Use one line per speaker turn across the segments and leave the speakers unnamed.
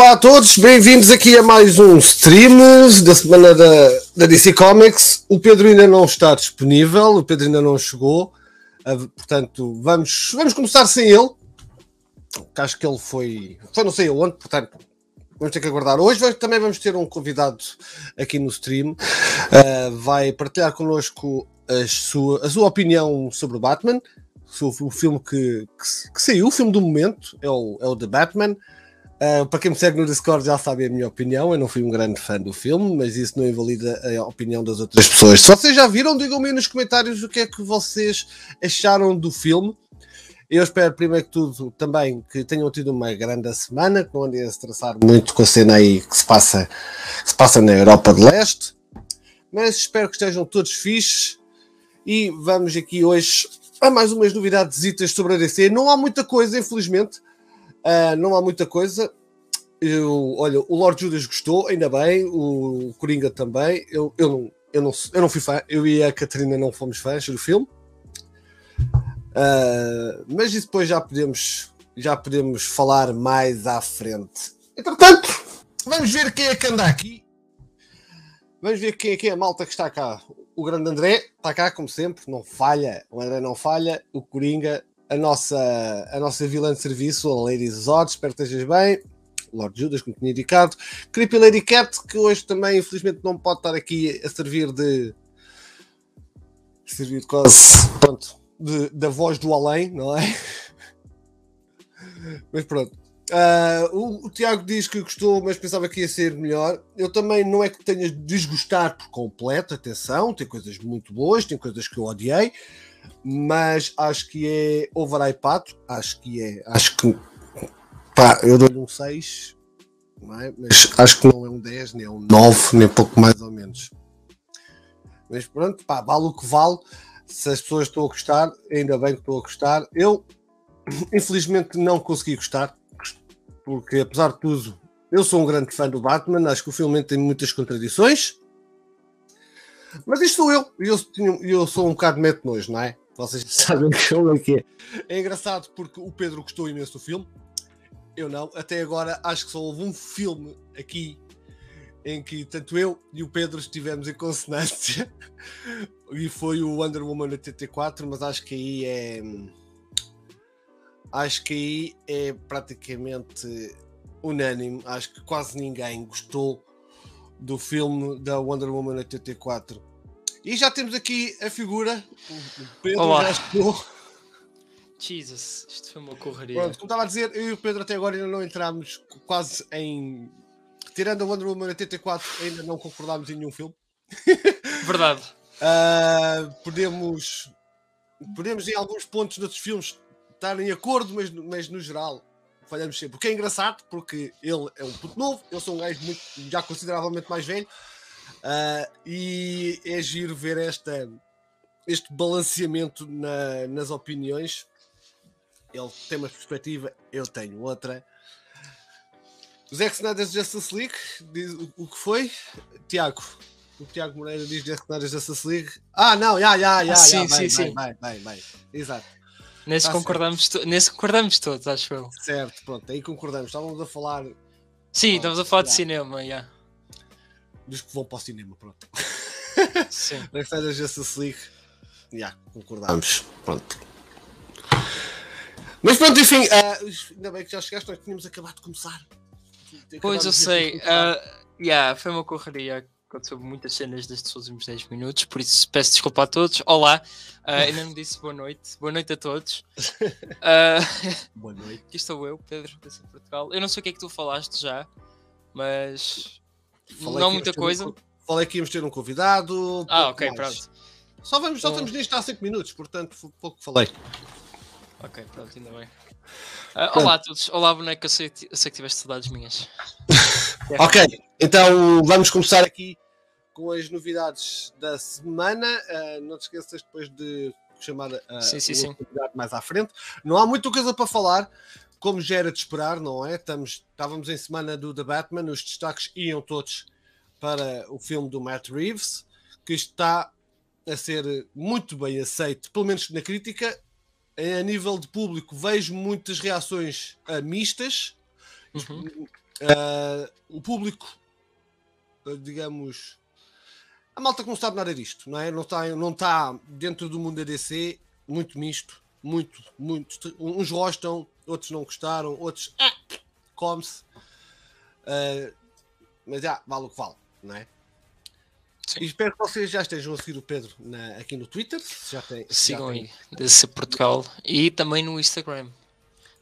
Olá a todos, bem-vindos aqui a mais um stream da semana da, da DC Comics. O Pedro ainda não está disponível, o Pedro ainda não chegou, uh, portanto, vamos, vamos começar sem ele. Acho que ele foi, foi não sei aonde, portanto, vamos ter que aguardar. Hoje também vamos ter um convidado aqui no stream, uh, vai partilhar connosco a sua, a sua opinião sobre o Batman, o filme que, que, que saiu, o filme do momento, é o, é o The Batman. Uh, para quem me segue no Discord já sabe a minha opinião. Eu não fui um grande fã do filme, mas isso não invalida a opinião das outras pessoas. Se vocês já viram, digam-me nos comentários o que é que vocês acharam do filme. Eu espero, primeiro que tudo, também que tenham tido uma grande semana, que não andem a se traçar muito com a cena aí que se passa, que se passa na Europa de Leste. Mas espero que estejam todos fixes. E vamos aqui hoje a mais umas novidades sobre a DC. Não há muita coisa, infelizmente. Uh, não há muita coisa. Eu, olha, o Lord Judas gostou, ainda bem, o Coringa também. Eu, eu, não, eu, não, eu não fui fã, eu e a Catarina não fomos fãs do filme. Uh, mas isso depois já podemos, já podemos falar mais à frente. Entretanto, vamos ver quem é que anda aqui. Vamos ver quem é que é a malta que está cá. O grande André está cá, como sempre, não falha. O André não falha. O Coringa a nossa, a nossa vilã de serviço, a Lady Zod, espero que estejas bem. Lord Judas, como tinha indicado. Creepy Lady Cat, que hoje também, infelizmente, não pode estar aqui a servir de. servir quase. pronto. De, da voz do além, não é? Mas pronto. Uh, o, o, Tiago diz que gostou, mas pensava que ia ser melhor. Eu também não é que tenha desgostar por completo, atenção, tem coisas muito boas, tem coisas que eu odiei mas acho que é overhypado. Acho que é. Acho que. Pá, eu dou-lhe um 6, é? mas acho que não é um 10, nem é um 9, nem pouco mais ou menos. Mas pronto, pá, vale o que vale. Se as pessoas estão a gostar, ainda bem que estou a gostar. Eu, infelizmente, não consegui gostar, porque apesar de tudo, eu sou um grande fã do Batman. Acho que o filme tem muitas contradições. Mas isto sou eu, e eu, eu sou um bocado mete nojo, não é? Vocês sabem como é que é. É engraçado porque o Pedro gostou imenso do filme. Eu não. Até agora acho que só houve um filme aqui em que tanto eu e o Pedro estivemos em consonância. e foi o Wonder Woman 84, mas acho que aí é. Acho que aí é praticamente unânime. Acho que quase ninguém gostou do filme da Wonder Woman 84. E já temos aqui a figura. O Pedro Olá. já chegou.
Jesus, isto foi uma correria.
Pronto, como estava a dizer, eu e o Pedro até agora ainda não entramos quase em. Tirando a Wonder Woman 84, ainda não concordámos em nenhum filme.
Verdade.
uh, podemos, podemos, em alguns pontos de outros filmes, estar em acordo, mas, mas no geral falhamos sempre. O que é engraçado, porque ele é um puto novo, eu sou um gajo muito, já consideravelmente mais velho, uh, e é giro ver esta, este balanceamento na, nas opiniões. Ele tem uma perspectiva, eu tenho outra. O Zack Snyder's Justice League diz o, que foi? Tiago. O Tiago Moreira diz Zack Snyder's Justice League. Ah, não, já, já, já.
Sim, sim, sim.
Bem, bem, bem. Exato.
Nesse, tá concordamos. Nesse concordamos todos, acho eu.
Certo, pronto, aí concordamos. Estávamos a falar.
Sim, estamos a falar de cinema, já. Yeah.
Diz que vão para o cinema, pronto. Sim. Na da Justice League, já, yeah, concordamos. Pronto. Mas pronto, enfim, uh, ainda bem que já chegaste, nós tínhamos acabado de começar.
Pois eu sei, uh, yeah, foi uma correria aconteceu muitas cenas destes últimos 10 minutos, por isso peço desculpa a todos. Olá, uh, ainda me disse boa noite, boa noite a todos.
Uh, boa noite.
Aqui estou eu, Pedro, de Portugal. Eu não sei o que é que tu falaste já, mas Falei não muita coisa. Um,
falei que íamos ter um convidado.
Ah, ok, mais. pronto.
Só, vamos, só então... estamos nisto há 5 minutos, portanto, pouco falei.
Ok, pronto, ainda bem. Uh, olá a todos, olá boneco, eu sei, eu sei que tiveste saudades minhas.
ok, então vamos começar aqui com as novidades da semana. Uh, não te esqueças depois de chamar a
sim, sim, sim.
mais à frente. Não há muita coisa para falar, como já era de esperar, não é? Estamos, estávamos em semana do The Batman, os destaques iam todos para o filme do Matt Reeves, que está a ser muito bem aceito, pelo menos na crítica, a nível de público, vejo muitas reações mistas. Uhum. uh, o público, digamos, a malta que não sabe nada disto, não é? Não está, não está dentro do mundo da DC, muito misto, muito, muito. Uns gostam, outros não gostaram, outros ah, come-se. Uh, mas já, vale o que vale, não é? Sim. E espero que vocês já estejam a seguir o Pedro na, aqui no Twitter. Já tem,
Sigam já aí, desse Portugal. E também no Instagram.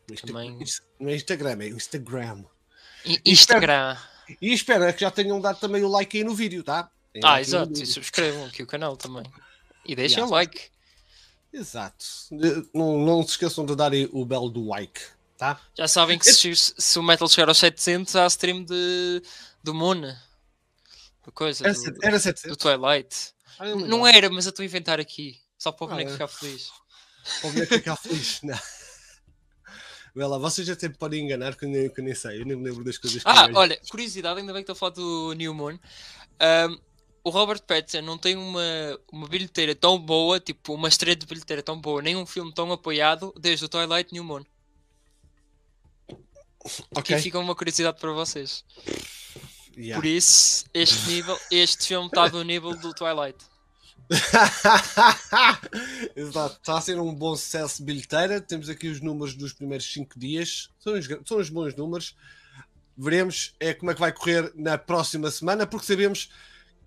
No, Insta também... no Instagram, é o Instagram.
I Instagram.
E espero, e espero que já tenham dado também o like aí no vídeo, tá?
Tem ah, exato. E subscrevam aqui o canal também. E deixem o like.
Exato. Não, não se esqueçam de dar o belo do like, tá?
Já sabem que se, se o Metal chegar aos 700, há stream de, do Moon. Coisa,
era, do, era 700?
Do Twilight. Ah, não era, mas eu estou a inventar aqui. Só para o boneco ah, ficar feliz.
Para o boneco ficar feliz, não. Bela, vocês já sempre podem enganar que eu, nem, que eu nem sei, eu nem me lembro das coisas que
Ah, olha, curiosidade, ainda bem que estou a falar do New Moon. Um, o Robert Pattinson não tem uma, uma bilheteira tão boa, tipo uma estreia de bilheteira tão boa, nem um filme tão apoiado desde o Twilight New Moon. Okay. Aqui fica uma curiosidade para vocês. Yeah. Por isso, este nível, este filme está do nível do Twilight.
Exato, está a ser um bom sucesso de bilheteira. Temos aqui os números dos primeiros 5 dias, são os, são os bons números. Veremos é, como é que vai correr na próxima semana, porque sabemos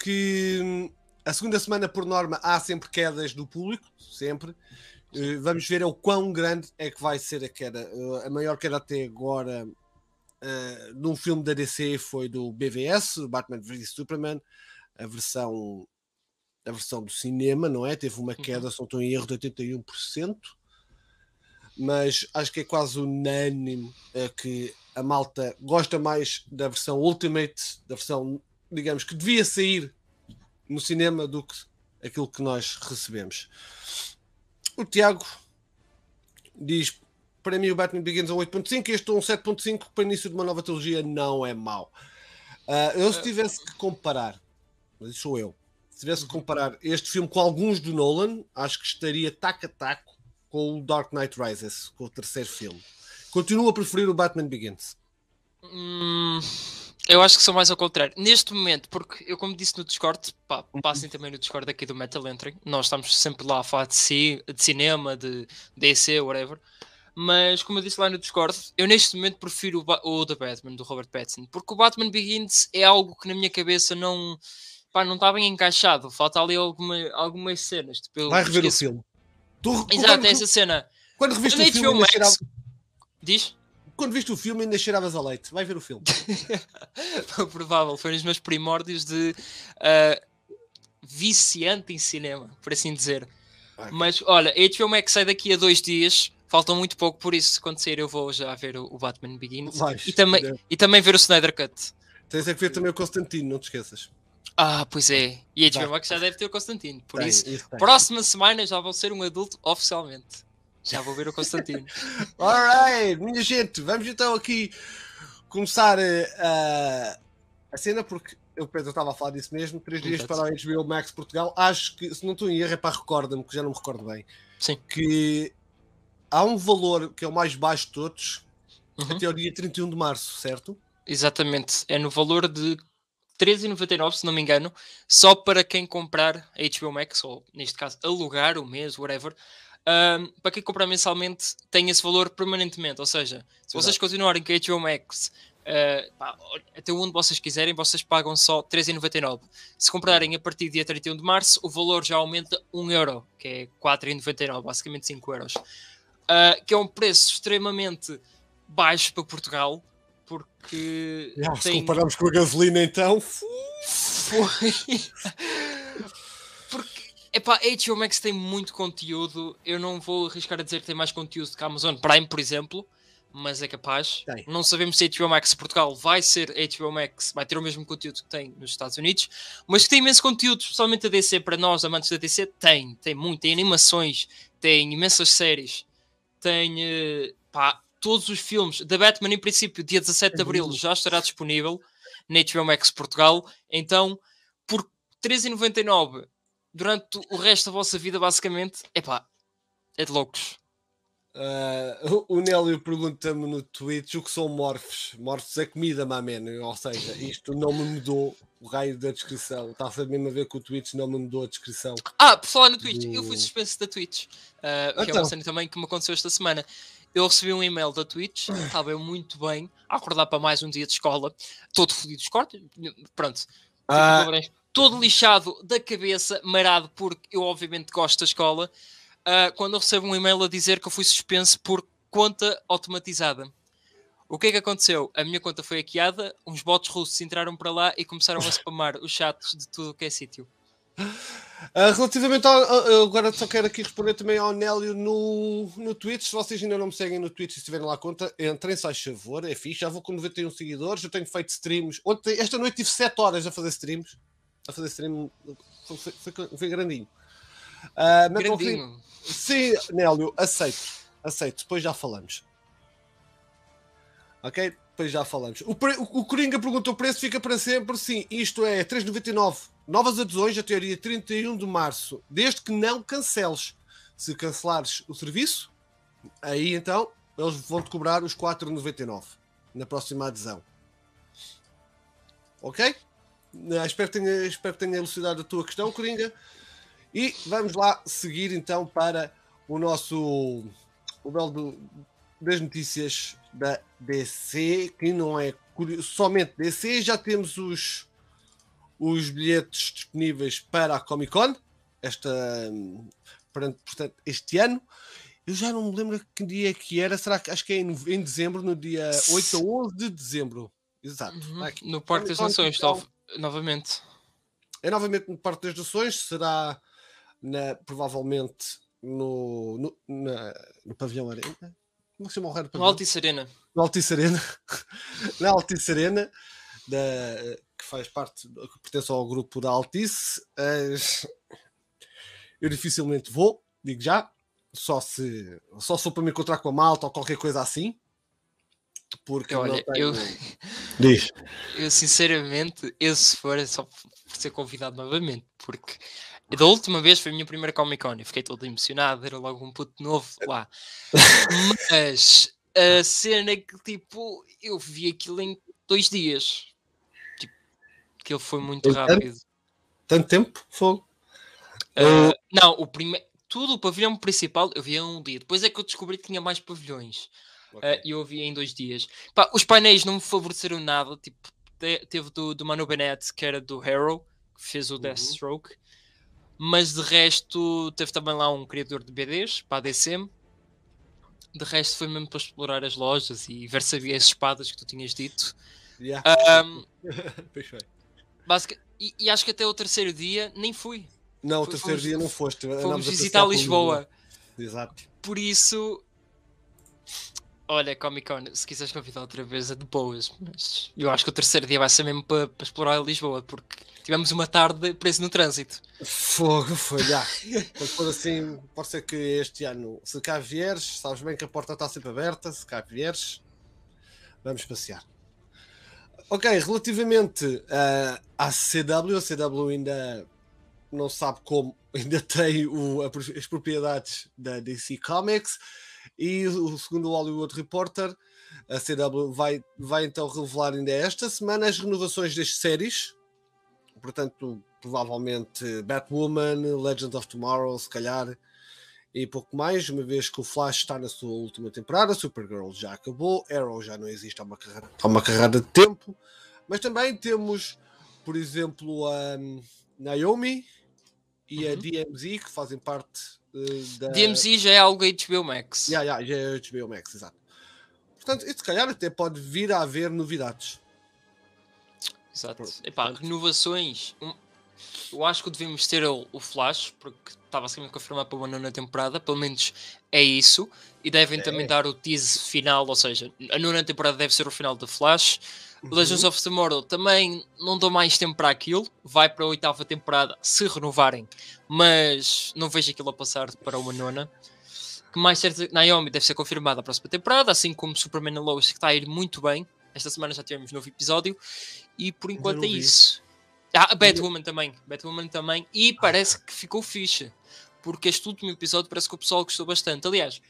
que hum, a segunda semana, por norma, há sempre quedas do público, sempre. Eh, vamos ver o quão grande é que vai ser a queda. Eh, a maior queda até agora uh, num filme da DC foi do BVS, Batman vs Superman, a versão, a versão do cinema, não é? Teve uma uhum. queda, uhum. se não estou em erro, de 81%. Mas acho que é quase unânime que a malta gosta mais da versão Ultimate, da versão, digamos, que devia sair no cinema do que aquilo que nós recebemos. O Tiago diz: para mim o Batman Begins é um 8.5 e este é um 7.5 para início de uma nova trilogia não é mau. Uh, eu se tivesse que comparar, mas isso sou eu, se tivesse que comparar este filme com alguns do Nolan, acho que estaria taco a taco com o Dark Knight Rises, com o terceiro filme. Continuo a preferir o Batman Begins.
Hum, eu acho que sou mais ao contrário. Neste momento, porque eu, como disse no Discord, pá, passem também no Discord aqui do Metal Entry. Nós estamos sempre lá a falar de, si, de cinema, de DC, whatever. Mas, como eu disse lá no Discord, eu neste momento prefiro o, o The Batman, do Robert Pattinson, porque o Batman Begins é algo que na minha cabeça não, pá, não está bem encaixado. Falta ali alguma, algumas cenas. Tipo,
Vai rever o filme.
Tu, Exato, essa cena.
Quando reviste o filme, Max... cheirava...
diz?
Quando viste o filme, ainda cheiravas a leite. Vai ver o filme.
Provável, foi nos meus primórdios de uh, viciante em cinema, por assim dizer. Okay. Mas olha, HBO Max sai daqui a dois dias faltam muito pouco, por isso, quando sair, eu vou já ver o, Batman Begins Vais, e, também, e também ver o Snyder Cut.
Tens é que ver também o Constantino, não te esqueças.
Ah, pois é. E HBO Max já deve ter o Constantino. Por tem, isso, isso próxima semana já vou ser um adulto oficialmente. Já vou ver o Constantino.
Alright, minha gente, vamos então aqui começar uh, a cena, porque o Pedro estava a falar disso mesmo. Três dias para a HBO Max Portugal. Acho que, se não estou em erro, é para recorda-me, que já não me recordo bem.
Sim.
Que há um valor que é o mais baixo de todos uhum. até ao dia 31 de março, certo?
Exatamente. É no valor de 13,99, se não me engano, só para quem comprar a HBO Max, ou neste caso alugar o mês, whatever. Um, para quem comprar mensalmente tem esse valor permanentemente. Ou seja, se vocês continuarem com a HBO Max uh, pá, até onde vocês quiserem, vocês pagam só 3,99. Se comprarem a partir do dia 31 de março, o valor já aumenta 1 euro, que é 4,99, basicamente 5 euros uh, que é um preço extremamente baixo para Portugal, porque.
Yeah, tem... Se compararmos com a gasolina, então.
Foi. Epá, HBO Max tem muito conteúdo. Eu não vou arriscar a dizer que tem mais conteúdo que a Amazon Prime, por exemplo, mas é capaz. Tem. Não sabemos se a HBO Max Portugal vai ser HBO Max, vai ter o mesmo conteúdo que tem nos Estados Unidos, mas que tem imenso conteúdo, especialmente a DC, para nós, amantes da DC, tem. Tem muito, tem animações, tem imensas séries tem eh, pá, todos os filmes da Batman, em princípio, dia 17 de Abril já estará disponível na HBO Max Portugal. Então, por 13,99 durante o resto da vossa vida, basicamente, é pá, é de loucos.
Uh, o Nélio pergunta-me no Twitch o que são morphs. Morphs é comida, mamene. Ou seja, isto não me mudou o raio da descrição. Está-se mesmo a ver que o Twitch não me mudou a descrição.
Ah, por falar no Twitch, do... eu fui suspenso da Twitch. Uh, então. Que é uma então. cena também que me aconteceu esta semana. Eu recebi um e-mail da Twitch, estava eu muito bem, a acordar para mais um dia de escola, todo fodido de pronto. Ah. Todo lixado da cabeça, marado, porque eu obviamente gosto da escola uh, quando eu recebo um e-mail a dizer que eu fui suspenso por conta automatizada. O que é que aconteceu? A minha conta foi hackeada, uns bots russos entraram para lá e começaram a spamar os chats de tudo o que é sítio.
Uh, relativamente ao. agora só quero aqui responder também ao Nélio no, no Twitch. Se vocês ainda não me seguem no Twitch e estiverem lá conta, entrem, se faz favor, é fixe. Já vou com 91 seguidores, eu tenho feito streams. Ontem, esta noite tive 7 horas a fazer streams. A fazer stream foi, foi, foi grandinho.
Uh, grandinho.
Sim, Nélio, aceito. Aceito, depois já falamos. Ok? Depois já falamos. O, pre... o Coringa perguntou: o preço fica para sempre? Sim, isto é 3,99. Novas adesões até dia 31 de março, desde que não canceles. Se cancelares o serviço, aí então eles vão-te cobrar os 4,99 na próxima adesão. Ok? Ah, espero que, tenha, espero que tenha elucidado a tua questão, Coringa. E vamos lá seguir então para o nosso o belo do, das notícias da DC, que não é somente DC, já temos os, os bilhetes disponíveis para a Comic Con, esta, portanto, este ano. Eu já não me lembro que dia é que era, será que acho que é em, em dezembro, no dia 8 a 11 de dezembro. Exato.
Uhum. no Parque das Nações, então, novamente.
É novamente no Parque das Nações, será na, provavelmente no, no, na, no pavilhão Arena. Como é se chama o
No Altice Arena.
No Altice Arena. na Altice Arena, da, que faz parte, que pertence ao grupo da Altice. eu dificilmente vou, digo já. Só se só sou para me encontrar com a malta ou qualquer coisa assim. Porque
Olha, tenho... eu,
Diz.
eu sinceramente, eu se for é só por ser convidado novamente, porque da última vez foi a minha primeira Comic Con. Eu fiquei todo emocionado, era logo um puto novo lá. Mas a cena é que, tipo, eu vi aquilo em dois dias. Tipo, aquilo foi muito Tem rápido.
Tanto, tanto tempo? Fogo.
Uh, não, o primeiro. Tudo, o pavilhão principal, eu vi um dia. Depois é que eu descobri que tinha mais pavilhões. Okay. Uh, e eu vi em dois dias. Pá, os painéis não me favoreceram nada. Tipo, teve do, do Manu Bennett, que era do Harrow, que fez o uhum. Deathstroke mas de resto teve também lá um criador de BDs para a DCM. De resto foi mesmo para explorar as lojas e ver se havia as espadas que tu tinhas dito.
Yeah. Um,
basic, e, e, acho que até o terceiro dia nem fui.
Não, o terceiro fomos, dia não foste.
Fomos visitar Lisboa.
Exato.
Por isso, olha, Comic Con, se quiseres convidar outra vez é de boas, mas eu acho que o terceiro dia vai ser mesmo para, para explorar Lisboa, porque tivemos uma tarde preso no trânsito.
Fogo, foi, já. por assim, pode ser que este ano, se cá vieres, sabes bem que a porta está sempre aberta, se cá vieres, vamos passear. Ok, relativamente uh, à CW, a CW ainda não sabe como, ainda tem o, as propriedades da DC Comics e o segundo o Hollywood Reporter, a CW vai, vai então revelar ainda esta semana as renovações das séries. Portanto, provavelmente Batwoman, Legend of Tomorrow, se calhar, e pouco mais, uma vez que o Flash está na sua última temporada, Supergirl já acabou, Arrow já não existe há uma carreira, há uma carreira de tempo, mas também temos, por exemplo, a Naomi e a uhum. DMZ, que fazem parte
da... DMZ já é algo HBO Max.
Yeah, yeah, já é HBO Max, exato. Portanto, e se calhar até pode vir a haver novidades.
Exato. Epá, renovações. Eu acho que devemos ter o, o Flash, porque estava sendo confirmado para uma nona temporada, pelo menos é isso. E devem é. também dar o tease final, ou seja, a nona temporada deve ser o final do Flash. Uhum. Legends of Tomorrow também não dou mais tempo para aquilo, vai para a oitava temporada se renovarem, mas não vejo aquilo a passar para uma nona. Que mais certo, Naomi deve ser confirmada a próxima temporada, assim como Superman Lois, que está a ir muito bem. Esta semana já tivemos novo episódio, e por enquanto é isso. Ah, Batwoman também, Batwoman também, e parece que ficou fixe, porque este último episódio parece que o pessoal gostou bastante. Aliás,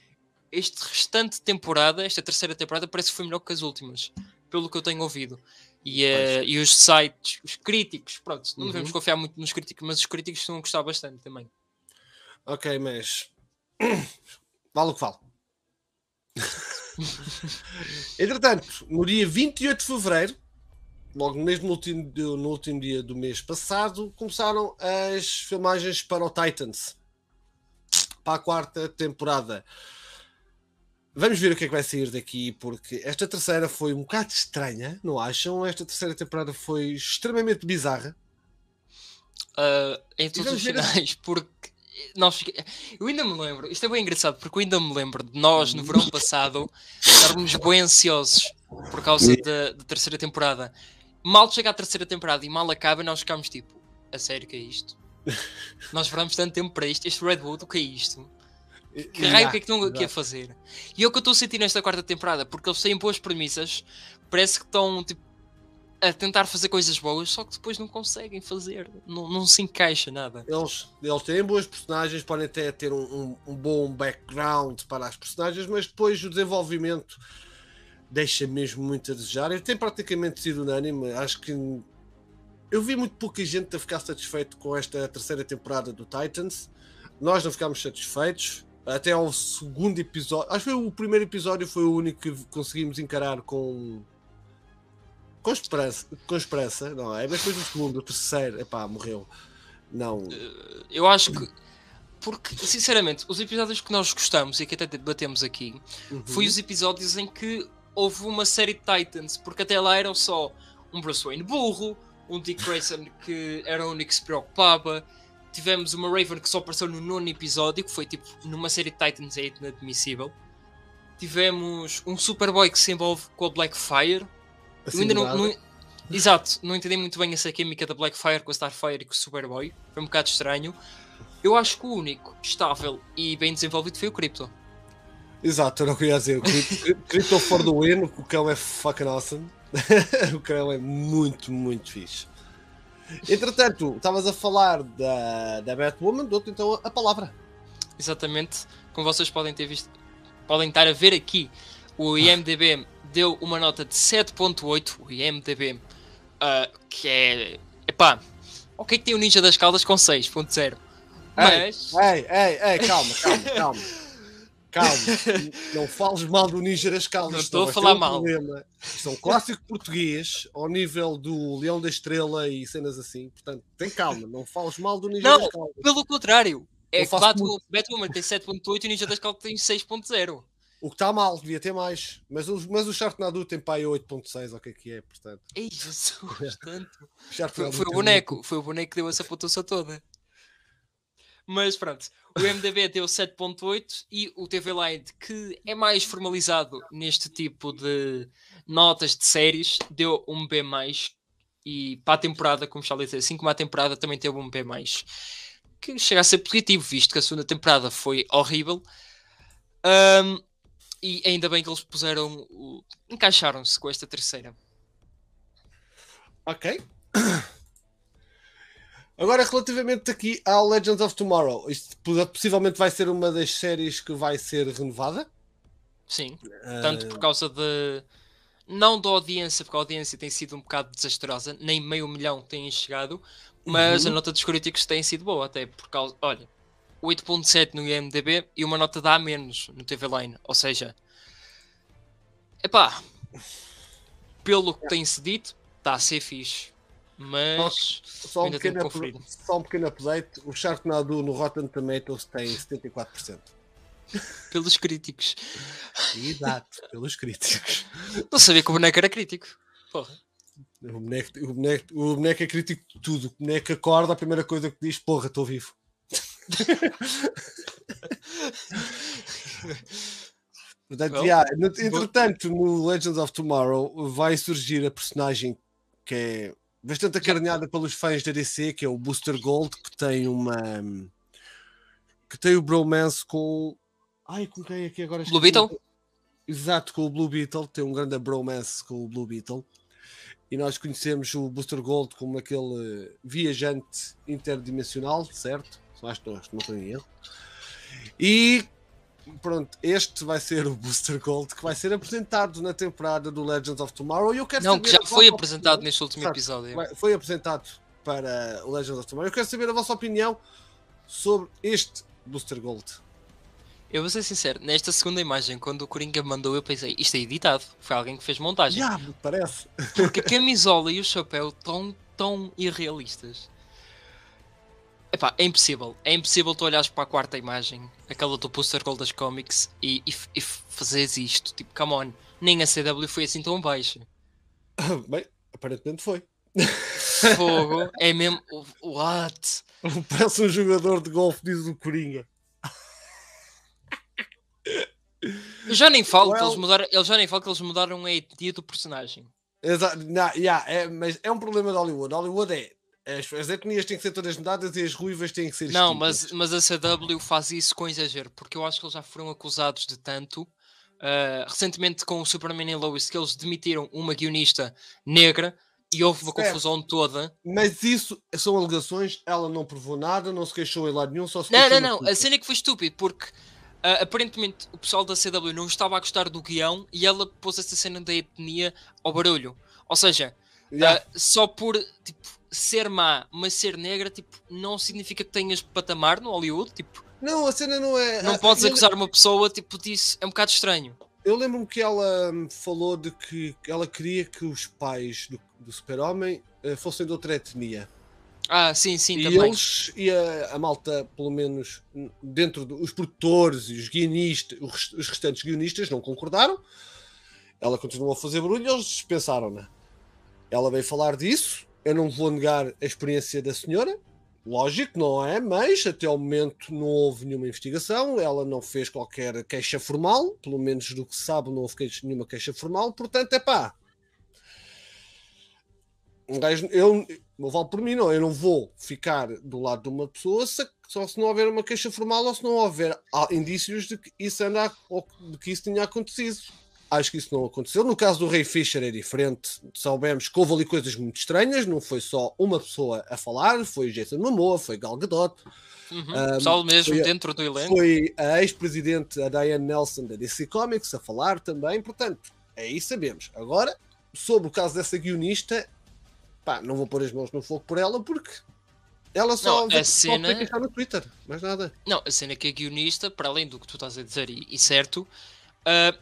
este restante temporada, esta terceira temporada, parece que foi melhor que as últimas, pelo que eu tenho ouvido. E, uh, e os sites, os críticos, pronto, não uhum. devemos confiar muito nos críticos, mas os críticos estão a gostar bastante também.
Ok, mas vale o que vale. Entretanto, no dia 28 de fevereiro, logo mesmo no último, no último dia do mês passado, começaram as filmagens para o Titans para a quarta temporada. Vamos ver o que é que vai sair daqui, porque esta terceira foi um bocado estranha, não acham? Esta terceira temporada foi extremamente bizarra.
Uh, em todos os finais, porque nós, eu ainda me lembro, isto é bem engraçado, porque eu ainda me lembro de nós no verão passado estarmos bem ansiosos por causa da, da terceira temporada. Mal chega à terceira temporada e mal acaba, nós ficamos tipo, a sério que é isto? nós esperamos tanto tempo para isto, este Redwood, o que é isto? Que raio que é que estão aqui a fazer? E é o que eu estou a sentir nesta quarta temporada, porque eles têm boas premissas, parece que estão tipo, a tentar fazer coisas boas, só que depois não conseguem fazer, não, não se encaixa nada.
Eles, eles têm boas personagens, podem até ter um, um, um bom background para as personagens, mas depois o desenvolvimento deixa mesmo muito a desejar. Ele tem praticamente sido unânime, acho que eu vi muito pouca gente a ficar satisfeito com esta terceira temporada do Titans. Nós não ficámos satisfeitos até ao segundo episódio. Acho que o primeiro episódio foi o único que conseguimos encarar com com esperança, com esperança, não é? Mas depois do segundo, o terceiro, epá, morreu. Não.
Eh, eu acho que porque, sinceramente, os episódios que nós gostamos e que até debatemos aqui uhum. foi os episódios em que houve uma série de Titans, porque até lá eram só um Bruce Wayne burro, um Dick Grayson que era o único que se preocupava, tivemos uma Raven que só apareceu no nono episódio, que foi tipo numa série de Titans é inadmissível. Tivemos um Superboy que se envolve com a Blackfire. Assim Eu ainda não, não, Exato, não entendi muito bem essa química da Blackfire com a Starfire e com o Superboy. Foi um bocado estranho. Eu acho que o único estável e bem desenvolvido foi o Crypto.
Exato, eu não queria dizer. Crypto for the win, o cão é fucking awesome. o cão é muito, muito fixe. Entretanto, estavas a falar da, da Batwoman, dou-te então a palavra.
Exatamente, como vocês podem ter visto, podem estar a ver aqui, o IMDB deu uma nota de 7.8, o IMDB, uh, que é, epá, o que é que tem o Ninja das Caldas com 6.0?
Mas... Ei, ei, ei, calma, calma, calma. Calma, não fales mal do Ninja das Caldas.
Não estou a falar um mal.
Problema. São clássico português ao nível do Leão da Estrela e cenas assim. Portanto, tem calma, não fales mal do Ninja
não,
das Caldas.
Pelo contrário, é que Batwoman, Batwoman tem 7.8 e o Ninja das Caldas tem 6.0.
O que está mal, devia ter mais. Mas o, mas o Sharknado tem pai 8.6, ou o que é que é, portanto.
Ei, Jesus, tanto. foi, foi o boneco, foi o boneco que deu essa pontuação toda. Mas pronto, o MDB deu 7.8 e o TV Line, que é mais formalizado neste tipo de notas de séries, deu um B+. E para a temporada, como já disse, assim como a temporada também teve um B+. Que chega a ser positivo, visto que a segunda temporada foi horrível. Um, e ainda bem que eles puseram... encaixaram-se com esta terceira.
Ok. Agora, relativamente aqui ao Legends of Tomorrow, isto possivelmente vai ser uma das séries que vai ser renovada?
Sim, uh... tanto por causa de. Não da audiência, porque a audiência tem sido um bocado desastrosa, nem meio milhão tem chegado, mas uhum. a nota dos críticos tem sido boa, até por causa. Olha, 8.7 no IMDB e uma nota A menos no TV Line, ou seja. Epá, pelo que tem-se dito, está a ser fixe. Mas
só, um pequeno, só um pequeno update: o Sharknado no Rotten Tomatoes tem 74%.
Pelos críticos.
Exato, pelos críticos.
Não sabia que o boneco era crítico. Porra.
O boneco, o, boneco, o boneco é crítico de tudo. O boneco acorda, a primeira coisa que diz: Porra, estou vivo. Portanto, well, yeah, entretanto, no Legends of Tomorrow vai surgir a personagem que é bastante acarinhada pelos fãs da DC, que é o Booster Gold, que tem uma. que tem o bromance com. Ai, com quem é que agora.
Blue Beetle?
Exato, com o Blue Beetle, tem um grande bromance com o Blue Beetle. E nós conhecemos o Booster Gold como aquele viajante interdimensional, certo? Acho que não, não estou em erro. E pronto, este vai ser o Booster Gold que vai ser apresentado na temporada do Legends of Tomorrow. E eu quero
Não, que já foi apresentado
opinião.
neste último episódio.
Vai- Foi apresentado para o Legends of Tomorrow. Eu quero saber a vossa opinião sobre este Booster Gold.
Eu vou ser sincero, nesta segunda imagem, quando o Coringa mandou, eu pensei, isto é editado. Foi alguém que fez montagem.
Já, me parece.
Porque a camisola e o chapéu estão tão irrealistas. Epá, é impossível. É impossível tu olhares para a quarta imagem, aquela do poster gold das comics, e, e, e fazeres isto. Tipo, come on. Nem a CW foi assim tão baixa.
Bem, aparentemente foi.
Fogo. é mesmo. What?
Parece um jogador de golfe, diz o Coringa.
Eu já nem falo que
Well-
eles mudaram. Eu já nem falo que eles mudaram a etnia do personagem.
Exato, yeah, é, mas é um problema de Hollywood. Hollywood é. As, as etnias têm que ser todas mudadas e as ruivas têm que ser
Não,
extintas.
mas, mas a CW faz isso com exagero, porque eu acho que eles já foram acusados de tanto. ah, recentemente com o Superman e Lois, que eles demitiram uma guionista negra e houve uma
Certo.
confusão toda.
Mas isso são alegações, ela não provou nada, não se queixou em lado nenhum, só se
Não, não, não. A
Twitter.
cena é que foi estúpido, porque ah, aparentemente o pessoal da CW não estava a gostar do guião e ela pôs essa cena da etnia ao barulho. Ou seja,
Yeah.
ah, só por tipo, ser má, mas ser negra, tipo, não significa que tenhas patamar no Hollywood. Tipo,
Não, a cena não é.
não
ah,
podes acusar uma pessoa tipo, disso. É um bocado estranho.
Eu lembro-me que ela hum, falou de que ela queria que os pais do, do super-homem eh, fossem de outra etnia.
Ah, sim, sim,
e
também.
eles, e a, a malta, pelo menos dentro dos produtores e os guionistas, os, os restantes guionistas não concordaram. Ela continuou a fazer barulho e eles dispensaram-na. Ela veio falar disso. Eu não vou negar a experiência da senhora. Lógico, não é? Mas até ao momento não houve nenhuma investigação. Ela não fez qualquer queixa formal. Pelo menos do que sabe, não houve nenhuma queixa formal. Portanto, é pá. Um gajo, eu, eu por mim, não. Eu não vou ficar do lado de uma pessoa se- só se não houver uma queixa formal ou se não houver indícios de que isso anda de que isso tinha acontecido. Acho que isso não aconteceu. No caso do Ray Fisher é diferente. Soubemos que houve ali coisas muito estranhas. Não foi só uma pessoa a falar, foi Jason Momoa, foi Gal Gadot,
Uhum.
Ah,
Pessoal mesmo
foi
dentro do elenco.
foi a ex-presidente a Diane Nelson da DC Comics a falar também. Portanto, aí sabemos. Agora, sobre o caso dessa guionista, pá, não vou pôr as mãos no fogo por ela porque ela só,
Não, a
só
cena-
queixar no Twitter, mais nada.
Não, a cena é que a guionista, para além do que tu estás a dizer, e, e certo, ah,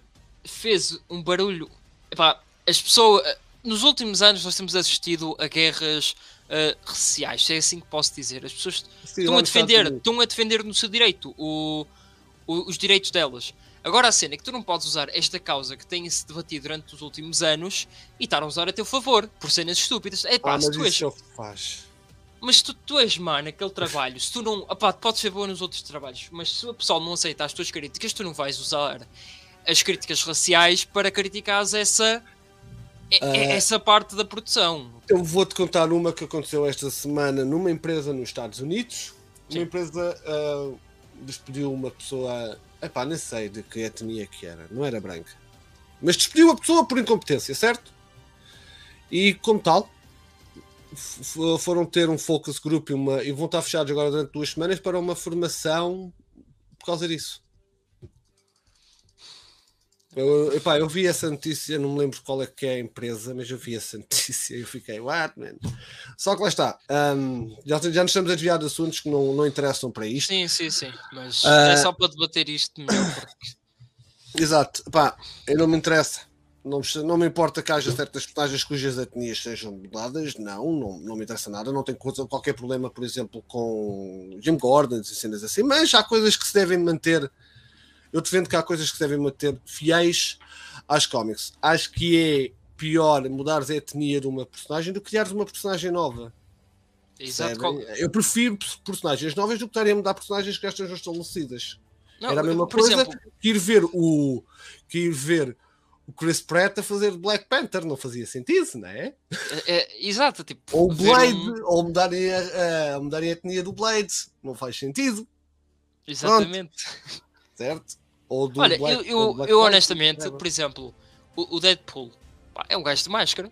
fez um barulho. Epá, as pessoas. nos últimos anos nós temos assistido a guerras ah, raciais, se é assim que posso dizer. As pessoas
Sim,
estão a defender,
Unidos.
estão a defender no seu direito o- o- os direitos delas. Agora a cena é que tu não podes usar esta causa que tem-se debatido durante os últimos anos e estar a usar a teu favor por cenas estúpidas. É pá,
Ah, mas
tu és
ele faz.
mas se tu, tu és má naquele trabalho, se tu não. Opá, podes ser boa nos outros trabalhos, mas se o pessoal não aceita as tuas críticas, tu não vais usar as críticas raciais para criticares essa.
Ah.
essa parte da produção.
Eu vou-te contar uma que aconteceu esta semana numa empresa nos Estados Unidos.
Sim.
Uma empresa ah, despediu uma pessoa, epá, nem sei de que etnia que era, não era branca. Mas despediu a pessoa por incompetência, certo? E como tal, foram ter um focus group e, uma, e vão estar fechados agora durante duas semanas para uma formação por causa disso. Eu, epá, eu vi essa notícia, não me lembro qual é que é a empresa, mas eu vi essa notícia e eu fiquei, what, man? Só que lá está, hum, já, já nos estamos a desviar de assuntos que não, não interessam para isto.
Sim, sim, sim. Mas
Ah.
é só para debater isto melhor. Porque...
Exato, pá, eu não me interessa. Não me, não me importa que haja certas personagens cujas etnias sejam mudadas, não, não, não me interessa nada. Não tenho coisa- qualquer problema, por exemplo, com Jim Gordon e cenas assim, mas há coisas que se devem manter. Eu defendo que há coisas que se devem manter fiéis às cómics. Acho que é pior mudares a etnia de uma personagem do que criares uma personagem nova.
Exato. qual-
Eu prefiro personagens novas do que estarem a mudar personagens que já estejam estabelecidas.
Não,
Era a mesma coisa
exemplo,
que ir ver o que ir ver o Chris Pratt a fazer Black Panther não fazia sentido, não é?
é- é- exato. Tipo,
Ou Blade,
um-
ou mudarem a, a, mudarem a etnia do Blade, não faz sentido,
Exatamente.
certo? Ou do
Olha,
Black-
eu, eu,
Black
eu honestamente,
whatever.
por exemplo, o, o Deadpool pá, é um gajo de máscara.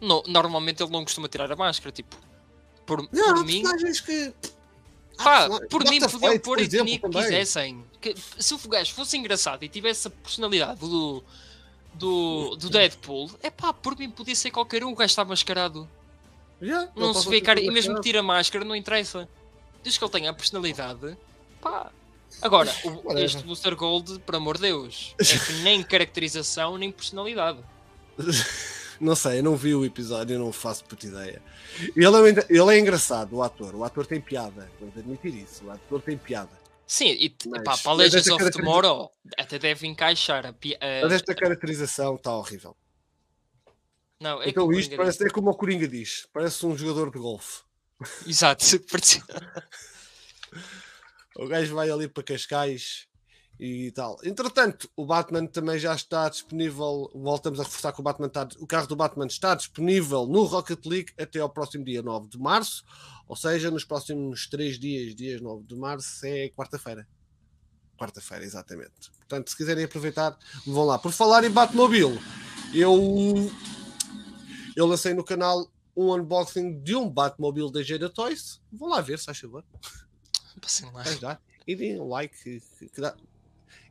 No- normalmente ele não costuma tirar a máscara, tipo, por,
Não,
por mim,
que
Pá, ah, por mim podiam pôr a etnia que quisessem. Que, se o gajo fosse engraçado e tivesse a personalidade do, do, do Deadpool, é pá, por mim podia ser qualquer um, o gajo está mascarado. Yeah, não se vê cara, e mesmo que tira a máscara, não interessa. Diz que ele tenha a personalidade, pá. Agora, o, este Booster Gold, por amor de Deus, é que nem caracterização nem personalidade.
Não sei, eu não vi o episódio, eu não faço puta ideia. Ele é, ele é engraçado, o ator. O ator tem piada, vamos admitir isso. O ator tem piada.
Sim, e Mas, pá, para Legends of Tomorrow até deve encaixar. A, a,
Mas esta caracterização está horrível. Não, é então isto parece é como o Coringa diz, parece um jogador de golfe.
Exato,
o gajo vai ali para Cascais e tal. Entretanto, o Batman também já está disponível. Voltamos a reforçar que o Batman está, o carro do Batman está disponível no Rocket League até ao próximo dia 9 de março, ou seja, nos próximos 3 dias, dias 9 de março, é quarta-feira. Quarta-feira, exatamente. Portanto, se quiserem aproveitar, vão lá. Por falar em Batmobile, eu, eu lancei no canal um unboxing de um Batmobile da Jada Toys. Vão lá ver, se faz favor.
Passem lá.
E deem um like. Que, que dá.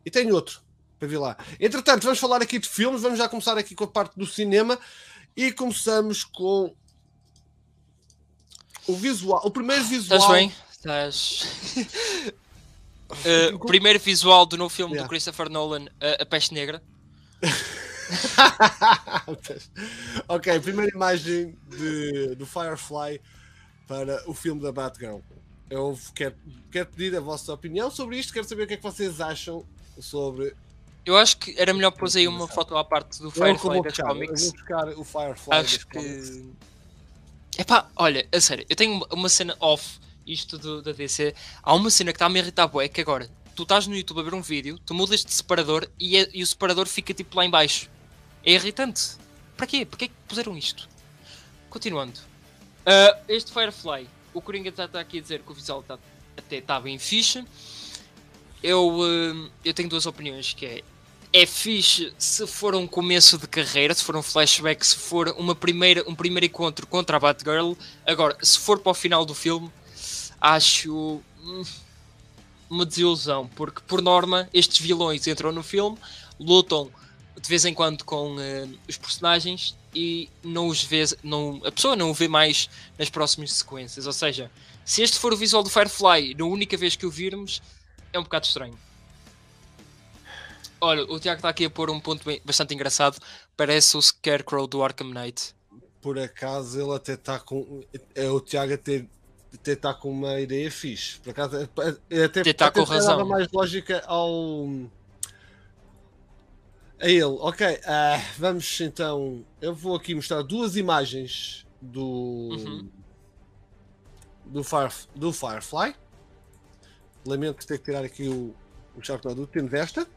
E tenho outro para vir lá. Entretanto, vamos falar aqui de filmes. Vamos já começar aqui com a parte do cinema. E começamos com o visual. O primeiro visual.
Estás bem? Estás. uh, primeiro visual do novo filme yeah. do Christopher Nolan, uh, A Peste Negra.
ok, primeira imagem de, do Firefly para o filme da Batgirl. Eu quero, quero pedir a vossa opinião sobre isto, quero saber o que é que vocês acham sobre.
Eu acho que era melhor pôr aí uma foto à parte do Firefly das comics.
Eu vou buscar o Firefly
acho que... Epá, olha, a sério, eu tenho uma cena off isto do, da DC. Há uma cena que está a me irritar, é que agora tu estás no YouTube a ver um vídeo, tu mudas de separador e, é, e o separador fica tipo lá em baixo. É irritante. Para quê? Para que puseram isto? Continuando. Uh, este Firefly, o Coringa está tá aqui a dizer que o visual tá, até está bem fixe. Eu, uh, eu tenho duas opiniões, que é é fixe se for um começo de carreira, se for um flashback, se for uma primeira, um primeiro encontro contra a Batgirl. Agora, se for para o final do filme, acho hum, uma desilusão, porque por norma estes vilões entram no filme, lutam de vez em quando com uh, os personagens e não os vê, não, a pessoa não o vê mais nas próximas sequências. Ou seja, se este for o visual do Firefly, na única vez que o virmos, é um bocado estranho. Olha, o Tiago está aqui a pôr um ponto bem, bastante engraçado. Parece o Scarecrow do Arkham Knight.
Por acaso ele até está com. É o Tiago até até está com uma ideia fixe. Por acaso, é, é, até, até
está com razão.
mais lógica ao, a ele. Ok, uh, vamos então. Eu vou aqui mostrar duas imagens do. Uhum. Do, Fire, do Firefly. Lamento ter que tirar aqui o, o Sharknado. Temos esta.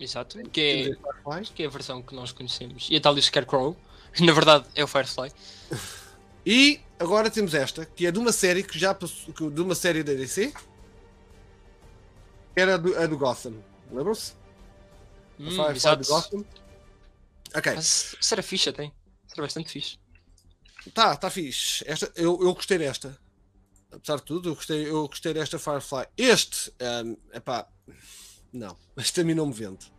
Exato, que é, que é a versão que nós conhecemos. E a tal Scarecrow, na verdade é o Firefly.
E agora temos esta, que é de uma série que já passou, de uma série da DC. Era do, a do Gotham. Lembram-se?
Hum, exato. Gotham. Ok. Mas será fixe até. Bastante fixe.
Tá, tá fixe. Esta, eu, eu gostei desta. Apesar de tudo, eu gostei, eu gostei desta Firefly. Este, um, epá, não. Este a mim não me vende.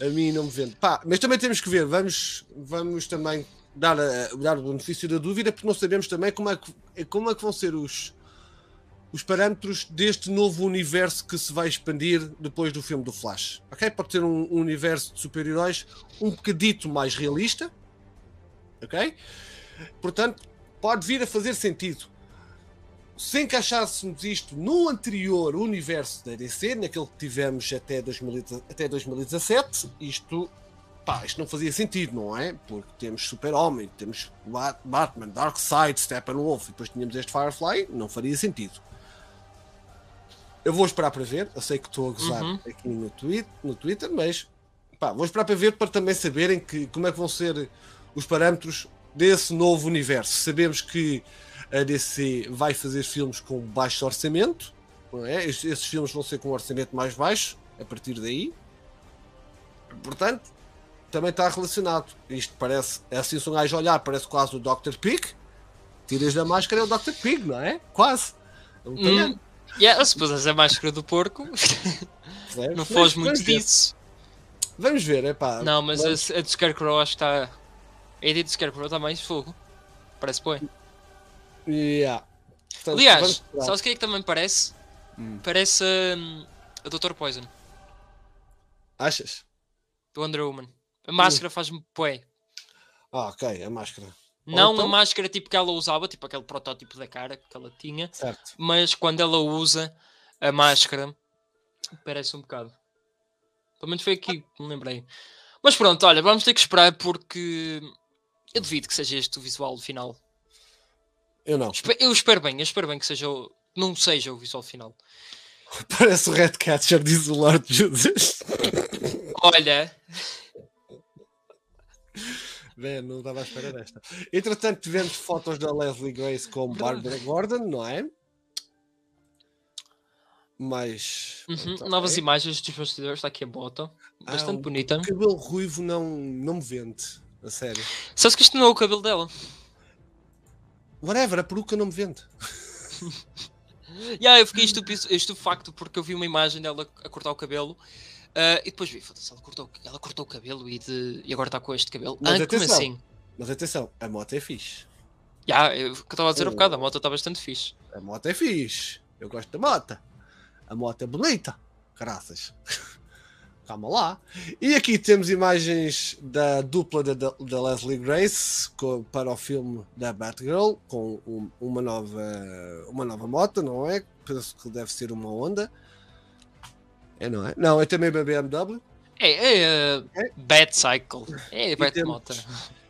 A mim não me vende. Pá, mas também temos que ver. Vamos, vamos também dar, a, dar o benefício da dúvida, porque não sabemos também como é que, como é que vão ser os, os parâmetros deste novo universo que se vai expandir depois do filme do Flash. Ok? Pode ter um, um universo de super-heróis um bocadito mais realista. Ok? Portanto, pode vir a fazer sentido. Se encaixássemos isto no anterior universo da DC, naquele que tivemos até, 2000, até 2017, isto, pá, isto não fazia sentido, não é? Porque temos Super-Homem, temos Batman, Darkseid, Steppenwolf e depois tínhamos este Firefly, não faria sentido. Eu vou esperar para ver. Eu sei que estou a gozar uhum. aqui no Twitter, no Twitter mas pá, vou esperar para ver para também saberem que, como é que vão ser os parâmetros desse novo universo. Sabemos que a DC vai fazer filmes com baixo orçamento, não é? Esses, filmes vão ser com um orçamento mais baixo a partir daí. Portanto, também está relacionado. Isto parece, é assim, se um gajo olhar, parece quase o Dr. Pick, tiras da máscara é o Dr. Pig, não é? Quase. É um
hum, yeah, se pusesse a máscara do porco, não foge muito
vamos
disso.
Ver. Vamos ver, é pá.
Não, mas vamos... a, a de Scarecrow acho que está. A ideia de Scarecrow está mais fogo. Parece bem.
Yeah.
Portanto, Aliás, sabes o que é que também parece? Hum. Parece um, a Dr. Poison.
Achas?
Do Wonder Woman. A máscara hum. faz-me poé.
Ah, ok, a máscara.
Não então... a máscara tipo que ela usava, tipo aquele protótipo da cara que ela tinha,
certo.
mas quando ela usa a máscara, parece um bocado. Pelo menos foi aqui que me lembrei. Mas pronto, olha, vamos ter que esperar porque eu duvido que seja este o visual final.
Eu não.
Eu espero bem, eu espero bem que seja o... não seja o visual final.
Parece o Catcher, diz o Lord Judas.
Olha.
Bem, não estava à espera desta. Entretanto, tivemos fotos da Leslie Grace com Barbara Gordon, não é? Mas.
Uhum, novas é. imagens dos bastidores, está aqui a bota. Bastante ah, bonita.
O cabelo ruivo não, não me vende, a sério.
Sabes que isto não é o cabelo dela?
Whatever, a peruca não me vende.
yeah, eu fiquei estúpido, facto porque eu vi uma imagem dela a cortar o cabelo uh, e depois vi, foda-se, ela cortou, ela cortou o cabelo e, de, e agora está com este cabelo. Mas ah, atenção, assim?
Mas atenção, a moto é fixe.
Yeah, eu, que eu estava a dizer um bocado, a moto está bastante fixe.
A moto é fixe. Eu gosto da moto. A moto é bonita. Graças. Calma lá. E aqui temos imagens da dupla da, da Leslie Grace com, para o filme da Batgirl com um, uma, nova, uma nova moto, não é? Penso que deve ser uma Honda. É, não é? Não, é também uma BMW.
É, é, uh, é? Batcycle. É, Batmoto.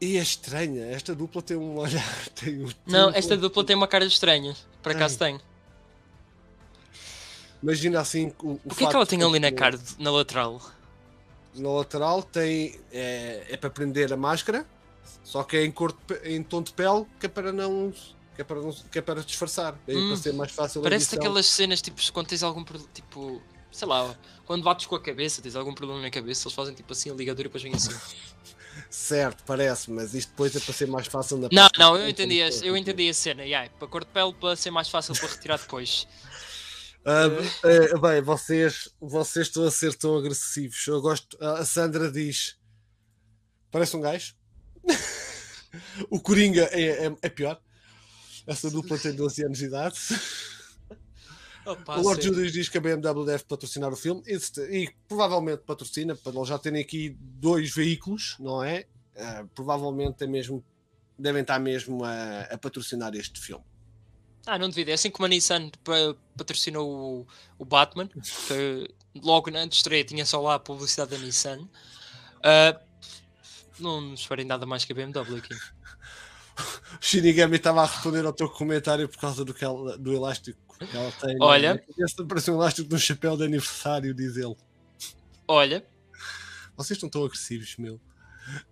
E é estranha, esta dupla tem um olhar. Tem um,
não, esta dupla tem uma cara estranha. Por acaso tem.
Imagina assim o, o,
o que é que ela tem ali na cara, na lateral?
Na lateral tem. É, é para prender a máscara, só que é em, cor de, em tom de pele, que é para não. Que é para, não, que é para disfarçar, hum, para ser mais fácil
Parece aquelas cenas tipo quando tens algum tipo, sei lá, quando bates com a cabeça, tens algum problema na cabeça, eles fazem tipo assim a ligadura e depois vem assim.
certo, parece, mas isto depois é para ser mais fácil na
Não, não, eu entendi, a, eu entendi a cena, yeah, para cor de pele para ser mais fácil para retirar depois.
Uh, bem, vocês, vocês estão a ser tão agressivos. Eu gosto. A Sandra diz: parece um gajo. o Coringa é, é, é, pior. Essa dupla tem 12 anos de idade. Opa, o Lord Judas diz que a BMW deve patrocinar o filme e, e provavelmente patrocina, para eles já terem aqui dois veículos, não é? Uh, provavelmente é mesmo, devem estar mesmo a, a patrocinar este filme.
Ah, não devido. É assim como a Nissan patrocinou o, o Batman, que logo de estreia tinha só lá a publicidade da Nissan. Uh, não esperem nada mais que a BMW aqui.
O Shinigami estava a responder ao teu comentário por causa do, que ela, do elástico que ela tem.
Olha.
Parece um elástico de um chapéu de aniversário, diz ele.
Olha.
Vocês estão tão agressivos, meu.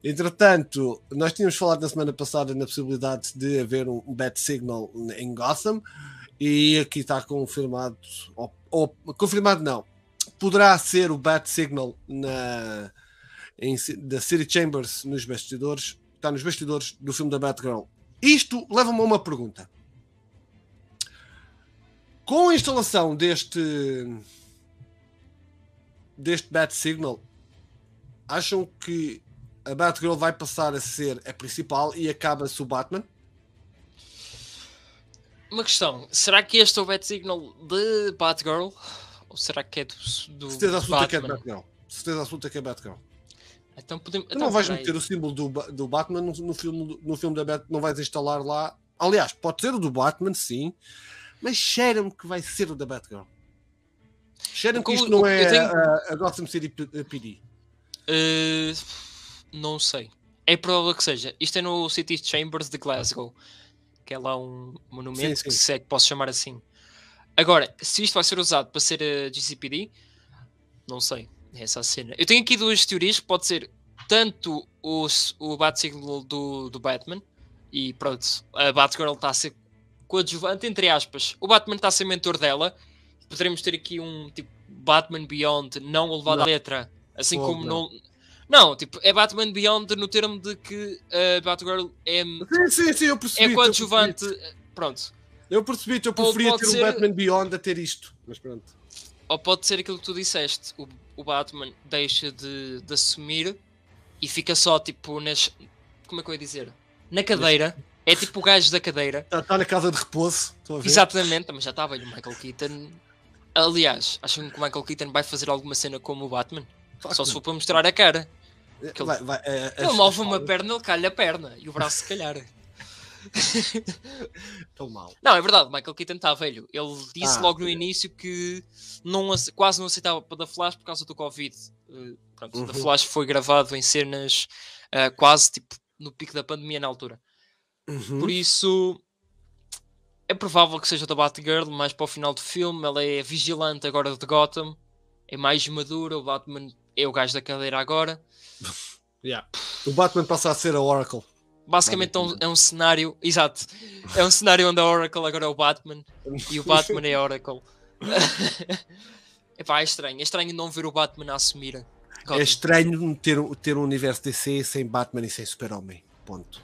Entretanto, nós tínhamos falado na semana passada na possibilidade de haver um Bat Signal em Gotham e aqui está confirmado, ou, ou confirmado não, poderá ser o Bat Signal na, em, da City Chambers nos bastidores, está nos bastidores do filme da Batgirl. Isto leva-me a uma pergunta. Com a instalação deste deste Bat Signal, acham que a Batgirl vai passar a ser a principal e acaba-se o Batman?
Uma questão, será que este é o Bat Signal de Batgirl? Ou será que é do, do
Certeza absoluta que é Batgirl. Certeza absoluta que é Batgirl.
Então podemos.
Então, não vais meter o símbolo do, do Batman no, no, filme, no filme da Batman, não vais instalar lá. Aliás, pode ser o do Batman, sim, mas cheira-me que vai ser o da Batgirl. Cheira-me que isto não é tenho... a, a Gotham City PD.
Uh não sei. É provável que seja. Isto é no City Chambers de Glasgow, que é lá um monumento sim, sim. que se é que posso chamar assim. Agora, se isto vai ser usado para ser a GCPD, não sei. Essa cena. Eu tenho aqui duas teorias que pode ser tanto o, o Bat-Signal do, do Batman e pronto, a Batgirl está a ser coadjuvante, entre aspas. O Batman está a ser mentor dela. Poderemos ter aqui um tipo Batman Beyond não levado à letra, assim como não. não Não, tipo, é Batman Beyond no termo de que a Batgirl é,
Sim, sim, sim, eu percebi.
é coadjuvante. Pronto.
Eu percebi, eu preferia ter um
ser-
Batman Beyond a ter isto. Mas pronto.
Ou pode ser aquilo que tu disseste: o, o Batman deixa de, de assumir e fica só tipo nas. Como é que eu ia dizer? Na cadeira. É tipo o gajo da cadeira.
Está tá na casa de repouso. Estou a ver.
Exatamente, mas já está velho o Michael Keaton. Aliás, acham que o Michael Keaton vai fazer alguma cena como o Batman?
Fuck
Só se for para mostrar a cara. ele-
Vai, vai, é,
Ele
as-
move uma perna, ele calha a perna. E o braço se calhar.
Estão mal.
Não, é verdade, Michael Keaton está velho. Ele disse
Ah,
logo no
é.
início que não, quase não aceitava para da Flash por causa do Covid. Uh, pronto,
Uhum.
da Flash foi gravado em cenas uh, quase tipo no pico da pandemia na altura.
Uhum.
Por isso é provável que seja da Batgirl, mais para o final do filme. Ela é vigilante agora de Gotham, é mais madura. O Batman é o gajo da cadeira agora.
Yeah. O Batman passa a ser a Oracle.
Basicamente é um, é um cenário, exato, é um cenário onde a Oracle agora é o Batman e o Batman é a Oracle. Epá, é estranho, é estranho não ver o Batman a assumir. Gotham.
É estranho ter, ter um universo DC sem Batman e sem Super-Homem. Ponto.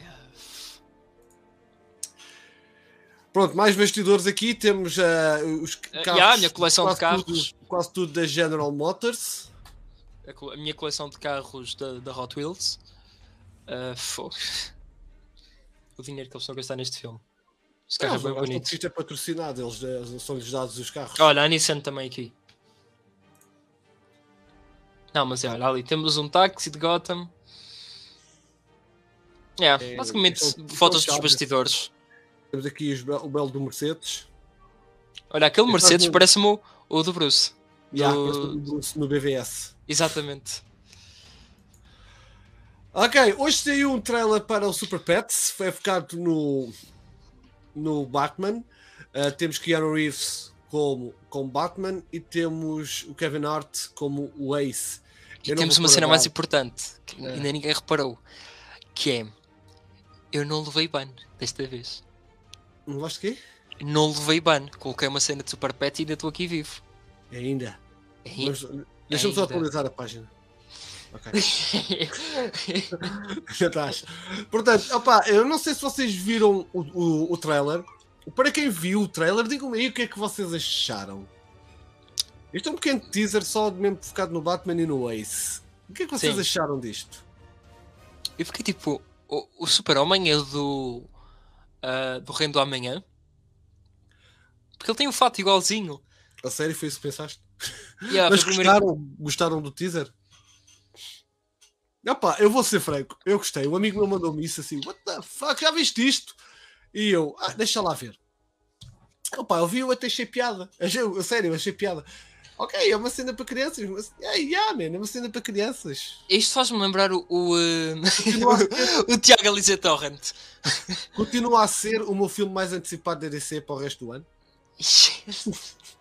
Pronto, mais bastidores aqui. Temos ah, os
Ah,
carros.
yeah, a minha coleção de carros.
Tudo, quase tudo da General Motors.
A, minha coleção de carros da, da Hot Wheels. Fogo. O dinheiro que eles estão a gastar neste filme. Este carro é
Não,
bem
agora
bonito.
Isto é patrocinado, eles são-lhes dados os carros.
Olha, a Nissan também aqui. Não, mas é, olha ali, temos um táxi de Gotham. É,
É,
basicamente
são- são
fotos dos bastidores.
Temos aqui os o belo do Mercedes.
Olha, aquele Mercedes parece-me o, o do Bruce.
Há
Do-
do Bruce no BVS.
Exatamente.
Ok, hoje saiu um trailer para o Super Pets, foi focado no, no Batman. Uh, temos Keanu Reeves como, como Batman e temos o Kevin Hart como o Ace.
E
Eu
temos uma cena mais importante que
É.
ainda ninguém reparou. Que é eu não levei ban desta vez.
Não de quê?
Não levei ban. Coloquei uma cena de Super Pet e ainda estou aqui vivo.
Ainda. Mas, Deixa-me só
Ainda.
atualizar a página. Ok, já estás. Portanto, opá, eu não sei se vocês viram o, o, o trailer. Para quem viu o trailer, digam-me aí o que é que vocês acharam. Isto é um pequeno teaser só mesmo focado no Batman e no Ace. O que é que vocês
Sim.
acharam disto?
Eu fiquei tipo, o, o Super-Homem é do. ah, do Reino do Amanhã. Porque ele tem um fato igualzinho.
A sério, foi isso que pensaste?
Yeah,
Mas
o primeiro-
gostaram, gostaram do teaser? Opá, eu vou ser franco, eu gostei. O amigo meu mandou-me isso assim: What the fuck, já viste isto? E eu, ah, deixa lá ver. Opá, eu vi, eu até achei piada. Achei, a sério, eu achei piada. Ok, é uma cena para crianças, mas yeah, yeah, man, é uma cena para crianças.
Isto faz-me lembrar o, o,
ser-
o Tiago Alize Torrent.
Continua a ser o meu filme mais antecipado da DC para o resto do ano.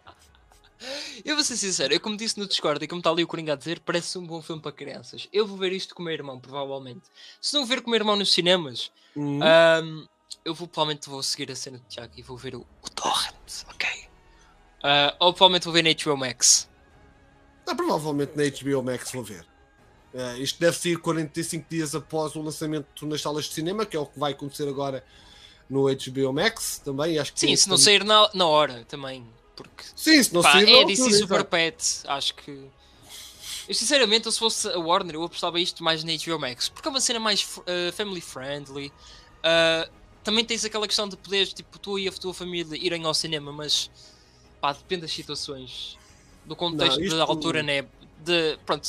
Eu vou ser sincero, eu como disse no Discord e como está ali o Coringa a dizer, parece um bom filme para crianças. Eu vou ver isto com o meu irmão, provavelmente. Se não ver com o meu irmão nos cinemas,
Hum.
ahm, eu vou provavelmente vou seguir a cena do Tiago e vou ver o, o Torrent, ok? Ah, ou provavelmente vou ver na HBO Max.
Ah, provavelmente na HBO Max vou ver. Eh, isto deve ser 45 dias após o lançamento nas salas de cinema, que é o que vai acontecer agora no HBO Max também. Acho que
Sim, se não sair na, na hora também, porque
Sim, se não
pá, é
altura,
DC Super acho que. Eu sinceramente, eu, se fosse a Warner, eu apostava isto mais na HBO Max, porque é uma cena mais ah, family friendly. Ah, também tens aquela questão de poderes, tipo, tu e a tua família irem ao cinema, mas pá, depende das situações, do contexto,
Não, isto-
da altura, né? De, pronto,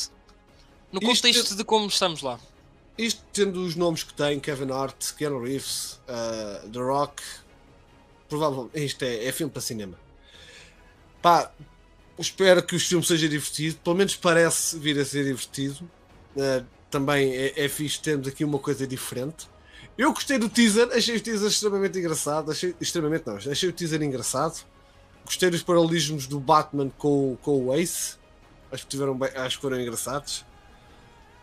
no
Isto-
contexto de como estamos lá.
Isto tendo os nomes que tem, Kevin Hart, Keanu Reeves, eh, The Rock, provavelmente isto é, é filme para cinema. Pá, espero que o filme seja divertido, pelo menos parece vir a ser divertido. Eh, também é, é fixe termos aqui uma coisa diferente. Eu gostei do teaser, achei o teaser extremamente engraçado, achei, extremamente não, achei o teaser engraçado. Gostei dos paralelismos do Batman com, com o Ace, acho que, tiveram bem, acho que foram engraçados.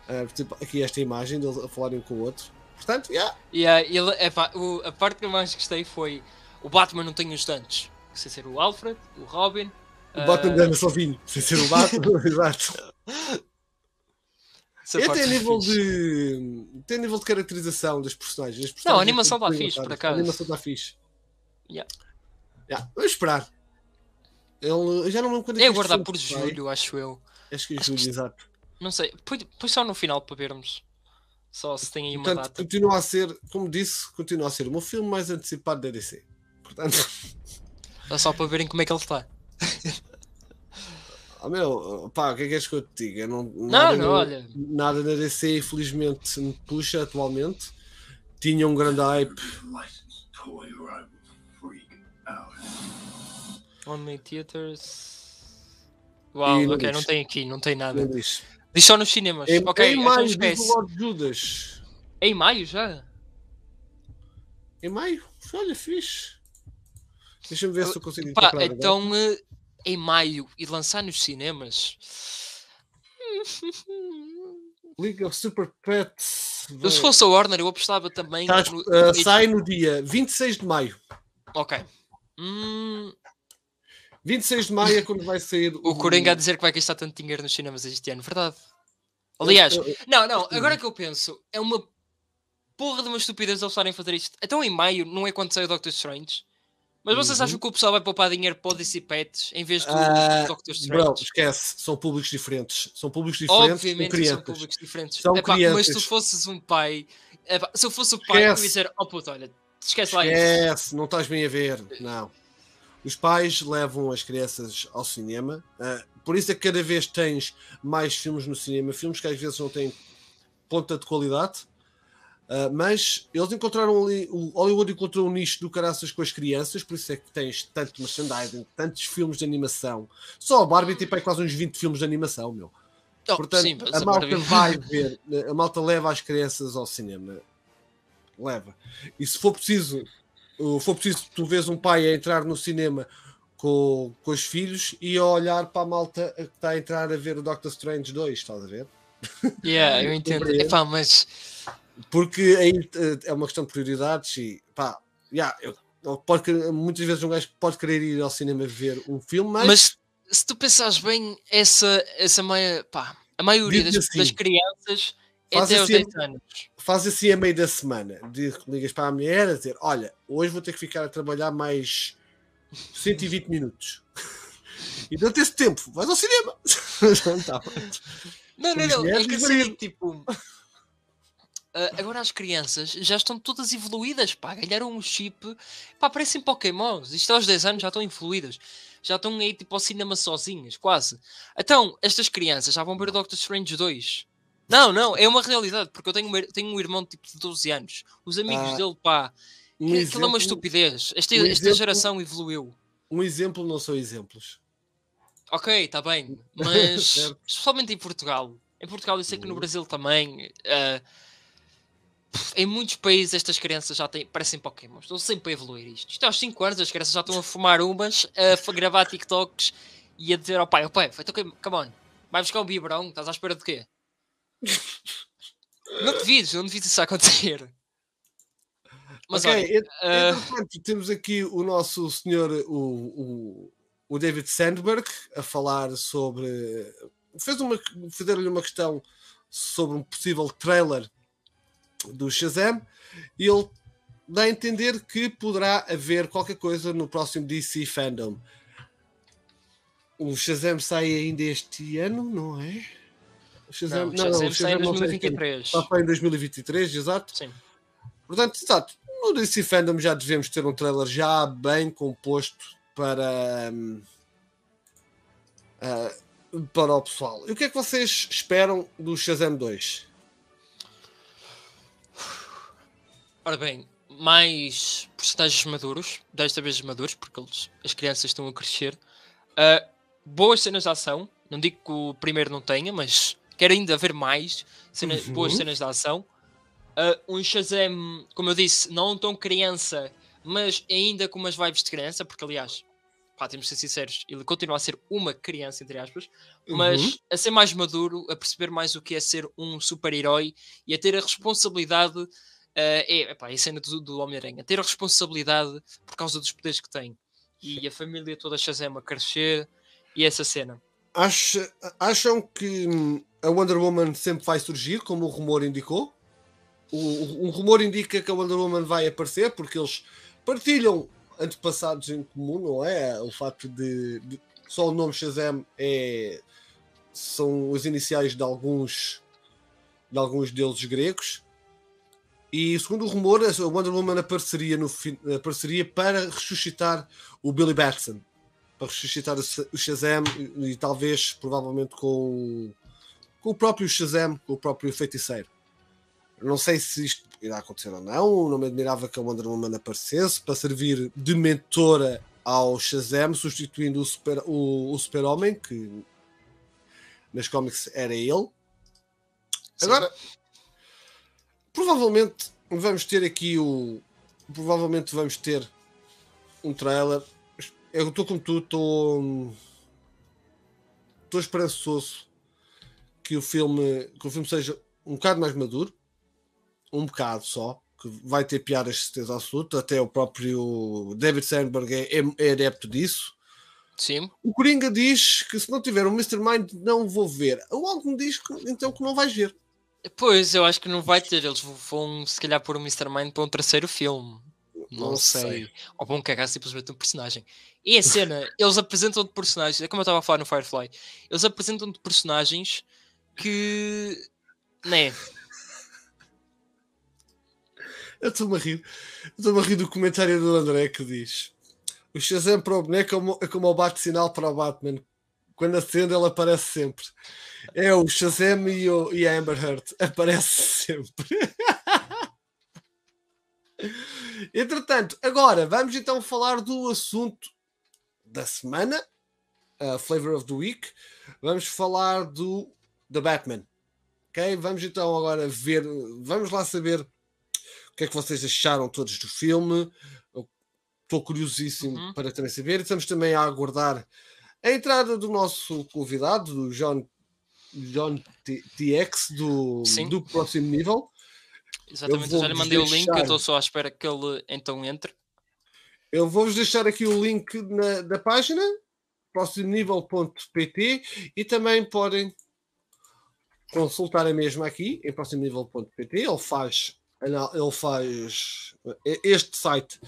Eh, tipo, aqui esta imagem deles a falarem um com o outro. Portanto, yeah,
E ah, ele, epá, o- a parte que eu mais gostei foi o Batman não tem ajudantes, sem ser o Alfred, o Robin.
o
ah,
Batman anda sozinho, sem ser o Batman, exato.
Essa
até a
foi
nível
fixe.
de. Tem nível de caracterização das personagens. As
Não, a
personagens
animação está fixe, por acaso.
A animação está fixe.
Yeah.
Yeah, Vamos esperar. Ele, eu já não lembro quando é
É
que filme
por julho, acho eu.
Acho que é julho,
que-
exato.
Não sei. Põe, só no final para vermos. Só se tem aí uma
Portanto,
data.
continua a ser, como disse, continua a ser o meu filme mais antecipado da DC. Portanto,
É só para verem como é que ele está.
oh meu, pá, o que é que és que eu te diga? Não,
Não,
nada
não,
na-
olha.
Nada na DC, infelizmente, me puxa atualmente. Tinha um grande hype.
Only Theaters. Uau,
E não
ok, não
diz.
tem aqui, não tem nada.
Não diz.
Diz só nos cinemas.
Em,
ok,
em
então
maio, diz
esquece.
o Lord Judas.
Em maio já?
Em maio? Olha, fixe. Deixa-me ver se eu consigo
Pá,
agora.
então eh, em maio e lançar nos cinemas.
League of Super Pets.
Eu, se fosse a Warner, eu apostava também.
Tá,
no-
uh, sai no dia 26 de maio.
Ok. Hum,
26 de maio é quando vai sair
o Coringa a dizer que vai gastar tanto dinheiro nos cinemas este ano, verdade? Aliás,
Eu- eu-
não, não, agora que eu penso, é uma porra de uma estupidez eles estarem a fazer isto. Então em maio não é quando sai o Doctor Strange? Mas vocês
Uhum.
acham que o pessoal vai poupar dinheiro para o DC Pets em vez do
Ah,
Doctor Strange?
Bro, esquece, são públicos diferentes. São públicos diferentes.
Obviamente
são
públicos diferentes.
São
Epá, mas se tu fosses um pai, epá, se eu fosse o pai, eu ia
Esquece.
dizer: Oh puto, olha, esquece lá isso.
Esquece, não estás bem a ver. Não. Os pais levam as crianças ao cinema. ah, por isso é que cada vez tens mais filmes no cinema. Filmes que às vezes não têm ponta de qualidade. Ah, mas eles encontraram ali. O Hollywood encontrou um nicho do caraças com as crianças. Por isso é que tens tanto merchandising, tantos filmes de animação. Só a Barbie tem pá, quase uns 20 filmes de animação, meu.
Oh,
Portanto,
sim,
a malta vai ver, a malta leva as crianças ao cinema. Leva. E se for preciso, uh, for preciso, tu vês um pai a entrar no cinema com, com os filhos e a olhar para a malta que está a entrar a ver o Doctor Strange 2, estás a ver?
Yeah, eu entendo. Epá, mas
Porque aí uh, é uma questão de prioridades e pá, yeah, eu, pode, muitas vezes um gajo pode querer ir ao cinema ver um filme, mas,
Mas se tu pensares bem, essa, essa maia, pá, a maioria das,
assim,
das crianças é até aos
assim-
10 anos.
faz assim a meio da semana. Diz- Ligas para a mulher a dizer: Olha, hoje vou ter que ficar a trabalhar mais 120 minutos. E durante esse tempo, vais ao cinema. Tá.
Não, não,
Os
não. É que assim, tipo. Ah, agora as crianças já estão todas evoluídas, pá, ganharam um chip, pá, parecem Pokémons, isto aos 10 anos já estão evoluídas, já estão aí tipo ao cinema sozinhas, quase. Então, estas crianças já vão ver o Doctor Strange 2. Não, não, é uma realidade, porque eu tenho, um tenho um irmão tipo de 12 anos, os amigos
Ah,
dele, pá,
Um
que- aquilo é uma
exemplo,
estupidez, esta,
um
esta
exemplo-
geração evoluiu.
um exemplo não são exemplos.
Ok, está bem, mas especialmente em Portugal. Em Portugal, eu sei que no
Uhum.
Brasil também. pff, em muitos países, estas crianças já têm, parecem Pokémon. Estão sempre a evoluir isto. Isto é aos 5 anos, as crianças já estão a fumar umas, a gravar TikToks e a dizer ao pai: Ó pai, feito, ok, come on, vai buscar um biberão, estás à espera de quê? não devides, não devides isso acontecer. Mas
ok,
olha,
ent- entretanto, temos aqui o nosso senhor, o, o, o David Sandberg, a falar sobre. Fez uma, fizeram-lhe uma questão sobre um possível trailer do Shazam e ele dá a entender que poderá haver qualquer coisa no próximo DC Fandom. O Shazam sai ainda este ano, não é? O
não, já sai em
sai este ano.
2023.
Só foi em 2023, exato.
Sim.
Portanto, exato, no DC Fandom já devemos ter um trailer já bem composto para, ah, para o pessoal. E o que é que vocês esperam do Shazam 2?
Ora bem, mais personagens maduros, desta vez maduros, porque eles- as crianças estão a crescer. Ah, boas cenas de ação, não digo que o primeiro não tenha, mas quero ainda ver mais cenas-
Uhum.
boas cenas de ação. Ah, um Shazam, como eu disse, não tão criança, mas ainda com umas vibes de criança, porque aliás, pá, temos de ser sinceros, ele continua a ser uma criança, entre aspas, mas
Uhum.
a ser mais maduro, a perceber mais o que é ser um super-herói e a ter a responsabilidade. Eh, é, epá, a cena do, do Homem-Aranha, ter a responsabilidade por causa dos poderes que tem e a família toda Shazam a crescer e essa cena.
Acha- acham que hum, a Wonder Woman sempre vai surgir, como o rumor indicou? O, o- um rumor indica que a Wonder Woman vai aparecer, porque eles partilham antepassados em comum, não é? O facto de, de- só o nome Shazam é, são os iniciais de alguns, de alguns deuses gregos. E segundo o rumor, a Wonder Woman apareceria, no, apareceria para ressuscitar o Billy Batson para ressuscitar o Shazam e, e talvez, provavelmente, com, o- com o próprio Shazam, com o próprio feiticeiro. Não sei se isto irá acontecer ou não. Não me admirava que a Wonder Woman aparecesse para servir de mentora ao Shazam, substituindo o Super- o, o Super-Homem, que nas cómics era ele.
Sim.
Agora, provavelmente vamos ter aqui o. Provavelmente vamos ter um trailer. Eu estou como tu, estou. Estou esperançoso que o filme que o filme seja um bocado mais maduro, um bocado só, que vai ter piadas de certeza absoluta. Até o próprio David Sandberg é, é- é adepto disso.
Sim.
O Coringa diz que se não tiver um Mr. Mind não vou ver. O algo me diz que, então que não vais ver.
Pois, eu acho que não vai ter. Eles vão, se calhar, pôr o Mr. Mind para um terceiro filme. Não,
Não
sei.
sei.
Ou vão cagar simplesmente um personagem. E a cena, eles apresentam de personagens, é como eu estava a falar no Firefly, eles apresentam de personagens que. Né?
Eu estou-me a rir. Estou-me a rir do comentário do André que diz: O Shazam para o boneco é como, é como o bate-sinal para o Batman. Quando acende, ele aparece sempre. É o Shazam e, o, e a Amber Heard. Aparece sempre. Entretanto, agora vamos então falar do assunto da semana, a Flavor of the Week. Vamos falar do The Batman. Ok? Vamos então agora ver, vamos lá saber o que é que vocês acharam todos do filme. Estou curiosíssimo
Uhum.
para também saber. Estamos também a aguardar a entrada do nosso convidado, do John, John TX, do,
Sim.
do próximo nível.
Exatamente, eu já lhe mandei o link, eu
deixar-
estou só à espera que ele então entre.
Eu vou-vos deixar aqui o link na, da página, próximonível.pt e também podem consultar a mesma aqui em próximonível.pt. Ele faz, ele faz este site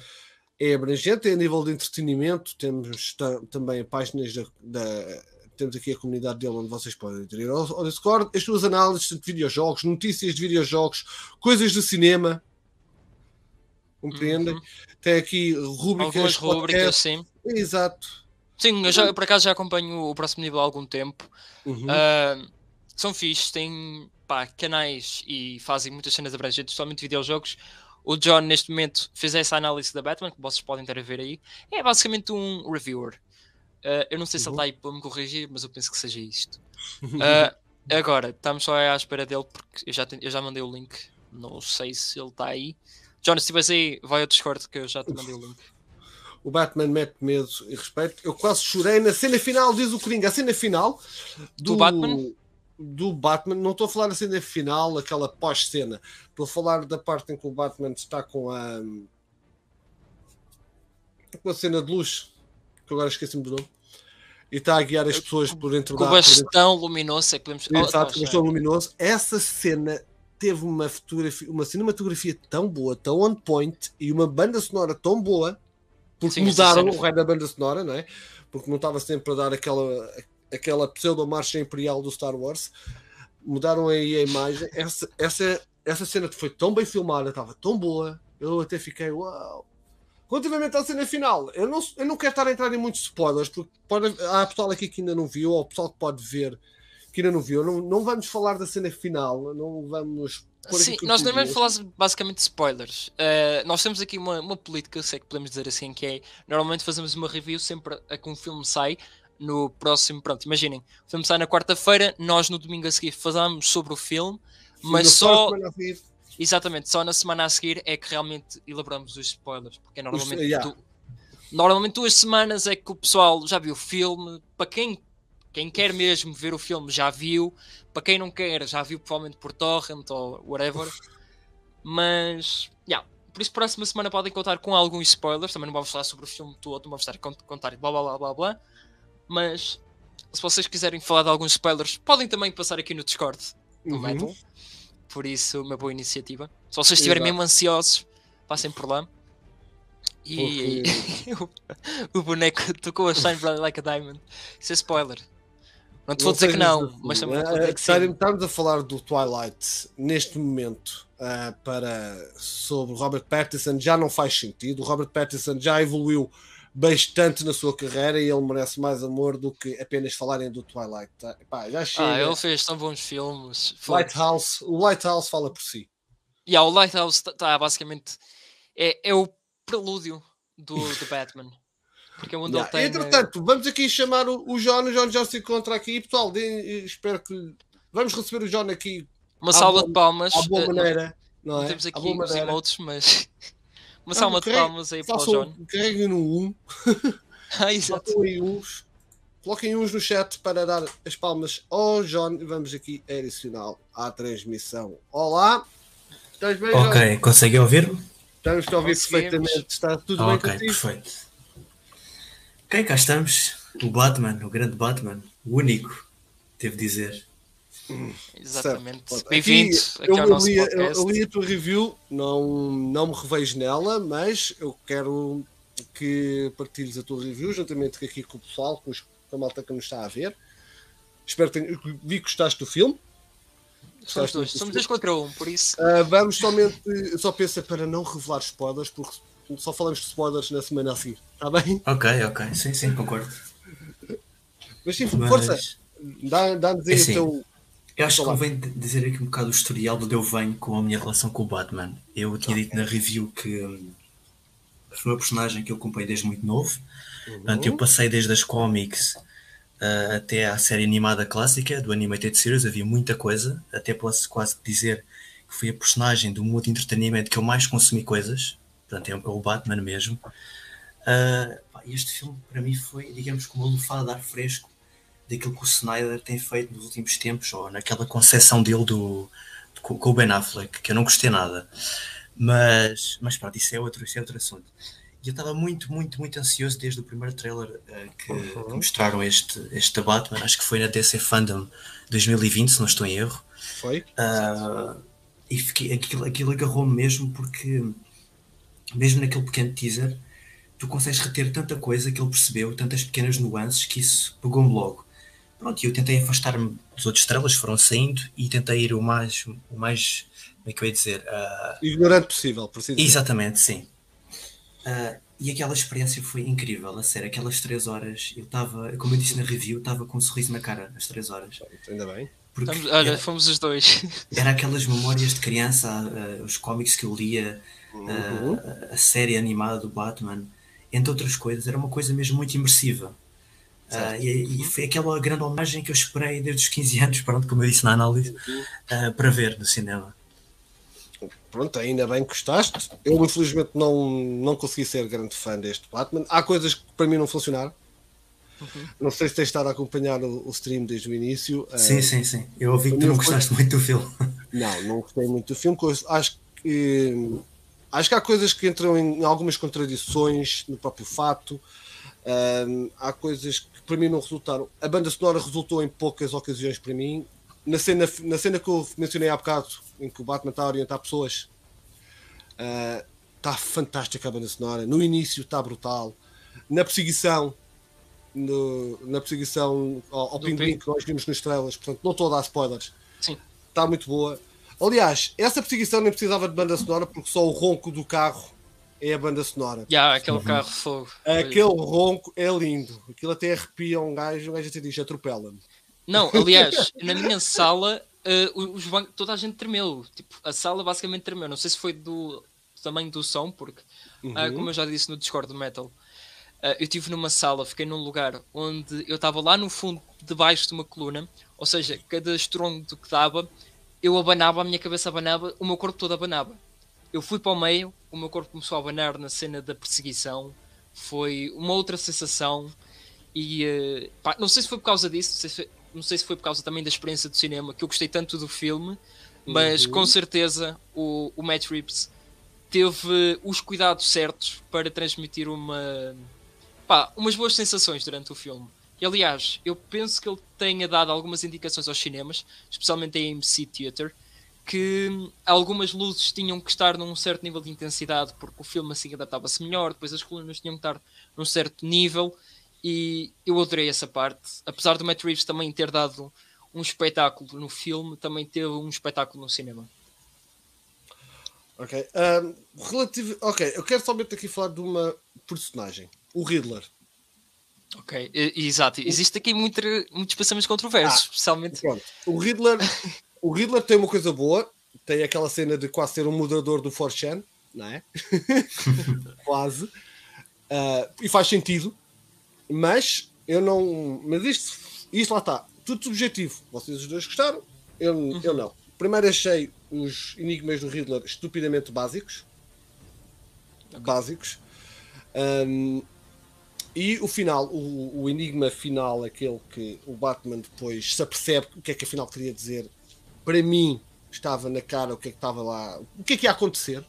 é abrangente, é a nível de entretenimento. Temos ta- também páginas da, da- temos aqui a comunidade dele onde vocês podem aderir ao, ao Discord. As suas análises de videojogos, notícias de videojogos, coisas de cinema. Compreendem?
Uhum.
Tem aqui rubricas.
Algumas rubricas,
podcast.
sim.
Exato.
Sim, eu já, por acaso já acompanho o próximo nível há algum tempo.
Uhum.
Ah, são fixes, têm pá, canais e fazem muitas cenas abrangentes, somente videojogos. O John, neste momento, fez essa análise da Batman, que vocês podem ter a ver aí. É basicamente um reviewer. Ah, eu não sei se ele
Uhum.
está aí para me corrigir, mas eu penso que seja isto. Ah, agora, estamos só à espera dele, porque eu já, ten- eu já mandei o link. Não sei se ele está aí. John, se estiveres aí, vai ao Discord que eu já te mandei o link.
O Batman mete medo e respeito. Eu quase chorei na cena final, diz o Coringa. A cena final do,
Do Batman?
Do Batman, não estou a falar da cena final, aquela pós-cena. Estou a falar da parte em que o Batman está com a. com a cena de luz, que agora esqueci-me do nome. E está a guiar as pessoas por da
o bastão luminoso é que podemos.
Exato,
nós,
com bastão luminoso. Essa cena teve uma fotografia, uma cinematografia tão boa, tão on point e uma banda sonora tão boa, porque
Sim,
mudaram o raio da banda sonora, não é? Porque não estava sempre a dar aquela, aquela pseudo-marcha imperial do Star Wars. Mudaram aí a imagem. Essa, essa, essa cena foi tão bem filmada, estava tão boa, eu até fiquei uau. Relativamente à cena final, eu não, eu não quero estar a entrar em muitos spoilers, porque pode, há pessoal aqui que ainda não viu, ou pessoal que pode ver que ainda não viu. Não, não vamos falar da cena final, não vamos.
Sim, nós não vamos falar basicamente de spoilers. Uh, nós temos aqui uma, uma política, se é que podemos dizer assim, que é normalmente fazemos uma review sempre a que um filme sai no próximo. Pronto, imaginem, o filme sai na quarta-feira, nós no domingo a seguir falamos sobre o filme, mas
Na
só. Exatamente, só na semana a seguir é que realmente elaboramos os spoilers, porque é normalmente,
yeah.
du- normalmente duas semanas é que o pessoal já viu o filme, para quem, quem quer mesmo ver o filme já viu, para quem não quer já viu provavelmente por torrent ou whatever, mas, yeah, por isso próxima semana podem contar com alguns spoilers, também não vamos falar sobre o filme todo, não vamos estar a cont- contar blá blá blá blá blá, mas se vocês quiserem falar de alguns spoilers, podem também passar aqui no Discord do
Uhum.
Metal. Por isso, uma boa iniciativa. Se vocês estiverem
Exato.
mesmo ansiosos, passem por lá. E o, boneco tocou a Shine Bright Like a Diamond. Isso é spoiler. Não te vou dizer que não,
assim,
mas também sim.
Estamos a falar do Twilight neste momento ah, para, sobre Robert Pattinson já não faz sentido. O Robert Pattinson já evoluiu bastante na sua carreira e ele merece mais amor do que apenas falarem do Twilight. tá? Epá, já chega.
Ah, ele fez tão bons filmes. Foi-
Lighthouse, o Lighthouse fala por si.
E yeah, o Lighthouse está basicamente. É, é o prelúdio do, do Batman. Porque é onde
Yeah.
ele tem.
Entretanto, vamos aqui chamar o, o John. O John já se encontra aqui. Pessoal, dê- espero que. Vamos receber o John aqui
Uma salva
boa-
de palmas.
à boa
eh,
maneira. Não,
não
é?
temos aqui os emotes, mas. Uma
Ah,
salva de palmas aí para o John.
Carreguem no 1.
Ah, exato.
Coloquem uns, coloquem uns no chat para dar as palmas ao John e vamos aqui adicional à transmissão. Olá, estás bem, John?
Ok, conseguem ouvir-me?
Estamos a ouvir perfeitamente. Está tudo bem
Ok,
contigo?
perfeito. Ok, cá estamos. O Batman, o grande Batman, o único, devo dizer.
Exatamente.
Certo.
Bem-vindo
Aqui,
aqui,
eu,
ao nosso
li, eu,
podcast.
eu li a tua review, não, não me revejo nela, mas eu quero que partilhes a tua review juntamente aqui com o pessoal, com, os, com a malta que nos está a ver. Espero que tenha- vi que gostaste do filme.
Somos dois,
do
somos dois contra um, por isso.
Uh, vamos somente, só pensa para não revelar spoilers, porque só falamos de spoilers na semana a seguir, está bem?
Ok, ok, sim, sim, concordo.
Mas sim,
Mas
força, dá- dá-nos aí
É
o
assim,
teu.
Eu acho que
Olá.
convém d- dizer aqui um bocado o historial de onde eu venho com a minha relação com o Batman. Eu tinha dito na review que hum, foi uma personagem que eu acompanhei desde muito novo. Portanto, eu passei desde as cómics ah, até à série animada clássica do Animated Series, havia muita coisa, até posso quase dizer que foi a personagem do mundo de entretenimento que eu mais consumi coisas, portanto é o- é o Batman mesmo. Pá, este filme para mim foi, digamos, como uma lufada de ar fresco daquilo que o Snyder tem feito nos últimos tempos, ou naquela concepção dele do, do- com o Ben Affleck, que eu não gostei nada. Mas, mas pronto, isso é outro, isso é outro assunto. E eu estava muito, muito, muito ansioso desde o primeiro trailer eh, que,
Uhum.
que mostraram este, este Batman. Acho que foi na DC Fandom 2020, se não estou em erro.
Foi?
Ah, e fiquei, aquilo, aquilo agarrou-me mesmo porque, mesmo naquele pequeno teaser, tu consegues reter tanta coisa que ele percebeu, tantas pequenas nuances, que isso pegou-me logo. Pronto, e eu tentei afastar-me dos outros estrelas, foram saindo, e tentei ir o mais, o mais como é que eu ia dizer? Ah,
Ignorante possível, por assim dizer.
Exatamente, sim. Ah, e aquela experiência foi incrível, a sério. Aquelas três horas, eu estava, como eu disse na review, estava com um sorriso na cara às três horas.
Ainda bem.
Porque
Estamos- olha,
era,
fomos os dois.
era aquelas memórias de criança, ah, os cómics que eu lia,
Uhum.
a série animada do Batman, entre outras coisas, era uma coisa mesmo muito imersiva. Ah, e, e foi aquela grande homenagem que eu esperei desde os 15 anos, pronto, como eu disse na análise, ah, para ver no cinema.
Pronto, ainda bem que gostaste. Eu, infelizmente, não, não consegui ser grande fã deste Batman. Há coisas que para mim não funcionaram. Não sei se tens estado a acompanhar o, o stream desde o início.
Sim,
Ah,
sim, sim. Eu ouvi que tu não gostaste muito do filme.
Não, não gostei muito do filme. Acho que, acho que há coisas que entram em algumas contradições no próprio fato. Ahm, há coisas que para mim não resultaram. A banda sonora resultou em poucas ocasiões para mim. Na cena, na cena que eu mencionei há bocado, em que o Batman está a orientar pessoas, ah, está fantástica a banda sonora. No início está brutal. Na perseguição, no- na perseguição ao, ao pinguim
Pin-
que nós vimos nas estrelas, portanto, não estou a dar spoilers
Sim.
está muito boa. Aliás, essa perseguição nem precisava de banda sonora porque só o ronco do carro é a banda sonora.
Já, aquele carro de fogo.
Aquele ronco é lindo. Aquilo até arrepia um gajo, um gajo até diz, atropela-me.
Não, aliás, na minha sala, eh, os bancos, toda a gente tremeu. Tipo, a sala basicamente tremeu. Não sei se foi do tamanho do som, porque, ah,
Uhum.
como eu já disse no Discord do Metal, ah, eu estive numa sala, fiquei num lugar onde eu estava lá no fundo, debaixo de uma coluna, ou seja, cada estrondo que dava, eu abanava, a minha cabeça abanava, o meu corpo todo abanava. Eu fui para o meio, o meu corpo começou a abanar na cena da perseguição. Foi uma outra sensação. E eh, pá, não sei se foi por causa disso, não sei se foi, não sei se foi por causa também da experiência do cinema, que eu gostei tanto do filme, mas
Uhum.
com certeza o, o Matt Reeves teve os cuidados certos para transmitir uma, pá, umas boas sensações durante o filme. E aliás, eu penso que ele tenha dado algumas indicações aos cinemas, especialmente a AMC Theatre, que algumas luzes tinham que estar num certo nível de intensidade porque o filme assim adaptava-se melhor, depois as colunas tinham que estar num certo nível e eu adorei essa parte. Apesar do Matt Reeves também ter dado um espetáculo no filme, também teve um espetáculo no cinema.
Ok. Um, relativo... Ok, eu quero somente aqui falar de uma personagem, o Riddler.
Ok, exato. Existe aqui muito, muitos pensamentos controversos, ah, especialmente.
Pronto. O Riddler, o Riddler tem uma coisa boa, tem aquela cena de quase ser um moderador do 4chan, não é? quase. Uh, e faz sentido, mas eu não. Mas isto, isto lá está, tudo subjetivo. Vocês os dois gostaram, eu, uhum. eu não. Primeiro achei os enigmas do Riddler estupidamente básicos. Okay. Básicos. Um, e o final, o, o, enigma final, aquele que o Batman depois se apercebe o que é que afinal queria dizer, para mim estava na cara o que é que estava lá, o que é que ia acontecer.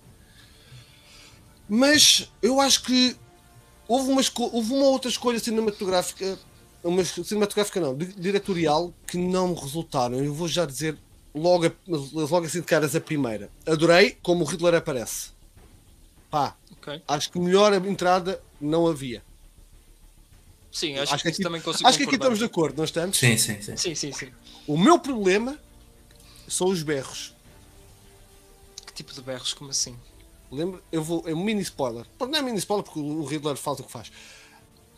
Mas eu acho que houve uma, houve uma outra escolha cinematográfica, uma cinematográfica não, diretorial, que não resultaram. Eu vou já dizer logo, logo assim de caras a primeira. Adorei como o Riddler aparece. Pá, okay. acho que melhor entrada não havia.
Sim, acho, acho que, aqui, também consigo
Acho que aqui estamos de acordo, não estamos?
Sim, sim, sim.
sim, sim, sim.
O meu problema são os berros.
Que tipo de berros? Como assim?
Lembro, eu vou. É um mini spoiler. Não é mini spoiler porque o Riddler faz o que faz.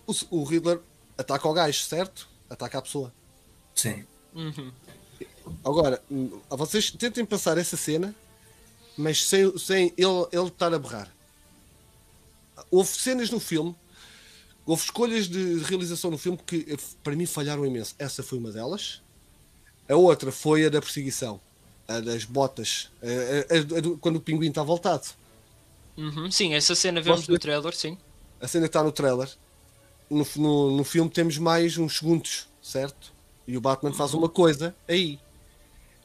O, o Riddler ataca o gajo, certo? Ataca a pessoa.
Sim.
Uhum.
Agora, vocês tentem passar essa cena, mas sem, sem ele, ele estar a berrar. Houve cenas no filme, houve escolhas de realização no filme que eh, para mim falharam imenso. Essa foi uma delas. A outra foi a da perseguição, a das botas, a, a, quando o pinguim está voltado.
Uhum, sim, essa cena vemos no trailer, sim.
A cena que está no trailer. No, no, no filme temos mais uns segundos, certo? E o Batman faz uma coisa aí.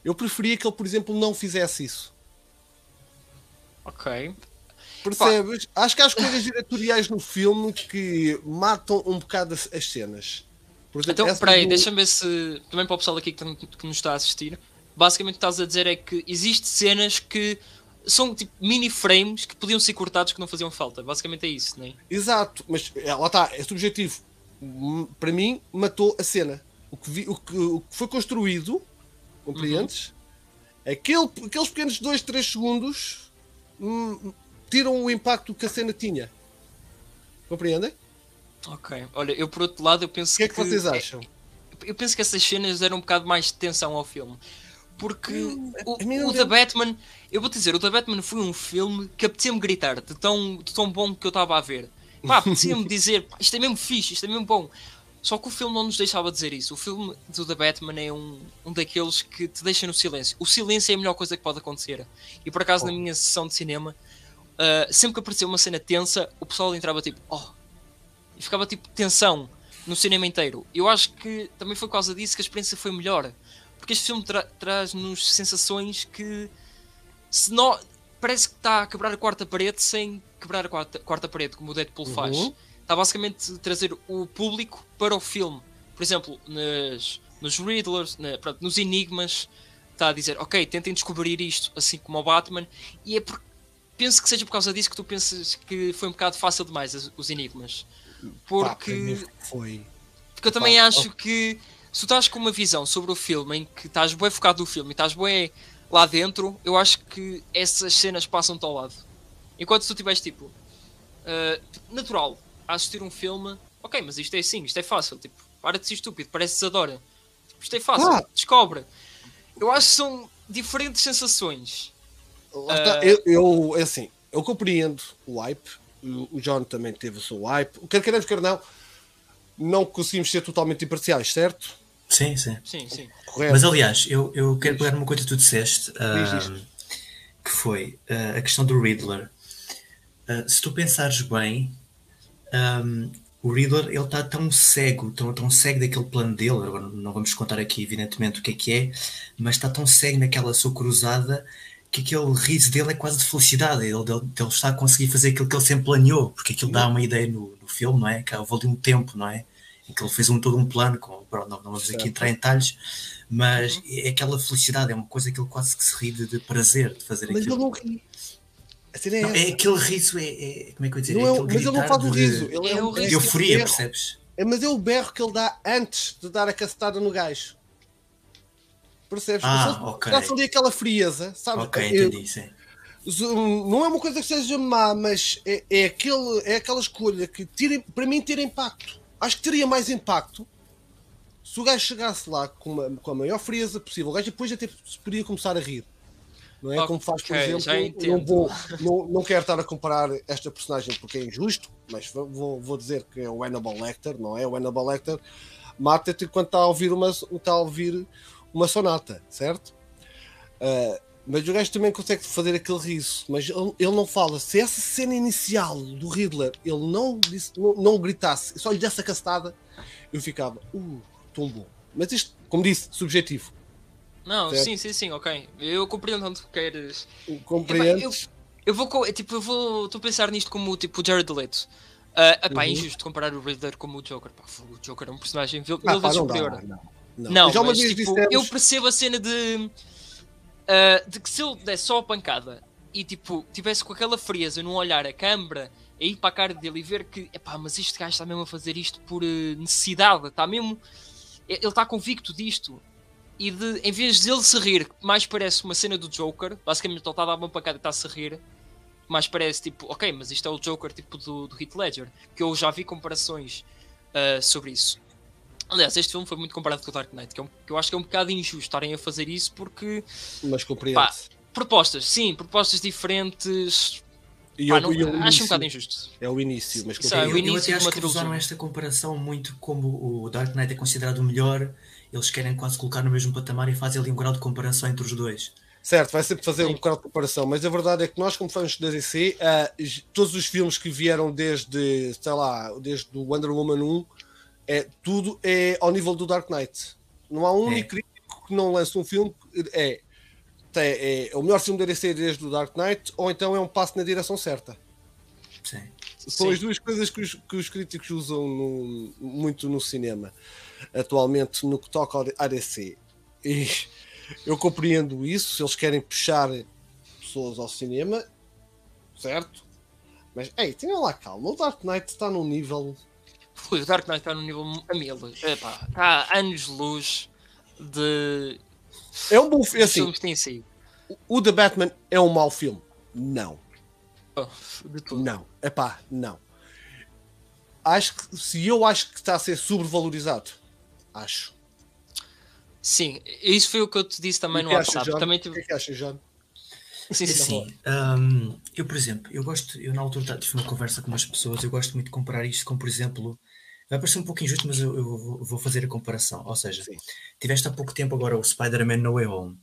Eu preferia que ele, por exemplo, não fizesse isso.
Ok.
Percebes? Pá. Acho que há as coisas diretoriais no filme que matam um bocado as, as cenas.
Então, peraí, do... deixa-me ver se. Também para o pessoal aqui que, que nos está a assistir. Basicamente, o que estás a dizer é que existem cenas que são tipo mini frames que podiam ser cortados que não faziam falta. Basicamente é isso, não é?
Exato, mas é, lá está, é subjetivo. Para mim, matou a cena. O que, vi, o que, o que foi construído, compreendes? Uhum. Aquele, aqueles pequenos 2, 3 segundos hum, tiram o impacto que a cena tinha. Compreendem?
Ok. Olha, eu por outro lado, eu penso
que. O que é que vocês é, acham?
eu penso que essas cenas deram um bocado mais de tensão ao filme. Porque hum, o, o The Batman, eu vou te dizer, o The Batman foi um filme que apetecia-me gritar de tão, de tão bom que eu estava a ver. Pá, apetecia-me dizer, isto é mesmo fixe, isto é mesmo bom. Só que o filme não nos deixava dizer isso. O filme do The Batman é um, um daqueles que te deixa no silêncio. O silêncio é a melhor coisa que pode acontecer. E por acaso, oh. na minha sessão de cinema, uh, sempre que aparecia uma cena tensa, o pessoal entrava tipo, oh, e ficava tipo tensão no cinema inteiro. Eu acho que também foi por causa disso que a experiência foi melhor. Porque este filme tra traz-nos sensações que se não, parece que está a quebrar a quarta parede sem quebrar a quarta, quarta parede, como o Deadpool uhum. faz. Está basicamente a trazer o público para o filme. Por exemplo, nas, nos Riddlers, na, pronto, nos Enigmas, está a dizer, ok, tentem descobrir isto, assim como o Batman, e é por, penso que seja por causa disso que tu pensas que foi um bocado fácil demais os Enigmas. Porque.
Pá, foi.
Porque eu também Pá, acho oh. que se tu estás com uma visão sobre o filme em que estás bem focado no filme e estás bem lá dentro, eu acho que essas cenas passam-te ao lado. Enquanto tu estiveres tipo uh, natural a assistir um filme, ok, mas isto é assim, isto é fácil, tipo, para de ser estúpido, parece desadora. Tipo, isto é fácil, ah. descobre. Eu acho que são diferentes sensações.
Uh... Eu, eu, é assim, eu compreendo o hype, o John também teve o seu hype, o quer queremos, quer não não conseguimos ser totalmente imparciais, certo?
Sim, sim.
sim, sim.
Correto. Mas aliás, eu, eu quero pegar uma coisa que tu disseste, uh, que foi uh, a questão do Riddler. Uh, se tu pensares bem, um, o Riddler ele está tão cego, tão, tão cego daquele plano dele, agora não vamos contar aqui evidentemente o que é que é, mas está tão cego naquela sua cruzada que aquele riso dele é quase de felicidade, ele, ele, ele, está a conseguir fazer aquilo que ele sempre planeou, porque aquilo dá uma ideia no, no filme, não é? Que houve ali um tempo, não é? em que ele fez um, todo um plano, com, pronto, não, vamos aqui entrar em detalhes, mas é aquela felicidade, é uma coisa que ele quase que se ri de, de prazer de fazer
Mas ele
aquilo.
não ri. A cena é
Não, é aquele riso, é, é- como é que eu ia dizer?
Não
é
é- mas ele não faz o
de-
riso. Ele é,
É
um
o
de
riso.
euforia, percebes?
É, mas é o berro que ele dá antes de dar a cacetada no gajo. Percebes?
Ah,
Se ele
ok.
tivesse ali aquela frieza, sabes?
Ok,
Eu-
entendi, sim.
Não é uma coisa que seja má, mas é, é, aquele, é aquela escolha que tira, para mim ter impacto. Acho que teria mais impacto se o gajo chegasse lá com, uma- com a maior frieza possível. O gajo depois até se podia começar a rir. Não é? Como faz, por exemplo.
já
Não, vou, não, não quero estar a comparar esta personagem porque é injusto, mas vou- vou, vou dizer que é o Hannibal Lecter, não é? O Hannibal Lecter mata-te enquanto está a ouvir uma, está a ouvir uma sonata, certo? Ah, mas o gajo também consegue fazer aquele riso, mas ele, ele não fala. Se essa cena inicial do Riddler ele não, disse, não, não gritasse, só lhe desse a castada, eu ficava, uh, tão bom. Mas isto, como disse, subjetivo.
Não,
Certo.
sim, sim, sim, ok. Eu compreendo onde queres.
Compreendes?
Eu vou, co- tipo, eu vou, estou a pensar nisto como tipo o Jared Leto. Ah, epá, é
Uhum.
injusto comparar o Riddler como o Joker. Pá, o Joker é um personagem mil,
Ah,
mil
pá,
vezes
não dá,
superior.
não, não.
Não,
Já uma
mas
vez
tipo,
dissemos-
eu percebo a cena de, ah, de que se ele desse só a pancada e tipo, tivesse com aquela frieza num olhar a câmara a ir para a cara dele e ver que, epá, mas este gajo está mesmo a fazer isto por eh, necessidade, está mesmo, ele está convicto disto. E de, em vez de ele se rir, que mais parece uma cena do Joker, basicamente ele está a dar uma pancada e está-se a rir, mais parece tipo, ok, mas isto é o Joker tipo do, do Heath Ledger, que eu já vi comparações ah, sobre isso. Aliás, este filme foi muito comparado com o Dark Knight, que, é um- que eu acho que é um bocado injusto estarem a fazer isso porque
Mas compreende.
Pá, propostas, sim, propostas diferentes.
E
Pá,
eu-
não-
e
acho um
início-
bocado injusto.
É o início, mas
Isso é,
compreende.
o
eu, eu
início
até acho que usaram esta comparação muito como o Dark Knight é considerado o melhor, eles querem quase colocar no mesmo patamar e fazem ali um grau de comparação entre os dois.
Certo, vai sempre fazer um
Sim.
bocado de comparação, mas a verdade é que nós, como fãs da DC, ah, j- todos os filmes que vieram desde, sei lá, desde o Wonder Woman 1, é, tudo é ao nível do Dark Knight. Não há um
É.
único crítico que não lance um filme que é, é, é o melhor filme da DC desde o Dark Knight, ou então é um passo na direção certa.
Sim.
São
Sim.
as duas coisas que os, que os críticos usam no- muito no cinema, atualmente, no que toca ao à DC. E eu compreendo isso, se eles querem puxar pessoas ao cinema, certo? Mas, ei, tenham lá calma, o Dark Knight está num nível.
Ui, o Dark Knight está no nível a mil. Epá, está a anos de luz de
É um bom filme.
dos
Assim,
têm saído.
o The Batman é um mau filme? Não,
Oh, de tudo.
não, é pá, não. Acho que, se eu acho que está a ser sobrevalorizado, acho.
Sim, isso foi o que eu te disse também no WhatsApp.
John?
Também
O que
tive...
é que achas, John?
Sim, sim, sim.
Assim, hum, eu, por exemplo, eu gosto, eu na altura tive uma conversa com umas pessoas, eu gosto muito de comparar isto com, por exemplo, vai parecer um pouco injusto, mas eu, eu vou- fazer a comparação. Ou seja,
Sim.
tiveste há pouco tempo agora o Spider-Man No Way Home.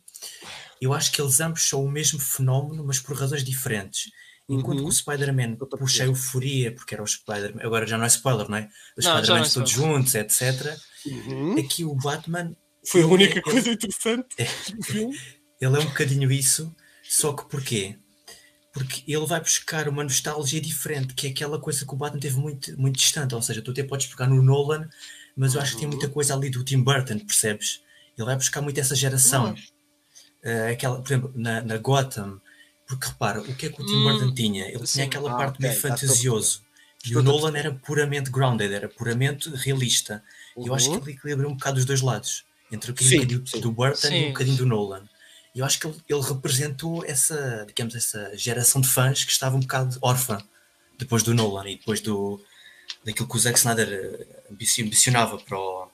Eu acho que eles ambos são o mesmo fenómeno, mas por razões diferentes. Enquanto
Uhum.
que o Spider-Man puxa a euforia, porque era o Spider-Man, agora já não é spoiler, não é? Os
não é
Spider-Man todos juntos, etc.
Uhum.
Aqui o Batman
Foi a única
ele-
coisa interessante do filme.
ele é um bocadinho isso, só que porquê? Porque ele vai buscar uma nostalgia diferente, que é aquela coisa que o Batman teve muito, muito distante. Ou seja, tu até podes pegar no Nolan, mas eu acho que tem muita coisa ali do Tim Burton, percebes? Ele vai buscar muito essa geração. Eh, aquela, por exemplo, na, na Gotham, porque repara, o que é que o Tim
Hum,
Burton tinha? Ele
sim.
tinha aquela
Ah,
parte
ok,
meio
a
fantasioso. E o Nolan era puramente grounded, era puramente realista. E eu acho que
Uhum.
ele equilibra um bocado os dois lados. Entre o
Sim,
bocadinho
sim.
do Burton e
Sim.
um bocadinho do Nolan. E eu acho que ele, ele representou essa, digamos, essa geração de fãs que estava um bocado órfã depois do Nolan e depois do, daquilo que o Zack Snyder eh, ambici- ambicionava para o,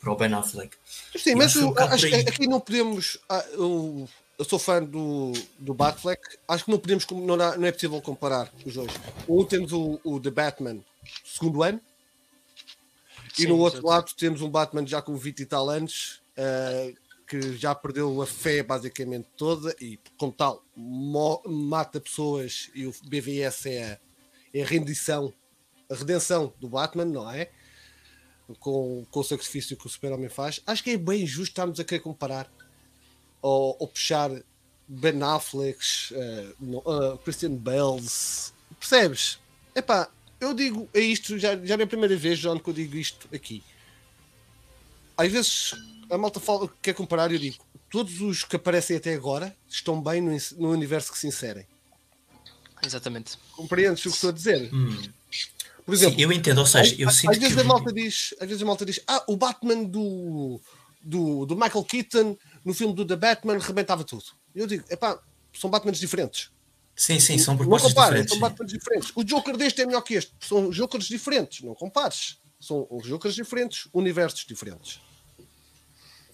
para o Ben Affleck.
Sim,
Eu
mas
acho um
acho aqui não podemos. ah, Eu, eu sou fã do, do Batfleck, acho que não podemos. Não, dá- não é possível comparar os dois. Um temos o, o The Batman segundo ano, e
Sim,
no outro lado temos um Batman já com 20 e tal anos, ah, que já perdeu a fé basicamente toda, e como tal, mata pessoas, e o BVS é a, é a rendição, a redenção do Batman, não é? com, com o sacrifício que o Super-Homem faz, acho que é bem justo estarmos a querer comparar ou, ou puxar Ben Affleck, eh, no- eh, Christian Bales, percebes? Epá, eu digo isto, já, já não é a primeira vez, John, que eu digo isto aqui. Às vezes a malta fala, quer comparar e eu digo, todos os que aparecem até agora estão bem no, no universo que se inserem.
Exatamente.
Compreendes o que estou a dizer?
Hum.
Por
Sim,
exemplo,
eu entendo, ou seja, eu
às,
sinto
às vezes
que.
a malta diz, às vezes a malta diz, ah, o Batman do, do, do Michael Keaton no filme do The Batman rebentava tudo. Eu digo, epá, são Batmans diferentes.
Sim, sim, são
não
propostas
compares,
diferentes.
são
sim.
Batmans diferentes. O Joker deste é melhor que este. São Jokers diferentes, não compares. São Jokers diferentes, universos diferentes.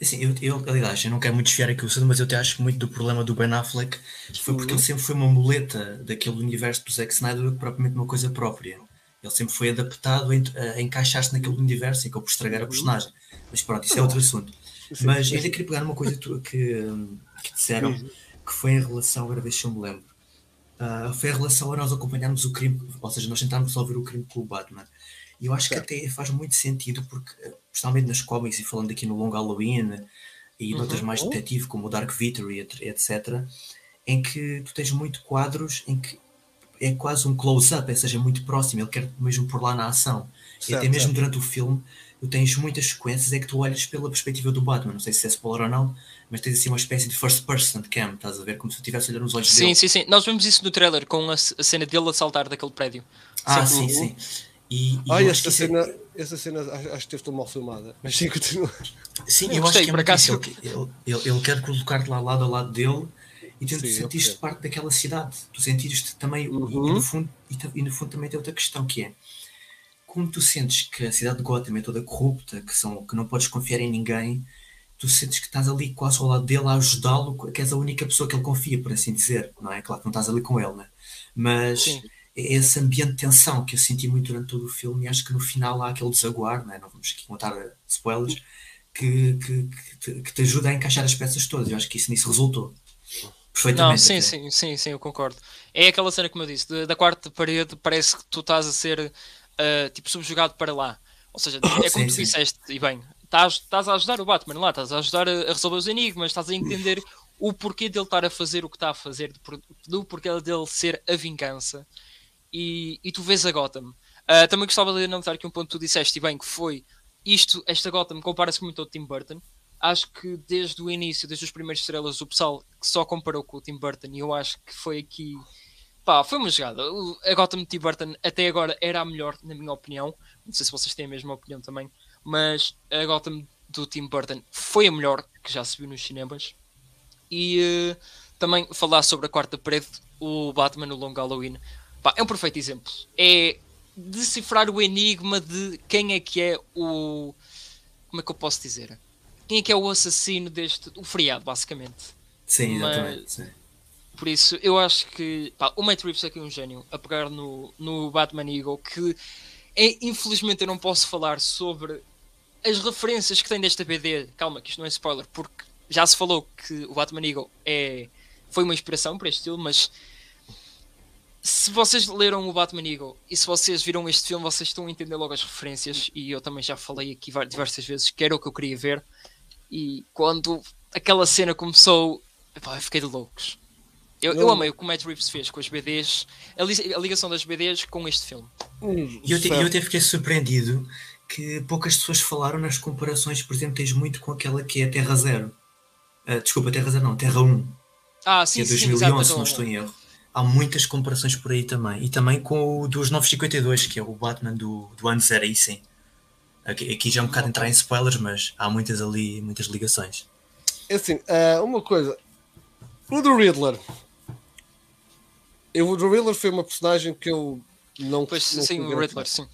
Assim, eu, eu, aliás, eu não quero muito desfiar aqui o assunto, mas eu até acho que muito do problema do Ben Affleck foi porque ele sempre foi uma muleta daquele universo do Zack Snyder do que propriamente uma coisa própria. Ele sempre foi adaptado a, a encaixar-se naquele universo e acabou por estragar a personagem. Mas pronto, isso é outro assunto. Mas
sim.
ainda queria pegar numa coisa que, que disseram, que foi em relação, agora deixa eu me lembro, Ah, foi em relação a nós acompanharmos o crime, ou seja, nós tentarmos resolver o crime com o Batman. E eu acho
Certo.
que até faz muito sentido, porque, principalmente nas cómics e falando aqui no Long Halloween e noutras mais detetive, como o Dark Victory, et- etc., em que tu tens muito quadros em que é quase um close-up, ou seja, muito próximo, ele quer mesmo por lá na ação. e
Certo,
até mesmo
certo.
durante o filme, tu tens muitas sequências é que tu olhas pela perspectiva do Batman, não sei se é spoiler ou não, mas tens assim uma espécie de first person cam, estás a ver, como se tu estivesse a olhar nos olhos
Sim,
dele.
sim, sim. Nós vemos isso no trailer com a, cena dele a saltar daquele prédio.
Ah,
Sim.
sim, sim. E, e
Ai,
eu que isso é-
cena, essa cena acho, acho que esteve tão mal filmada. Mas sim, continua.
Sim,
Eu
eu, acho
gostei,
que é
acaso.
isso. Ele, ele, ele quer colocar-te lá lado a lado dele e tu
eu
sentiste parte daquela cidade. Tu sentiste também, e-
Uhum.
e, no fundo, e, e no fundo também tem outra questão que é como tu sentes que a cidade de Gotham é toda corrupta, que, são, que não podes confiar em ninguém, tu sentes que estás ali quase ao lado dele a ajudá-lo, que és a única pessoa que ele confia, por assim dizer, não é? Claro que não estás ali com ele, né? Mas
Sim.
É esse ambiente de tensão que eu senti muito durante todo o filme e acho que no final há aquele desaguar, não, é? não vamos aqui contar eh, spoilers, que, que, que, te, que te ajuda a encaixar as peças todas. Eu acho que isso nisso resultou. Perfeitamente.
Não, sim,
até.
sim, sim, sim, eu concordo. É aquela cena, como eu disse, da quarta parede parece que tu estás a ser ah, tipo subjugado para lá. Ou seja, é como
Sim,
tu
sim.
disseste, e bem, estás, estás a ajudar o Batman lá, estás a ajudar a, resolver os enigmas, estás a entender o porquê dele estar a fazer o que está a fazer, do porquê dele ser a vingança. E, e tu vês a Gotham. Ah, também gostava de anotar aqui um ponto que tu disseste, e bem, que foi isto, esta Gotham compara-se muito ao Tim Burton. Acho que desde o início, desde os primeiros estrelas, o pessoal que só comparou com o Tim Burton, e eu acho que foi aqui. Pá, foi uma jogada. A Gotham de Tim Burton até agora era a melhor, na minha opinião. Não sei se vocês têm a mesma opinião também, mas a Gotham do Tim Burton foi a melhor que já se viu nos cinemas. E eh, também falar sobre a quarta parede, o Batman no Long Halloween. Pá, é um perfeito exemplo. É decifrar o enigma de quem é que é o. Como é que eu posso dizer? Quem é que é o assassino deste. O feriado, basicamente.
Sim,
Mas-
exatamente. sim.
Por isso, eu acho que pá, o Matt Reeves é aqui um gênio a pegar no, no Batman Eagle. Que é, infelizmente eu não posso falar sobre as referências que tem desta BD. Calma, que isto não é spoiler, porque já se falou que o Batman Eagle é, foi uma inspiração para este estilo, mas se vocês leram o Batman Eagle e se vocês viram este filme, vocês estão a entender logo as referências. E eu também já falei aqui diversas vezes que era o que eu queria ver. E quando aquela cena começou, epá, eu fiquei de loucos. Eu, eu
Eu-
amei o que o Matt Reeves fez com as BDs, a, li- a ligação das BDs com este filme.
E eu, te- eu até fiquei surpreendido que poucas pessoas falaram nas comparações, por exemplo, tens muito com aquela que é Terra Zero. Ah, desculpa, Terra Zero não, Terra 1,
Ah,
que
sim,
é
sim,
2011,
exato,
se não estou em erro. Há muitas comparações por aí também. E também com o dos 952, que é o Batman do, do ano zero, aí sim. Aqui, aqui já é um bocado entrar em spoilers, mas há muitas ali, muitas ligações.
É assim, ah, uma coisa. O do Riddler. Eu, o do Riddler foi uma personagem que eu não
Pois
não
sim, o Riddler, sim.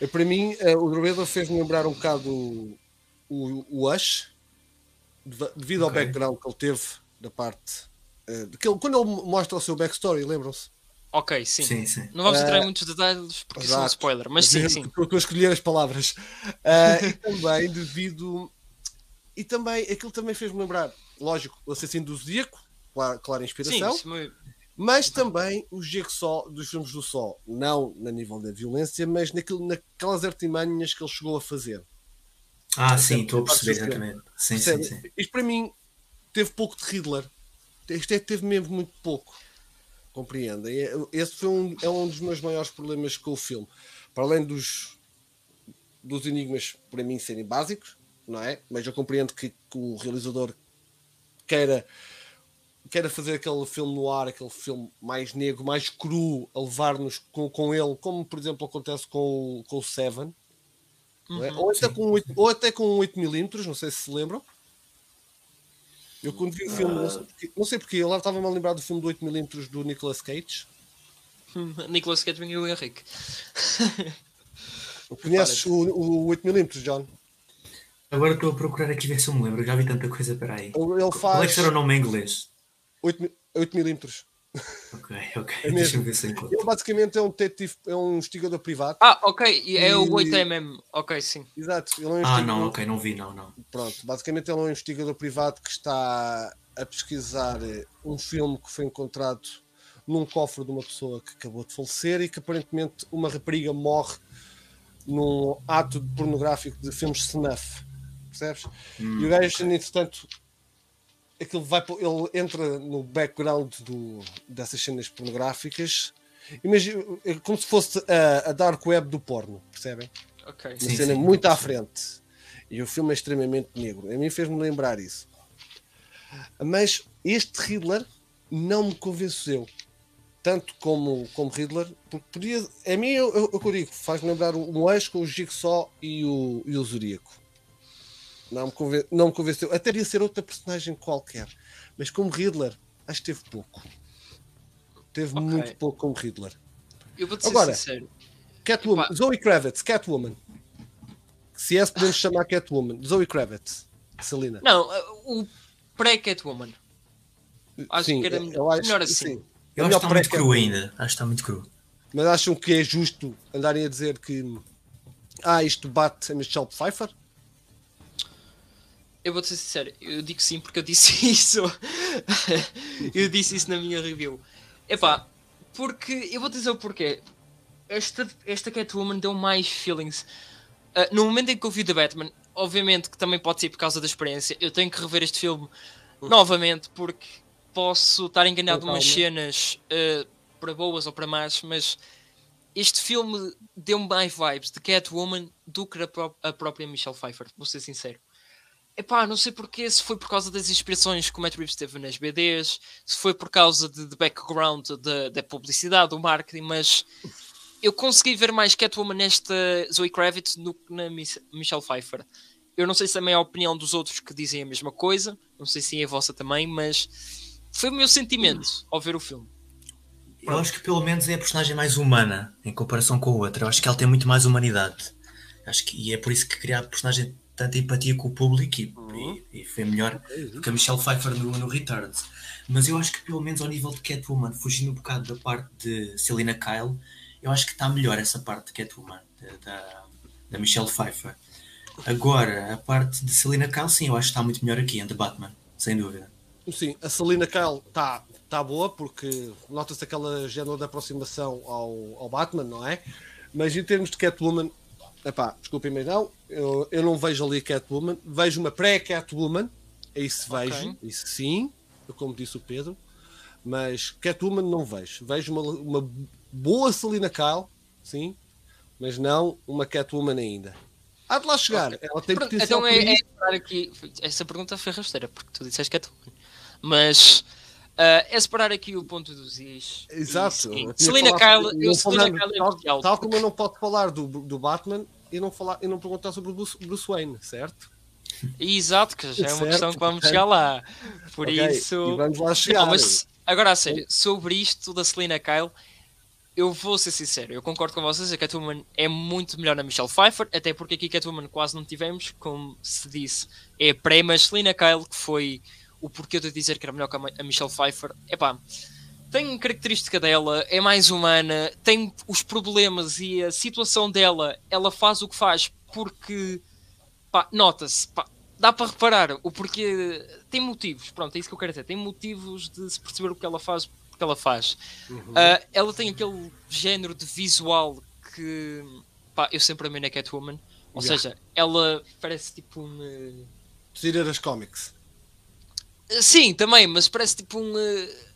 fã. Para mim, ah, o do Riddler fez-me lembrar um bocado o, o, o Ash, devido ao
Ok.
background que ele teve da parte. De que ele- quando ele mostra o seu backstory, lembram-se?
Ok, sim.
Sim, sim.
Não vamos entrar
Eh,
em muitos detalhes porque isso é um spoiler, mas sim, sim.
Eu estou a escolher as palavras. Ah, e também devido. E também, aquilo também fez-me lembrar, lógico, o assassino do Zodíaco, clara, clara
Sim,
inspiração,
isso me-
mas também o Jigsaw dos filmes do Sol. Não na nível da violência, mas naquilo, naquelas artimanhas que ele chegou a fazer.
Ah, sim, estou a perceber, exatamente. Sim, sim, sim.
Isto para mim teve pouco de Riddler. Isto é, teve mesmo muito pouco. compreendem. É- Esse foi um, é um dos meus maiores problemas com o filme. Para além dos, dos enigmas, para mim, serem básicos, não é? Mas eu compreendo que, que o realizador queira, queira fazer aquele filme no ar, aquele filme mais negro, mais cru, a levar-nos com, com ele, como por exemplo acontece com, o- com o Seven, é?
Uhum.
ou, até
sim.
com, oito- ou até com 8mm, não sei se se lembram. Eu quando vi o filme, não sei porque, não sei porque, eu lá estava-me a lembrar do filme do 8mm do Nicolas Cage.
Nicolas Cage e o Henrique.
Conheces o, o 8mm, John?
Agora estou a procurar aqui ver se eu me lembro. Já vi tanta coisa, peraí.
Ele
Qual é
faz
que era o nome em inglês?
8, 8mm.
Ok, ok.
É
Deixa
mesmo.
eu ver se encontro.
Ele basicamente é um detetive, é um investigador privado.
Ah, ok, e é o
E-
8mm. Ok, sim.
Exato. Ele é um
Ah, não, ok, não vi, não, não.
Pronto, basicamente ele é um investigador privado que está a pesquisar eh, um filme que foi encontrado num cofre de uma pessoa que acabou de falecer e que aparentemente uma rapariga morre num ato pornográfico de filmes snuff. Percebes?
Hum,
e o gajo, entretanto, aquilo vai, para- ele entra no background do, dessas cenas pornográficas. Imagina, é como se fosse a, a dark web do porno, percebem?
Ok.
uma
Sim,
cena
sim.
muito à frente. E o filme é extremamente negro. A mim fez-me lembrar isso. Mas este Riddler não me convenceu. Tanto como, como Riddler, porque podia. A mim, eu, eu, eu digo, faz-me lembrar um eixo com o Jigsaw e o, e o Zodíaco. Não me, conven- não me convenceu. Até podia ser outra personagem qualquer. Mas como Riddler, acho que teve pouco. Teve
Ok.
muito pouco como Riddler.
Eu vou-te ser
Agora,
sincero.
Catwoman,
Epá.
Zoe Kravitz, Catwoman. Se é, podemos chamar Catwoman. Zoe Kravitz, Celina.
Não, o pré-Catwoman. Acho
Sim,
que era
acho
melhor assim.
sim.
Eu
É
acho que
melhor
está muito cru ainda. Acho que está muito cru.
Mas acham que é justo andarem a dizer que ah, isto bate a Michelle Pfeiffer?
Eu vou-te ser sincero, eu digo sim porque eu disse isso. eu disse isso na minha review. Epá, porque eu vou dizer o porquê. Esta, esta Catwoman deu mais feelings. Ah, no momento em que eu vi The Batman, obviamente que também pode ser por causa da experiência, eu tenho que rever este filme novamente porque posso estar enganado
Com
umas cenas ah, para boas ou para más, mas este filme deu-me mais vibes de Catwoman do que a, pró- a própria Michelle Pfeiffer, vou ser sincero. Epá, não sei porquê, se foi por causa das inspirações que o Matt Reeves teve nas BDs, se foi por causa de, de background da, da publicidade, do marketing, mas eu consegui ver mais Catwoman nesta Zoe Kravitz do que na Michelle Pfeiffer. Eu não sei se também é a opinião dos outros que dizem a mesma coisa, não sei se é a vossa também, mas foi o meu sentimento ao ver o filme.
Eu acho que pelo menos é a personagem mais humana em comparação com a outra. Eu acho que ela tem muito mais humanidade. Acho que, e é por isso que cria a personagem tanta empatia com o público e, e- e foi melhor do que a Michelle Pfeiffer no, no Returns. Mas eu acho que pelo menos ao nível de Catwoman, fugindo um bocado da parte de Selina Kyle, eu acho que está melhor essa parte de Catwoman, da, da, Michelle Pfeiffer. Agora, a parte de Selina Kyle, sim, eu acho que está muito melhor aqui, em The Batman, sem dúvida.
Sim, a Selina Kyle está tá boa porque nota-se aquela género de aproximação ao, ao Batman, não é? Mas em termos de Catwoman, epá, desculpem, mas não, eu, eu não vejo ali Catwoman, vejo uma pré-Catwoman, é isso
Ok.
vejo, isso sim, como disse o Pedro, mas Catwoman não vejo. Vejo uma, uma boa Selina Kyle, sim, mas não uma Catwoman ainda. Há de lá chegar, ela tem
Pronto,
potencial
Então é, é
isso.
esperar aqui. Essa pergunta foi rasteira, porque tu disseste tu. Mas ah, é separar aqui o ponto dos is.
Exato. Eu
Selina Kyle,
não
eu Selina Kyle é
tal, tal como eu não posso falar do, do Batman e não, falar, e não perguntar sobre o Bruce, Bruce Wayne, certo?
Exato, que já é uma
Certo,
questão que vamos chegar lá. Por
Ok,
isso.
vamos lá chegar.
Não, mas agora a sério, sobre isto da Selina Kyle, eu vou ser sincero, eu concordo com vocês, a Catwoman é muito melhor na Michelle Pfeiffer, até porque aqui Catwoman quase não tivemos, como se disse, é pré, mas Selina Kyle, que foi o porquê de dizer que era melhor que a a Michelle Pfeiffer, epá, tem característica dela, é mais humana, tem os problemas e a situação dela, ela faz o que faz porque, nota-se, dá para reparar o porquê, tem motivos, pronto, é isso que eu quero dizer, tem motivos de se perceber o que ela faz, porque ela faz. Ah, ela tem aquele género de visual que, pá, eu sempre amei na Catwoman, ou
Yeah.
seja, ela parece tipo um... eh,
Tira as cómics.
Sim, também, mas parece tipo um. eh,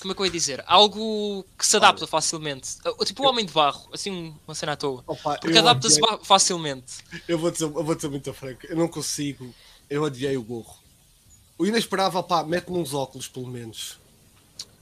Como é que eu ia dizer? Algo que se adapta facilmente. Uh, Tipo o Homem de Barro, assim um- uma cena à toa.
Opa,
Porque adapta-se fa- facilmente.
Eu vou, dizer, eu vou dizer muito franco, eu não consigo, eu adiei o gorro. O inesperável, pá, mete-me uns óculos pelo menos.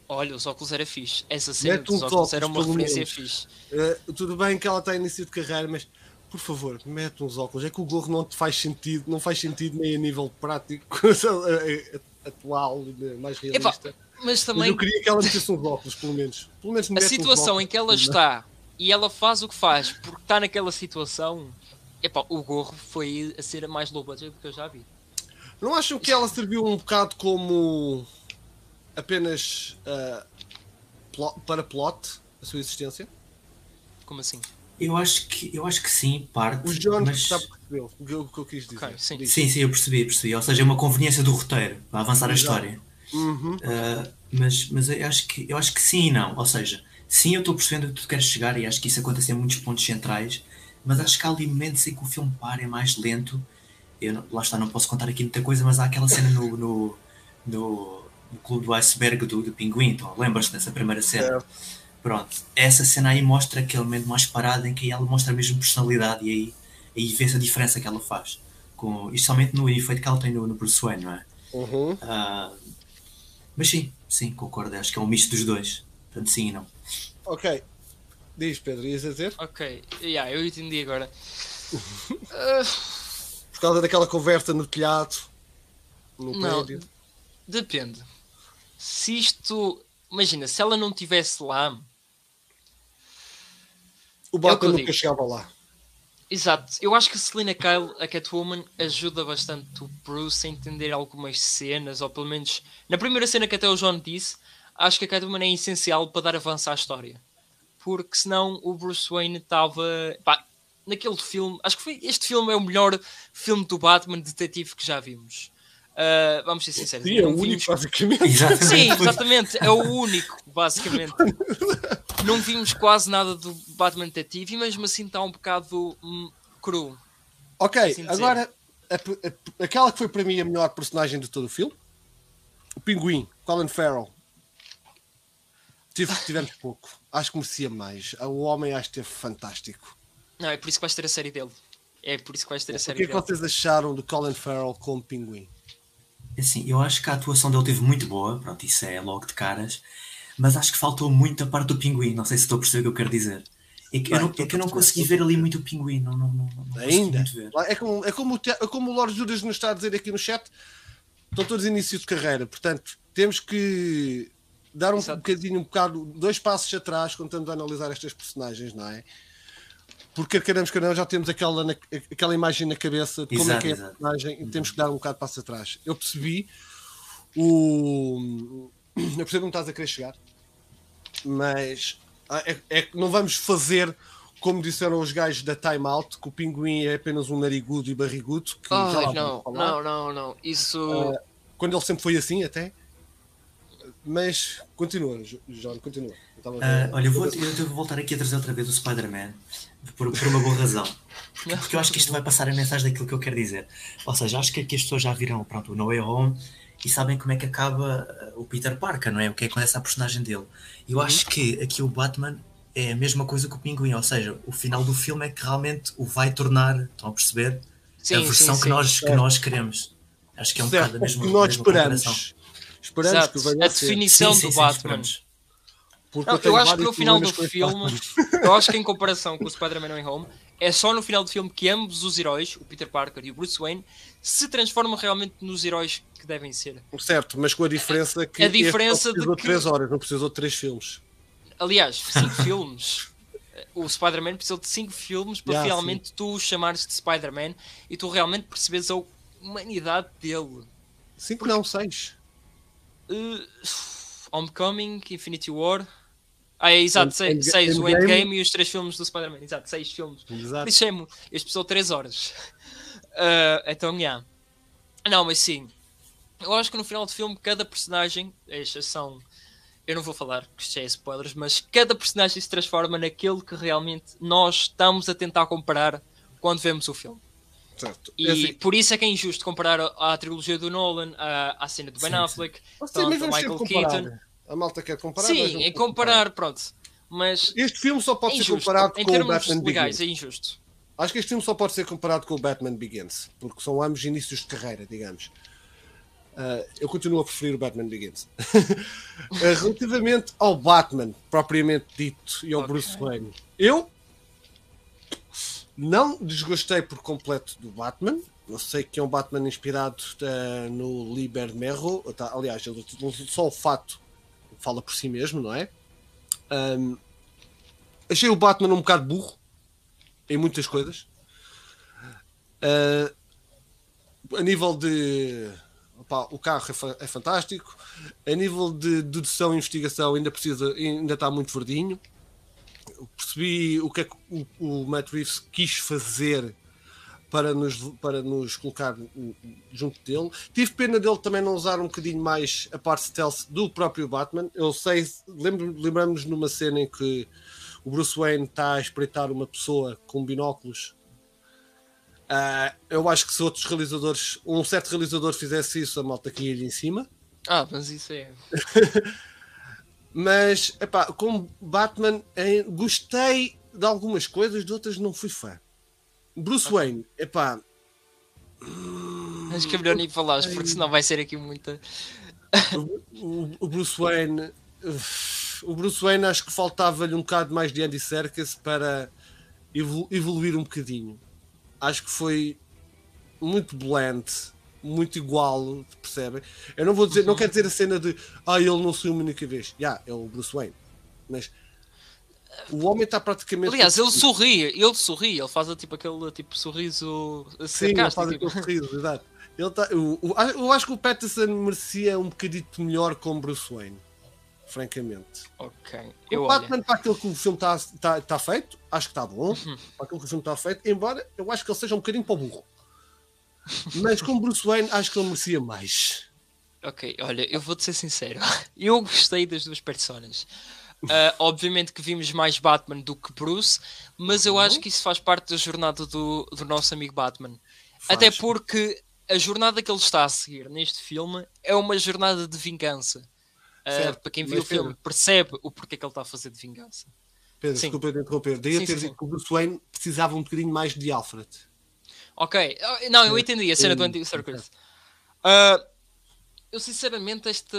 Olha, os óculos era fixe. Essa cena
Mete
dos
uns
óculos era uma
óculos,
referência
menos.
fixe.
Eh, tudo bem que ela está início de carreira, mas por favor, mete uns óculos. É que o gorro não te faz sentido, não faz sentido nem a nível prático, eh, atual, eh, mais realista.
Mas
Mas
também
eu queria que ela metesse uns óculos, pelo menos. Pelo menos
a
mete uns
situação em que ela
é?
está e ela faz o que faz porque está naquela situação. Epá, o gorro foi a ser a mais low budget que eu já vi.
Não acham que ela serviu um bocado como apenas eh, plo- para plot a sua existência?
Como assim?
Eu acho que, eu acho que sim, parte.
O John
mas...
já percebeu o que eu, o que eu quis dizer.
Ok, sim.
Sim, sim, eu percebi, percebi. Ou seja, é uma conveniência do roteiro para avançar a
Exato.
história.
Uhum.
Uh, mas mas eu, acho que, eu acho que sim e não. Ou seja, sim, eu estou percebendo que tu queres chegar e acho que isso acontece em muitos pontos centrais, mas acho que há ali momentos em que o filme para, é mais lento. Eu, lá está, não posso contar aqui muita coisa, mas há aquela cena no, no, no, no Clube do Iceberg do, do Pinguim. Então, lembras-te dessa primeira cena?
Certo.
Pronto, essa cena aí mostra aquele momento mais parado em que ela mostra mesmo personalidade e aí, aí vê-se a diferença que ela faz. Com, e somente no efeito que ela tem no, no Bruce Wayne, não é?
Uhum.
Ah, mas sim, sim, concordo. Acho que é um misto dos dois. Portanto, sim e não.
Ok. Diz, Pedro, ias a dizer?
Ok, yeah, eu entendi agora.
Por causa daquela conversa no telhado, no
Não.
prédio.
depende. Se isto. Imagina, se ela não estivesse lá.
O
É
Batman nunca
digo.
chegava lá.
Exato, eu acho que a Selena Kyle, a Catwoman, ajuda bastante o Bruce a entender algumas cenas, ou pelo menos na primeira cena que até o John disse, acho que a Catwoman é essencial para dar avanço à história. Porque senão o Bruce Wayne estava. pá, Naquele filme, acho que foi. Este filme é o melhor filme do Batman detetive que já vimos. Ah, vamos ser sinceros.
Sim, é o único,
vimos-
basicamente.
Exatamente.
Sim, exatamente. É o único, basicamente. Não vimos quase nada do Batman Detetive e mesmo assim está um bocado hum, cru.
Ok,
assim
agora a- a- aquela que foi para mim a melhor personagem de todo o filme, o Pinguim, Colin Farrell. Tive, tivemos pouco. Acho que merecia mais. O homem acho que esteve fantástico.
Não, é por isso que vais ter a série dele. É por isso que vais ter a
O
série
que é que
dele.
vocês acharam de Colin Farrell como Pinguim?
Assim, eu acho que a atuação dele teve muito boa. Pronto, isso é logo de caras. Mas acho que faltou muito a parte do pinguim. Não sei se estou a perceber o que eu quero dizer. É que, eu,
Bem,
não,
estou
é que eu não consegui ver ali muito o pinguim. Não, não, não, não
Ainda?
muito ver.
É como, é, como, o te- é como o Lord Judas nos está a dizer aqui no chat. Estão todos em início de carreira. Portanto, temos que dar um
Exato.
bocadinho, um bocado, dois passos atrás quando estamos a analisar estas personagens, não é? Porque queremos que não, já temos aquela, na- aquela imagem na cabeça de como é
Exato,
que é a
exato.
personagem e temos que dar um bocado de passo atrás. Eu percebi o. Eu percebo onde estás a querer chegar, mas ah, é, é que não vamos fazer como disseram os gajos da Time Out, que o pinguim é apenas um narigudo e barrigudo. Que já
Ai,
vamos
não, não, não, não. Isso.
Ah, quando ele sempre foi assim, até. Mas continua, Jo- João, continua. Eu
Ah, olha, eu vou, eu vou voltar aqui a trazer outra vez o Spider-Man por, por uma boa razão. Porque, porque eu acho que isto vai passar a mensagem daquilo que eu quero dizer. Ou seja, acho que aqui as pessoas já viram pronto, o No Way Home e sabem como é que acaba ah, o Peter Parker, não é? O que é que acontece à personagem dele. E eu acho que aqui o Batman é a mesma coisa que o Pinguim, ou seja, o final do filme é que realmente o vai tornar, estão a perceber?
Sim,
a
sim,
versão que,
sim.
nós, que nós queremos. Acho que é um
certo,
bocado a mesma
que nós esperamos. Esperamos
Exato,
que venha
a
a ser.
definição
Sim, sim,
do
sim,
Batman. Não, eu
tenho
acho que no final do filme, eu acho que em comparação com o Spider-Man No Home, é só no final do filme que ambos os heróis, o Peter Parker e o Bruce Wayne, se transformam realmente nos heróis que devem ser.
Certo, mas com a diferença que
A
este
diferença de
precisou
que-
de 3 horas, não precisou de 3 filmes.
Aliás, cinco filmes. O Spider-Man precisou de cinco filmes para
Yeah,
finalmente tu chamares de Spider-Man e tu realmente percebes a humanidade dele.
5 não, 6.
Uh, Homecoming, Infinity War. Ah, é exato,
End-
seis,
End-
seis, o
Endgame.
Endgame e os três filmes do Spider-Man. Exato, seis filmes.
Exato.
isso é, este precisou 3 horas. Ah, então, yeah. Não, mas sim. Eu acho que no final do filme, cada personagem, a exceção. Eu não vou falar, que isto é spoilers, mas cada personagem se transforma naquele que realmente nós estamos a tentar comparar quando vemos o filme.
Certo.
E
É assim,
por isso é que é injusto comparar a, a trilogia do Nolan, a cena do Ben
sim.
Affleck,
Sim,
Michael. Keaton.
A malta quer comparar.
Sim,
vamos
em comparar, pronto. Mas
Este filme só pode
é
ser comparado
Em
com o Batman
legais,
Begins.
é injusto.
Acho que este filme só pode ser comparado com o Batman Begins, porque são ambos inícios de carreira, digamos. Ah, eu continuo a preferir o Batman Begins. Ah, relativamente ao Batman, propriamente dito, e ao
Ok.
Bruce Wayne, eu não desgostei por completo do Batman. Eu sei que é um Batman inspirado ah, no Liber Merro. Tá, aliás, só o fato fala por si mesmo, não é? Ahm, achei o Batman um bocado burro em muitas coisas. Ah, a nível de. opá, o carro é, fa- é fantástico. A nível de dedução e investigação ainda precisa, ainda está muito verdinho. Percebi o que é que o, o Matt Reeves quis fazer para nos, para nos colocar junto dele. Tive pena dele também não usar um bocadinho mais a parte stealth do próprio Batman. Eu sei, lembro, lembramos numa cena em que o Bruce Wayne está a espreitar uma pessoa com binóculos. Ah, eu acho que se outros realizadores, um certo realizador fizesse isso, a malta caía-lhe em cima.
Ah, mas isso é.
Mas, epá, como Batman, eh, gostei de algumas coisas, de outras não fui fã. Bruce Wayne, epá,
Acho que é melhor nem falares, porque senão vai ser aqui muita.
o, o Bruce Wayne, o Bruce Wayne acho que faltava-lhe um bocado mais de Andy Serkis para evolu- evoluir um bocadinho. Acho que foi muito bland, muito igual, percebem? Eu não vou dizer, não quero dizer a cena de ah, ele não saiu uma única vez. Já, é o Bruce Wayne. Mas o homem está praticamente.
Aliás, ele sorri, ele sorri, ele faz tipo aquele tipo sorriso
Sim, ele faz
tipo.
aquele sorriso, exato. Ele tá, o- o- eu acho que o Patterson merecia um bocadito melhor como Bruce Wayne, francamente.
Ok,
O
eu olho.
Batman, para aquilo que o filme está tá, tá feito, acho que está bom.
Uhum.
Para aquilo que o filme está feito, embora eu acho que ele seja um bocadinho para o burro. Mas como Bruce Wayne, acho que ele merecia mais.
Ok, olha, eu vou-te ser sincero. Eu gostei das duas personas. Ah, obviamente que vimos mais Batman do que Bruce, mas eu
Uhum.
acho que isso faz parte da jornada do, do nosso amigo Batman.
Faz.
Até porque a jornada que ele está a seguir neste filme é uma jornada de vingança.
Certo,
para quem viu
mas
o filme,
Pedro-
percebe o porquê que ele está a fazer de vingança.
Pedro,
Sim.
desculpa interromper. Daí a
Sim,
ter dito que o Bruce Wayne precisava um bocadinho mais de Alfred.
Ok, ah, não, eu entendi a cena do
Sim,
Andy Serkis. Ah, eu sinceramente, esta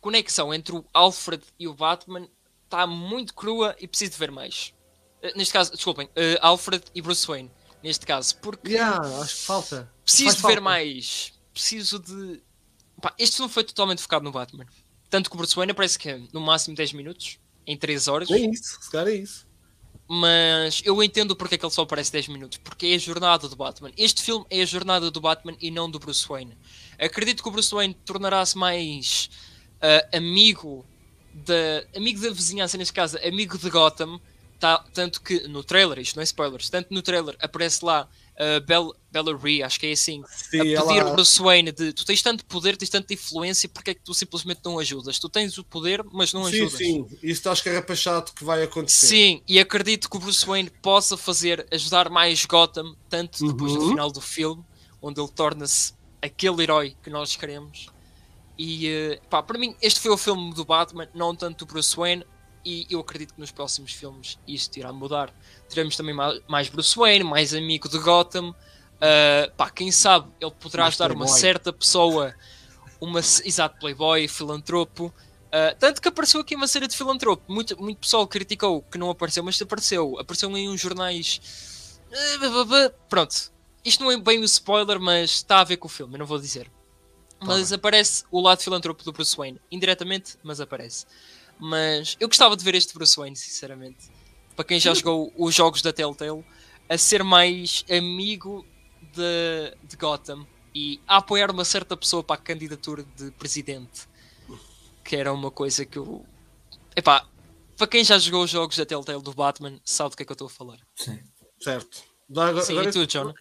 conexão entre o Alfred e o Batman está muito crua e preciso de ver mais. Ah, neste caso, desculpem, ah, Alfred e Bruce Wayne, neste caso, porque
Yeah, acho que falta.
preciso
Faz
de ver
falta.
mais. Preciso de. Pá, este filme foi totalmente focado no Batman. Tanto que o Bruce Wayne parece que é no máximo 10 minutos, em 3 horas.
É isso, se calhar é isso.
Mas eu entendo porque é que ele só aparece 10 minutos. Porque é a jornada do Batman. Este filme é a jornada do Batman e não do Bruce Wayne. Acredito que o Bruce Wayne tornará-se mais ah, amigo da amigo da vizinhança, neste caso, amigo de Gotham. Tá, tanto que no trailer, isto não é spoilers, tanto no trailer aparece lá a Bell, Bella Rhea, acho que é assim,
Sim,
a pedir ao Bruce Wayne de tu tens tanto poder, tens tanta influência, porque é que tu simplesmente não ajudas? Tu tens o poder, mas não
Sim,
ajudas.
sim. Isso está escarrapachado que vai acontecer.
Sim, e acredito que o Bruce Wayne possa fazer, ajudar mais Gotham, tanto depois do
Uhum.
final do filme, onde ele torna-se aquele herói que nós queremos. E eh, pá, para mim, este foi o filme do Batman, não tanto do Bruce Wayne, e eu acredito que nos próximos filmes isto irá mudar. Teremos também ma- mais Bruce Wayne, mais amigo de Gotham. Ah, pá, quem sabe ele poderá
Mais
ajudar uma
playboy.
certa pessoa, uma exato playboy, filantropo. Uh, tanto que apareceu aqui uma série de filantropo. Muito, muito pessoal criticou que não apareceu, mas apareceu. Apareceu em uns jornais. Uh. Pronto. Isto não é bem o spoiler, mas está a ver com o filme, eu não vou dizer. Mas aparece o lado filantropo do Bruce Wayne. Indiretamente, mas aparece. Mas eu gostava de ver este Bruce Wayne, sinceramente. Para quem já jogou os jogos da Telltale, a ser mais amigo de, de Gotham e a apoiar uma certa pessoa para a candidatura de presidente que era uma coisa que eu. Epá, para quem já jogou os jogos da Telltale do Batman, sabe do que é que eu estou a falar.
Sim.
Certo. Agora,
Sim,
agora-
e tu, John?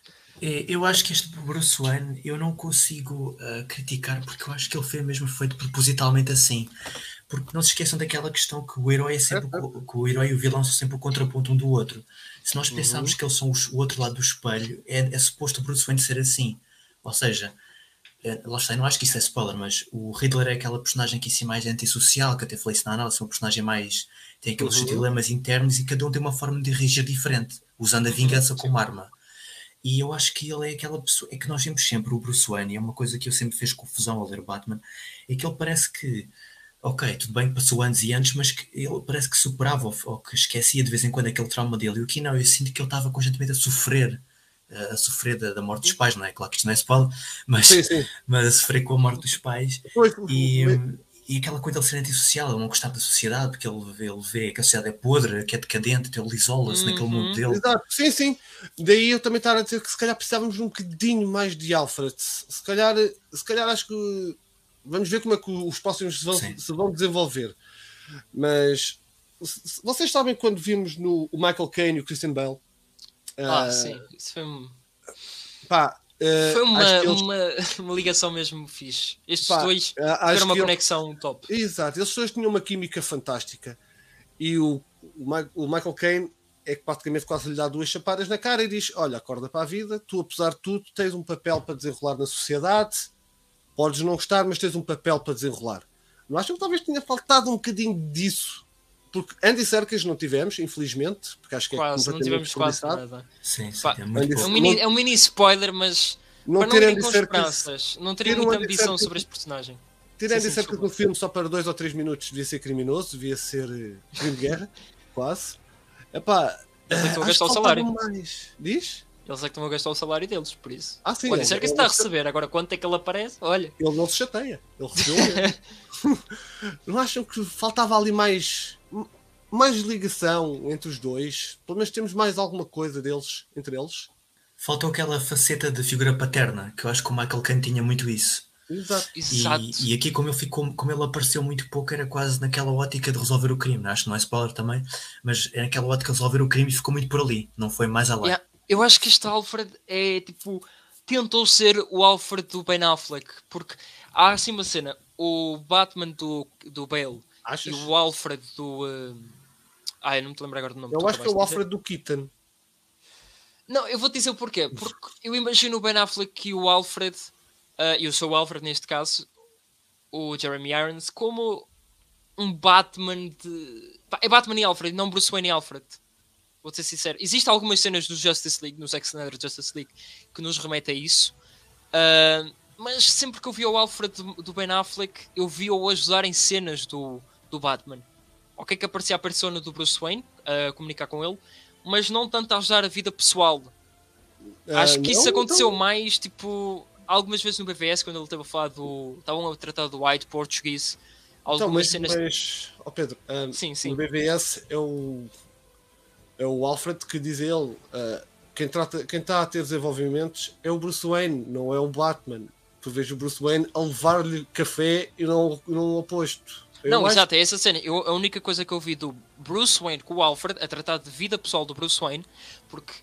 É, Eu acho que este Bruce Wayne eu não consigo ah, criticar porque eu acho que ele foi mesmo feito propositalmente assim. Porque não se esqueçam daquela questão que o herói é sempre o que o herói e o vilão são sempre o contraponto um do outro. Se nós pensarmos que eles são os- o outro lado do espelho, é, é suposto o Bruce Wayne ser assim. Ou seja, eh, lá está, eu não acho que isso é spoiler, mas o Riddler é aquela personagem que em si mais antissocial, que até falei isso na análise, é uma personagem mais. tem aqueles
Uhum.
dilemas internos e cada um tem uma forma de reagir diferente, usando a vingança como arma. E eu acho que ele é aquela pessoa. É que nós vemos sempre o Bruce Wayne, e é uma coisa que eu sempre fez confusão ao ler Batman, é que ele parece que. Ok, tudo bem, passou anos e anos, mas que ele parece que superava ou, que esquecia de vez em quando aquele trauma dele. E o que não, eu sinto que ele estava constantemente a sofrer, eh, a sofrer da, da morte dos pais, não é? Claro que isto não é spoiler, mas,
Sim, sim.
mas a sofrer com a morte dos pais
Pois,
e,
mas-
e aquela coisa de ele ser antissocial, ele não gostar da sociedade, porque ele vê, ele vê que a sociedade é podre, que é decadente, então ele isola-se naquele
Uhum.
mundo dele.
Exato, sim, sim. Daí eu também estava a dizer que se calhar precisávamos de um bocadinho mais de Alfred. Se calhar, se calhar acho que vamos ver como é que os próximos se vão, se vão desenvolver. Mas se- se- vocês sabem quando vimos no o Michael Caine e o Christian Bale?
Ah,
Ah,
sim. Isso foi, um-
Pá, eh,
foi uma,
eles-
uma, uma ligação mesmo fixe. Estes
Pá,
dois
acho
tiveram uma conexão top.
Exato, eles dois tinham uma química fantástica. E o, o Michael Caine é que praticamente quase lhe dá duas chapadas na cara e diz: Olha, acorda para a vida, tu, apesar de tudo, tens um papel para desenrolar na sociedade, podes não gostar, mas tens um papel para desenrolar. Não acham que talvez tenha faltado um bocadinho disso? Porque Andy Serkis não tivemos, infelizmente, porque acho que é
Quase, não
completamente
tivemos quase nada.
Sim, sim,
Pá,
é muito
É um mini, é um mini spoiler, mas
Não
para não irem com esperanças, não terem
ter
muita
Andy
ambição
Serkis-
sobre este personagem.
ter
Sim,
Serkis no filme só para dois ou três minutos devia ser criminoso, devia ser eh, crime de guerra, quase. Epá,
Eles é que estão a gastar o salário.
Mais. Diz?
Eles é que estão a gastar o salário deles, por isso.
Ah, sim.
Que
ele
está a
não
receber? Agora quanto é que ele aparece? Olha.
Ele não se chateia. Ele recebeu. Não acham que faltava ali mais, mais ligação entre os dois? Pelo menos temos mais alguma coisa deles, entre eles?
Faltou aquela faceta de figura paterna, que eu acho que o Michael Caine tinha muito isso.
Exato.
E, e aqui, como ele, ficou, como ele apareceu muito pouco, era quase naquela ótica de resolver o crime. Acho que não é spoiler também, mas é naquela ótica de resolver o crime e ficou muito por ali, não foi mais além.
Yeah, Eu acho que este Alfred é tipo. Tentou ser o Alfred do Ben Affleck, porque há assim uma cena: o Batman do, do Bale
Achas?
e o Alfred do. Uh... Ah, eu não me lembro agora do nome.
Eu acho que é o Alfred do Keaton.
Não, eu vou te dizer o porquê. Porque eu imagino o Ben Affleck e o Alfred, ah, eu sou o Alfred neste caso, o Jeremy Irons, como um Batman de. É Batman e Alfred, não Bruce Wayne e Alfred. Vou ser sincero. Existem algumas cenas do Justice League, no Zack Snyder Justice League, que nos remete a isso. Ah, mas sempre que eu vi o Alfred do, do Ben Affleck, eu vi-o ajudar em cenas do, do Batman. Ok, que aparecia a persona do Bruce Wayne, a comunicar com ele, mas não tanto a ajudar a vida pessoal. Acho
Ah,
que isso
não,
aconteceu
então-
mais, tipo, algumas vezes no BVS, quando ele estava a falar do. Estavam a tratar do White Português.
Então,
Algumas
mas,
cenas.
mas ó Pedro, ah,
Sim, sim.
no BVS é o, é o Alfred que diz ele: ah, quem, trata, quem está a ter desenvolvimentos é o Bruce Wayne, não é o Batman. Tu vês o Bruce Wayne a levar-lhe café e não, não o oposto. Eu
Não,
acho-
exato, é essa cena. Eu, a única coisa que eu vi do Bruce Wayne com o Alfred a tratar de vida pessoal do Bruce Wayne, porque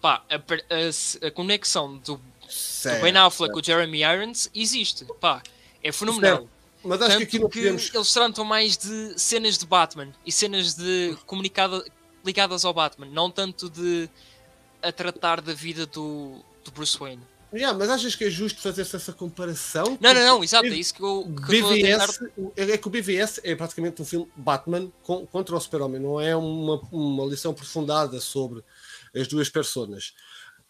pá, a, a a conexão do, do
Certo,
Ben Affleck
certo.
com o Jeremy Irons existe. Pá, é fenomenal.
Certo. Mas acho que aqui
Tanto
não
que
podemos.
eles tratam mais de cenas de Batman e cenas de comunicada, ligadas ao Batman, não tanto de a tratar da vida do, do Bruce Wayne.
Yeah, mas achas que é justo fazer-se essa comparação?
Não, não, não, exato, é isso que eu, que eu a tentar.
BVS, é é que o BVS é praticamente um filme Batman com- contra o Super-Homem, não é uma, uma lição aprofundada sobre as duas personas.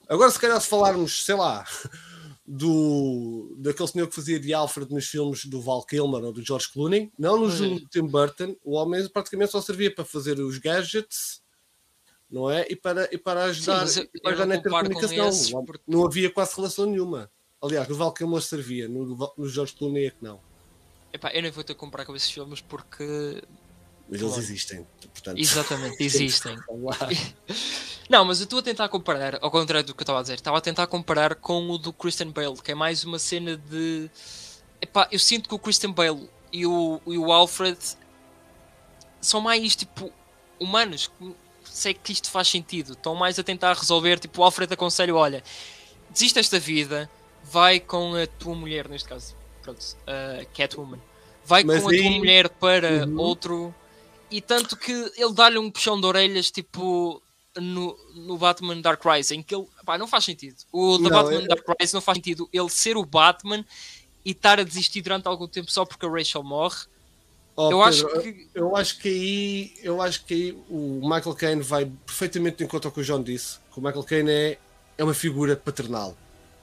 Agora, se calhar, se falarmos, sei lá, do, daquele senhor que fazia de Alfred nos filmes do Val Kilmer ou do George Clooney, não nos do Tim Burton, o homem praticamente só servia para fazer os gadgets, não é? E para, e para ajudar,
mas eu-
para ajudar
com
comunicação.
esses,
Não-
porque-
Não havia quase relação nenhuma. Aliás, no Val Kilmer servia, no, no George Clooney é que não.
Epá, eu nem vou ter que comparar com esses filmes porque.
Mas eles existem. Portanto,
Exatamente, existem. Não, mas eu estou a tentar comparar, ao contrário do que eu estava a dizer, estava a tentar comparar com o do Christian Bale, que é mais uma cena de. Epá, eu sinto que o Christian Bale e o, e o Alfred são mais tipo humanos. Sei que isto faz sentido. Estão mais a tentar resolver. Tipo, o Alfred aconselha: olha, desiste desta vida, vai com a tua mulher, neste caso, pronto, a Catwoman, vai
Mas
com a tua
aí-
mulher para
Uhum.
outro. E tanto que ele dá-lhe um puxão de orelhas, tipo, no, no Batman Dark Rise, em que ele. Pá, não faz sentido. O da Batman
é-
Dark Rise não faz sentido ele ser o Batman e estar a desistir durante algum tempo só porque a Rachel morre.
Oh,
eu
Pedro,
acho que.
Eu acho que aí, eu acho que aí o Michael Caine vai perfeitamente de encontro ao que o John disse. Que o Michael Caine é, é uma figura paternal.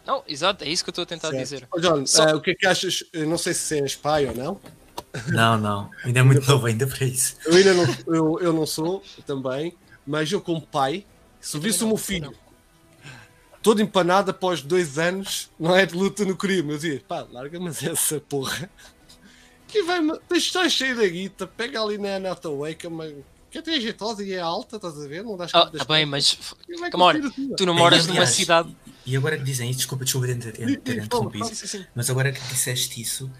Não, exato, é isso que eu estou a tentar
certo?
dizer.
Oh, John,
Só-
ah, o que é que achas? Eu não sei se és pai ou não.
Não, não. Ainda é muito novo ainda para isso.
Eu ainda não, eu, eu não sou também, mas eu como pai, se visse o
não,
meu
eu
filho todo empanado após dois anos, não é de luta no crime, eu dizia, pá, larga-me essa porra. Que vai, tens cheio da guita, pega ali na Nataway, que é uma que até é jeitosa e é alta, estás a ver? Não dás
Ah,
conta das
tá bem, mas.
Vai
Come on. Tu não moras numa cidade.
E agora que dizem isso, desculpa, desculpa ter, ter, ter, interrompido, mas agora que disseste isso,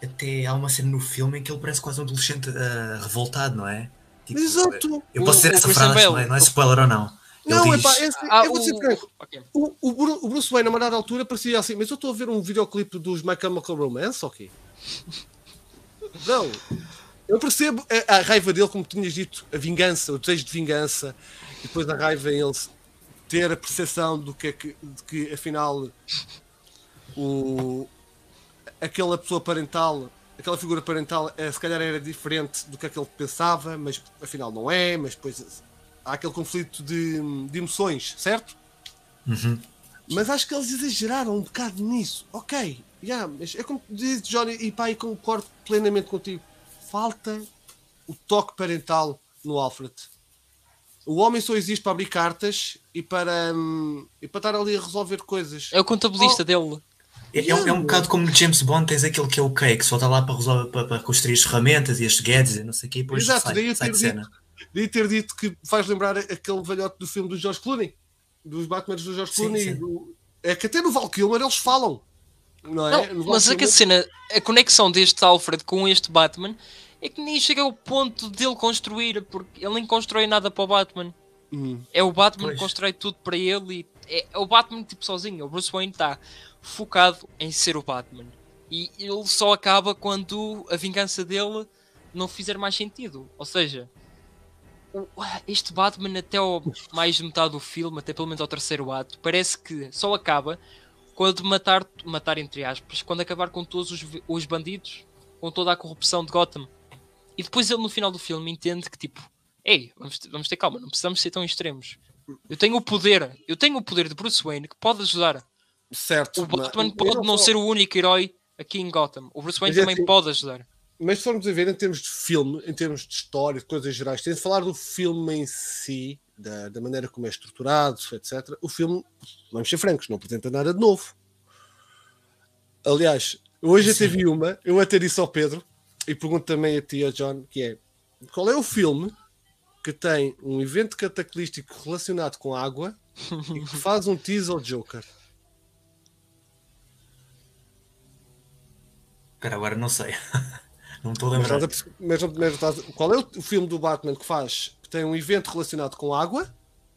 até há uma cena no filme em que ele parece quase um adolescente ah, revoltado, não é? Tipo,
Exato.
Eu posso dizer
o
essa frase, não é, não é spoiler ou não. Ele
Não, é
diz,
pá, é assim,
Ah,
eu vou ser
o-
franco.
ok.
O, o, Bru- o Bruce Wayne, a uma dada altura, parecia assim, mas eu estou a ver um videoclipe dos My Chemical Romance, ok? Não. Eu percebo a, a raiva dele, como tinhas dito, a vingança, o desejo de vingança, e depois a raiva em ele ter a percepção do que é que, de que afinal o, aquela pessoa parental, aquela figura parental, eh, se calhar era diferente do que aquele pensava, mas afinal não é, mas depois há aquele conflito de, de emoções, certo?
Uhum.
Mas acho que eles exageraram um bocado nisso. Ok, yeah, mas é como diz Johnny, e pá, e concordo plenamente contigo. Falta o toque parental no Alfred. O homem só existe para abrir cartas e para, hum, e para estar ali a resolver coisas.
É o contabilista dele.
É, é um, é um bocado como James Bond, tens aquele que é o K, que só está lá para, resolver, para, para construir as ferramentas e as gadgets e não sei o quê, e depois
Exato,
sai,
daí eu
sai
ter
de
dito,
cena.
daí ter dito que faz lembrar aquele velhote do filme do George Clooney, dos Batmans do George
Sim,
Clooney.
sim.
do- é que até no Val Kilmer eles falam, não é?
Não, mas é que a cena, a conexão deste Alfred com este Batman é que nem chega ao ponto dele construir, porque ele nem constrói nada para o Batman.
Hum.
É o Batman
Pois.
que constrói tudo para ele e é, é o Batman tipo sozinho. O Bruce Wayne está focado em ser o Batman. E ele só acaba quando a vingança dele não fizer mais sentido. Ou seja, o- este Batman até ao mais de metade do filme, até pelo menos ao terceiro ato, parece que só acaba quando matar, matar entre aspas, quando acabar com todos os, os bandidos, com toda a corrupção de Gotham. E depois ele no final do filme entende que tipo, ei, vamos, ter- vamos ter calma, não precisamos ser tão extremos. Eu tenho o poder, eu tenho o poder de Bruce Wayne que pode ajudar.
Certo.
O Batman
mas-
pode não
só-
ser o único herói aqui em Gotham. O Bruce Wayne
Mas é
também
assim-
pode ajudar.
Mas se formos a ver em termos de filme, em termos de história, de coisas gerais, tem de falar do filme em si, da, da maneira como é estruturado, etc. O filme, vamos ser francos, não apresenta nada de novo. Aliás, hoje até
Sim.
vi uma, eu até disse ao Pedro, e pergunto também a ti, a John, que é qual é o filme que tem um evento cataclístico relacionado com água e que faz um tease ao Joker?
Espera, agora não sei. não estou a
Mas
lembrar.
mas mas estás- qual é o filme do Batman que faz que tem um evento relacionado com água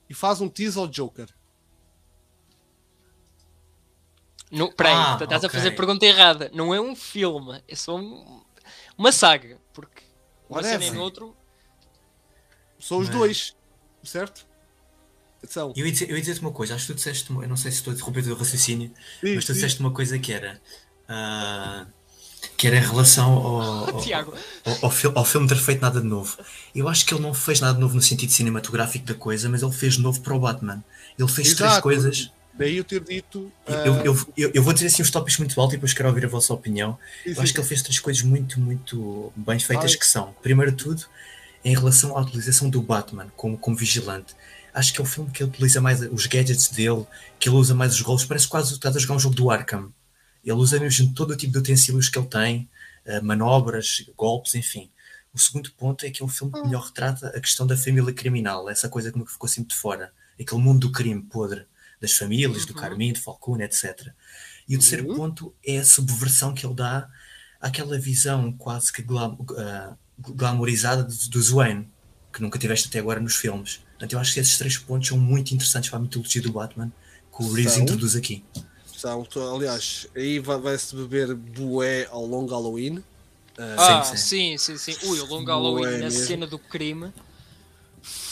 e faz um tease ao Joker?
Não, peraí,
Ah,
estás a
ok.
fazer a pergunta errada. Não é um filme, é só um- uma saga. Porque uma
Whatever.
cena e no outro.
São os
é?
dois, certo? São.
Eu ia, dizer, eu ia dizer-te uma coisa, acho que tu disseste, uma- eu não sei se estou a interromper o teu raciocínio,
Sim,
mas tu
sim.
disseste uma coisa que era. ah, que era em relação ao, ao,
Tiago.
ao, ao ao filme ter feito nada de novo. Eu acho que ele não fez nada de novo no sentido cinematográfico da coisa, mas ele fez de novo para o Batman. Ele fez três
Exato.
coisas.
Daí eu ter dito.
Eu,
ah,
eu, eu, eu vou dizer assim uns tópicos muito altos e depois quero ouvir a vossa opinião.
sim,
Eu acho que ele fez três coisas muito, muito bem feitas
Vai.
que são, primeiro de tudo, em relação à utilização do Batman como, como vigilante. Acho que é o filme que ele utiliza mais os gadgets dele, que ele usa mais os rolos, parece quase que estás a jogar um jogo do Arkham. Ele usa mesmo todo o tipo de utensílios que ele tem, eh, manobras, golpes, enfim. O segundo ponto é que é um filme que melhor retrata a questão da família criminal, essa coisa que nunca ficou sempre de fora, aquele mundo do crime podre, das famílias, do
Uhum.
Carmine, de Falcone, etc. E o terceiro
Uhum.
ponto é a subversão que ele dá àquela visão quase que glam, ah, glamourizada do, do Wayne, que nunca tiveste até agora nos filmes. Portanto, eu acho que esses três pontos são muito interessantes para a mitologia do Batman, que o Reeves introduz aqui.
São, tô- aliás, aí vai- vai-se beber bué ao longo Halloween.
Ah,
sim.
sim, sim, sim. Ui, o Long Halloween na
mesmo.
cena do crime.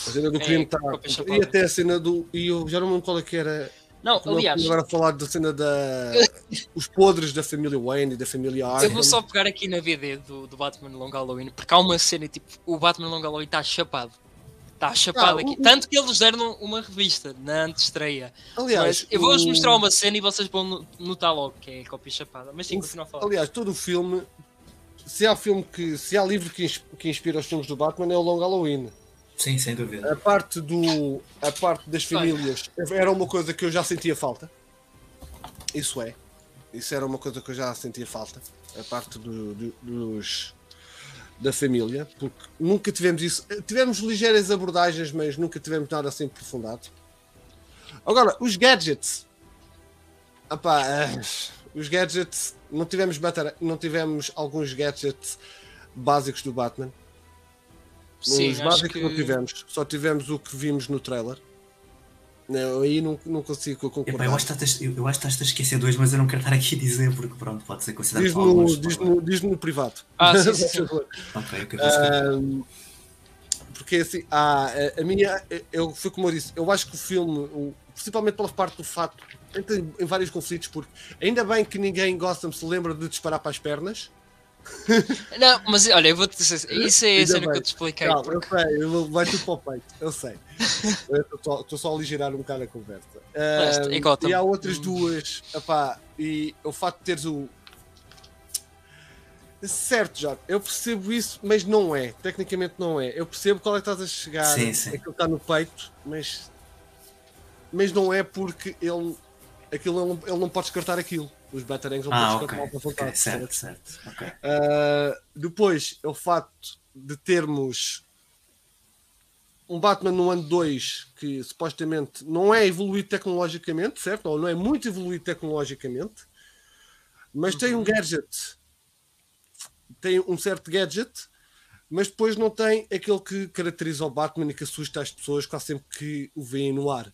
A cena do
É,
crime está.
cópia
E
chapada.
até a cena do. E eu já não me lembro qual é que era.
Não, aliás,
eu agora a falar da cena da. Os podres da família Wayne e da família
eu
Arkham.
vou só pegar aqui na VD do, do Batman Long Halloween, porque há uma cena tipo, o Batman Long Halloween está chapado. Está chapado
Ah,
aqui.
o-
Tanto que eles deram uma revista na antestreia.
Aliás,
Mas eu vou-vos
o-
mostrar uma cena e vocês vão no- notar logo que é cópia chapada. Mas sim,
o-
continua a falar.
Aliás, todo o filme. Se há filme que. Se há livro que inspira os filmes do Batman é o Long Halloween.
Sim, sem dúvida.
A parte do. A parte das famílias era uma coisa que eu já sentia falta. Isso é. Isso era uma coisa que eu já sentia falta. A parte do- do- dos. Da família, porque nunca tivemos isso. Tivemos ligeiras abordagens, mas nunca tivemos nada assim aprofundado. Agora, os gadgets. Epá, eh, os gadgets. Não tivemos, bater- não tivemos alguns gadgets básicos do Batman.
Sim,
Os básicos
que...
não tivemos, só tivemos o que vimos no trailer. Não, aí não, não consigo
Epá,
concordar.
eu, acho que estás, eu, eu acho que estás a esquecer dois, mas eu não quero estar aqui a dizer, porque pronto, pode ser considerado
Diz no, diz, no, diz no privado.
Ah, sim, sim, sim.
Ok, ok,
Ah. Ahm, porque assim, há, a, a minha, eu, foi como eu disse, eu acho que o filme, o- principalmente pela parte do fato, entra em, em vários conflitos, porque ainda bem que ninguém em Gotham se lembra de disparar para as pernas.
Não, mas olha, eu vou-te dizer, isso é a cena que eu te expliquei.
Não,
porque-
eu sei, eu- vai tudo para o peito, eu sei. Estou só, a aligerar um bocado a conversa.
É Gotham.
e há outras
Hum.
duas, epá, e o facto de teres o. Certo, já, eu percebo isso, mas não é. Tecnicamente não é. Eu percebo qual é que estás a chegar,
Sim, sim.
aquilo que está no peito, mas. Mas não é porque ele. Aquilo, ele, não, ele não pode descartar aquilo. Os Batarangs não
Ah,
podem
ok,
descartar para vontade.
certo, certo. ok.
Uh, depois é o facto de termos um Batman no ano 2 que supostamente não é evoluído tecnologicamente, certo? Ou não é muito evoluído tecnologicamente, mas tem um gadget, tem um certo gadget, mas depois não tem aquele que caracteriza o Batman e que assusta as pessoas quase sempre que o veem no ar.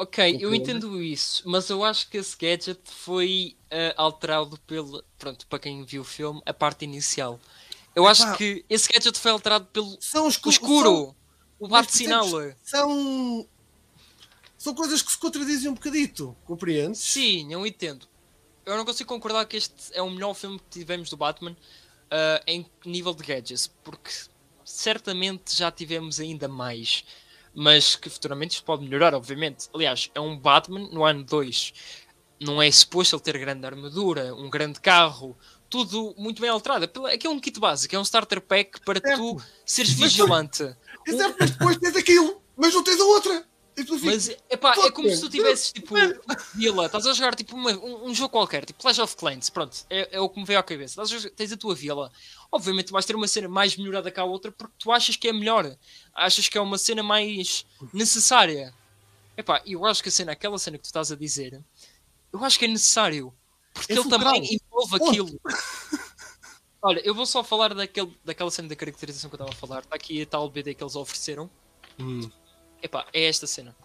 Ok, eu entendo isso, mas eu acho que esse gadget foi eh, alterado pelo. Pronto, para quem viu o filme, a parte inicial. Eu acho que esse gadget foi alterado pelo
São os
o escuro, o
mas
bate-sinal.
São, são coisas que se contradizem um bocadito, compreendes?
Sim, eu entendo. Eu não consigo concordar que este é o melhor filme que tivemos do Batman ah, em nível de gadgets, porque certamente já tivemos ainda mais, mas que futuramente isto pode melhorar, obviamente. Aliás, é um Batman no ano 2. Não é suposto ele ter grande armadura, um grande carro, tudo muito bem alterado. Aqui é um kit básico, é um starter pack para
Certo.
tu seres
Mas-
vigilante.
Exato, mas depois tens aquilo, mas não tens a outra.
Mas epá, é como se tu tivesses tipo vila, estás a jogar tipo uma- um, um jogo qualquer, tipo Clash of Clans, pronto, é, é o que me veio à cabeça. Estás a tens a tua vila, obviamente vais ter uma cena mais melhorada que a outra porque tu achas que é melhor, achas que é uma cena mais necessária. Epá, eu acho que a cena, aquela cena que tu estás a dizer, eu acho que é necessário porque
É
ele
fulcral.
também envolve
Ponto.
aquilo. Olha, eu vou só falar daquele, daquela cena da caracterização que eu estava a falar. Está aqui a tal BD que eles ofereceram.
Hum,
Epá, é esta cena.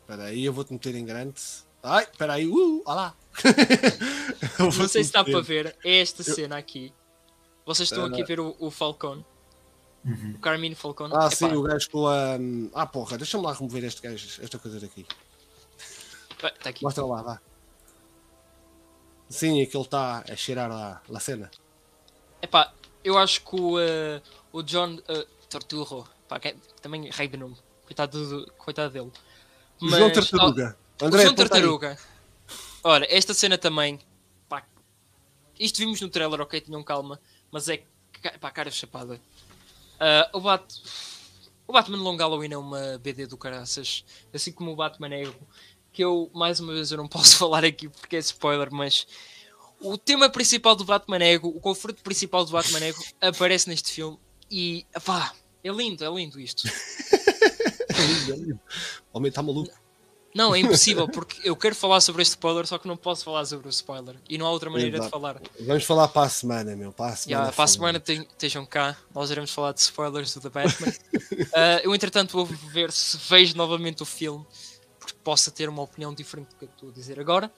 Espera aí, eu vou-te meter em grande. Ai, espera aí, uh, olha lá.
Se dá
meter.
para ver, é esta cena aqui. Vocês estão aqui a ver o, o Falcon,
Uhum.
o Carmine Falcon.
Ah,
Epá,
sim, o gajo com a. Ah, porra, deixa-me lá remover este gajo, esta coisa daqui.
tá aqui.
Mostra lá, vá. Sim, é que ele está a cheirar a, a cena.
Epá, eu acho que o, eh, o John uh, Torturro, pá, que é- também rei de nome, coitado, do- coitado dele.
O João
Mas-
Tartaruga. André,
o
aí.
Tartaruga. Olha, esta cena também, pá, isto vimos no trailer, ok, tenham calma, mas é, pá, cara chapada. Ah, o, Bat... o Batman Long Halloween é uma BD do caraças, assim como o Batman Ego, que eu, mais uma vez, eu não posso falar aqui porque é spoiler, mas o tema principal do Batman Ego, o confronto principal do Batman Ego, aparece neste filme e, pá, é lindo, é lindo isto.
O homem está maluco.
Não, é impossível, porque eu quero falar sobre este spoiler, só que não posso falar sobre o spoiler. E não há outra maneira de
Exato.
falar.
Vamos falar para a semana, meu. Para a semana.
Já, para a semana te- estejam cá, nós iremos falar de spoilers do The Batman. Ah, eu, entretanto, vou ver se vejo novamente o filme, porque possa ter uma opinião diferente do que estou a dizer agora.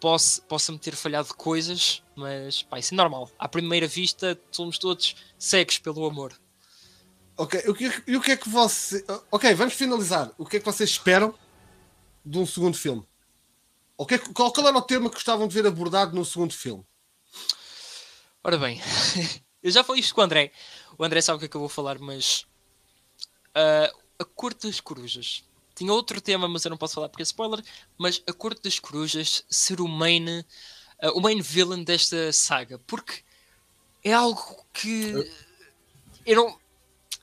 Posso, possa-me ter falhado coisas, mas pá, isso é normal. À primeira vista, somos todos cegos pelo amor.
Ok, o que, e o que é que você. Ok, vamos finalizar. O que é que vocês esperam de um segundo filme? O que é qual, qual era o tema que gostavam de ver abordado no segundo filme?
Ora bem, eu já falei isto com o André. O André sabe o que é que eu vou falar, mas. ah, a Corte das Corujas. Tinha outro tema, mas eu não posso falar porque é spoiler. Mas a Corte das Corujas ser o main, ah, o main villain desta saga. Porque é algo que. Eu não.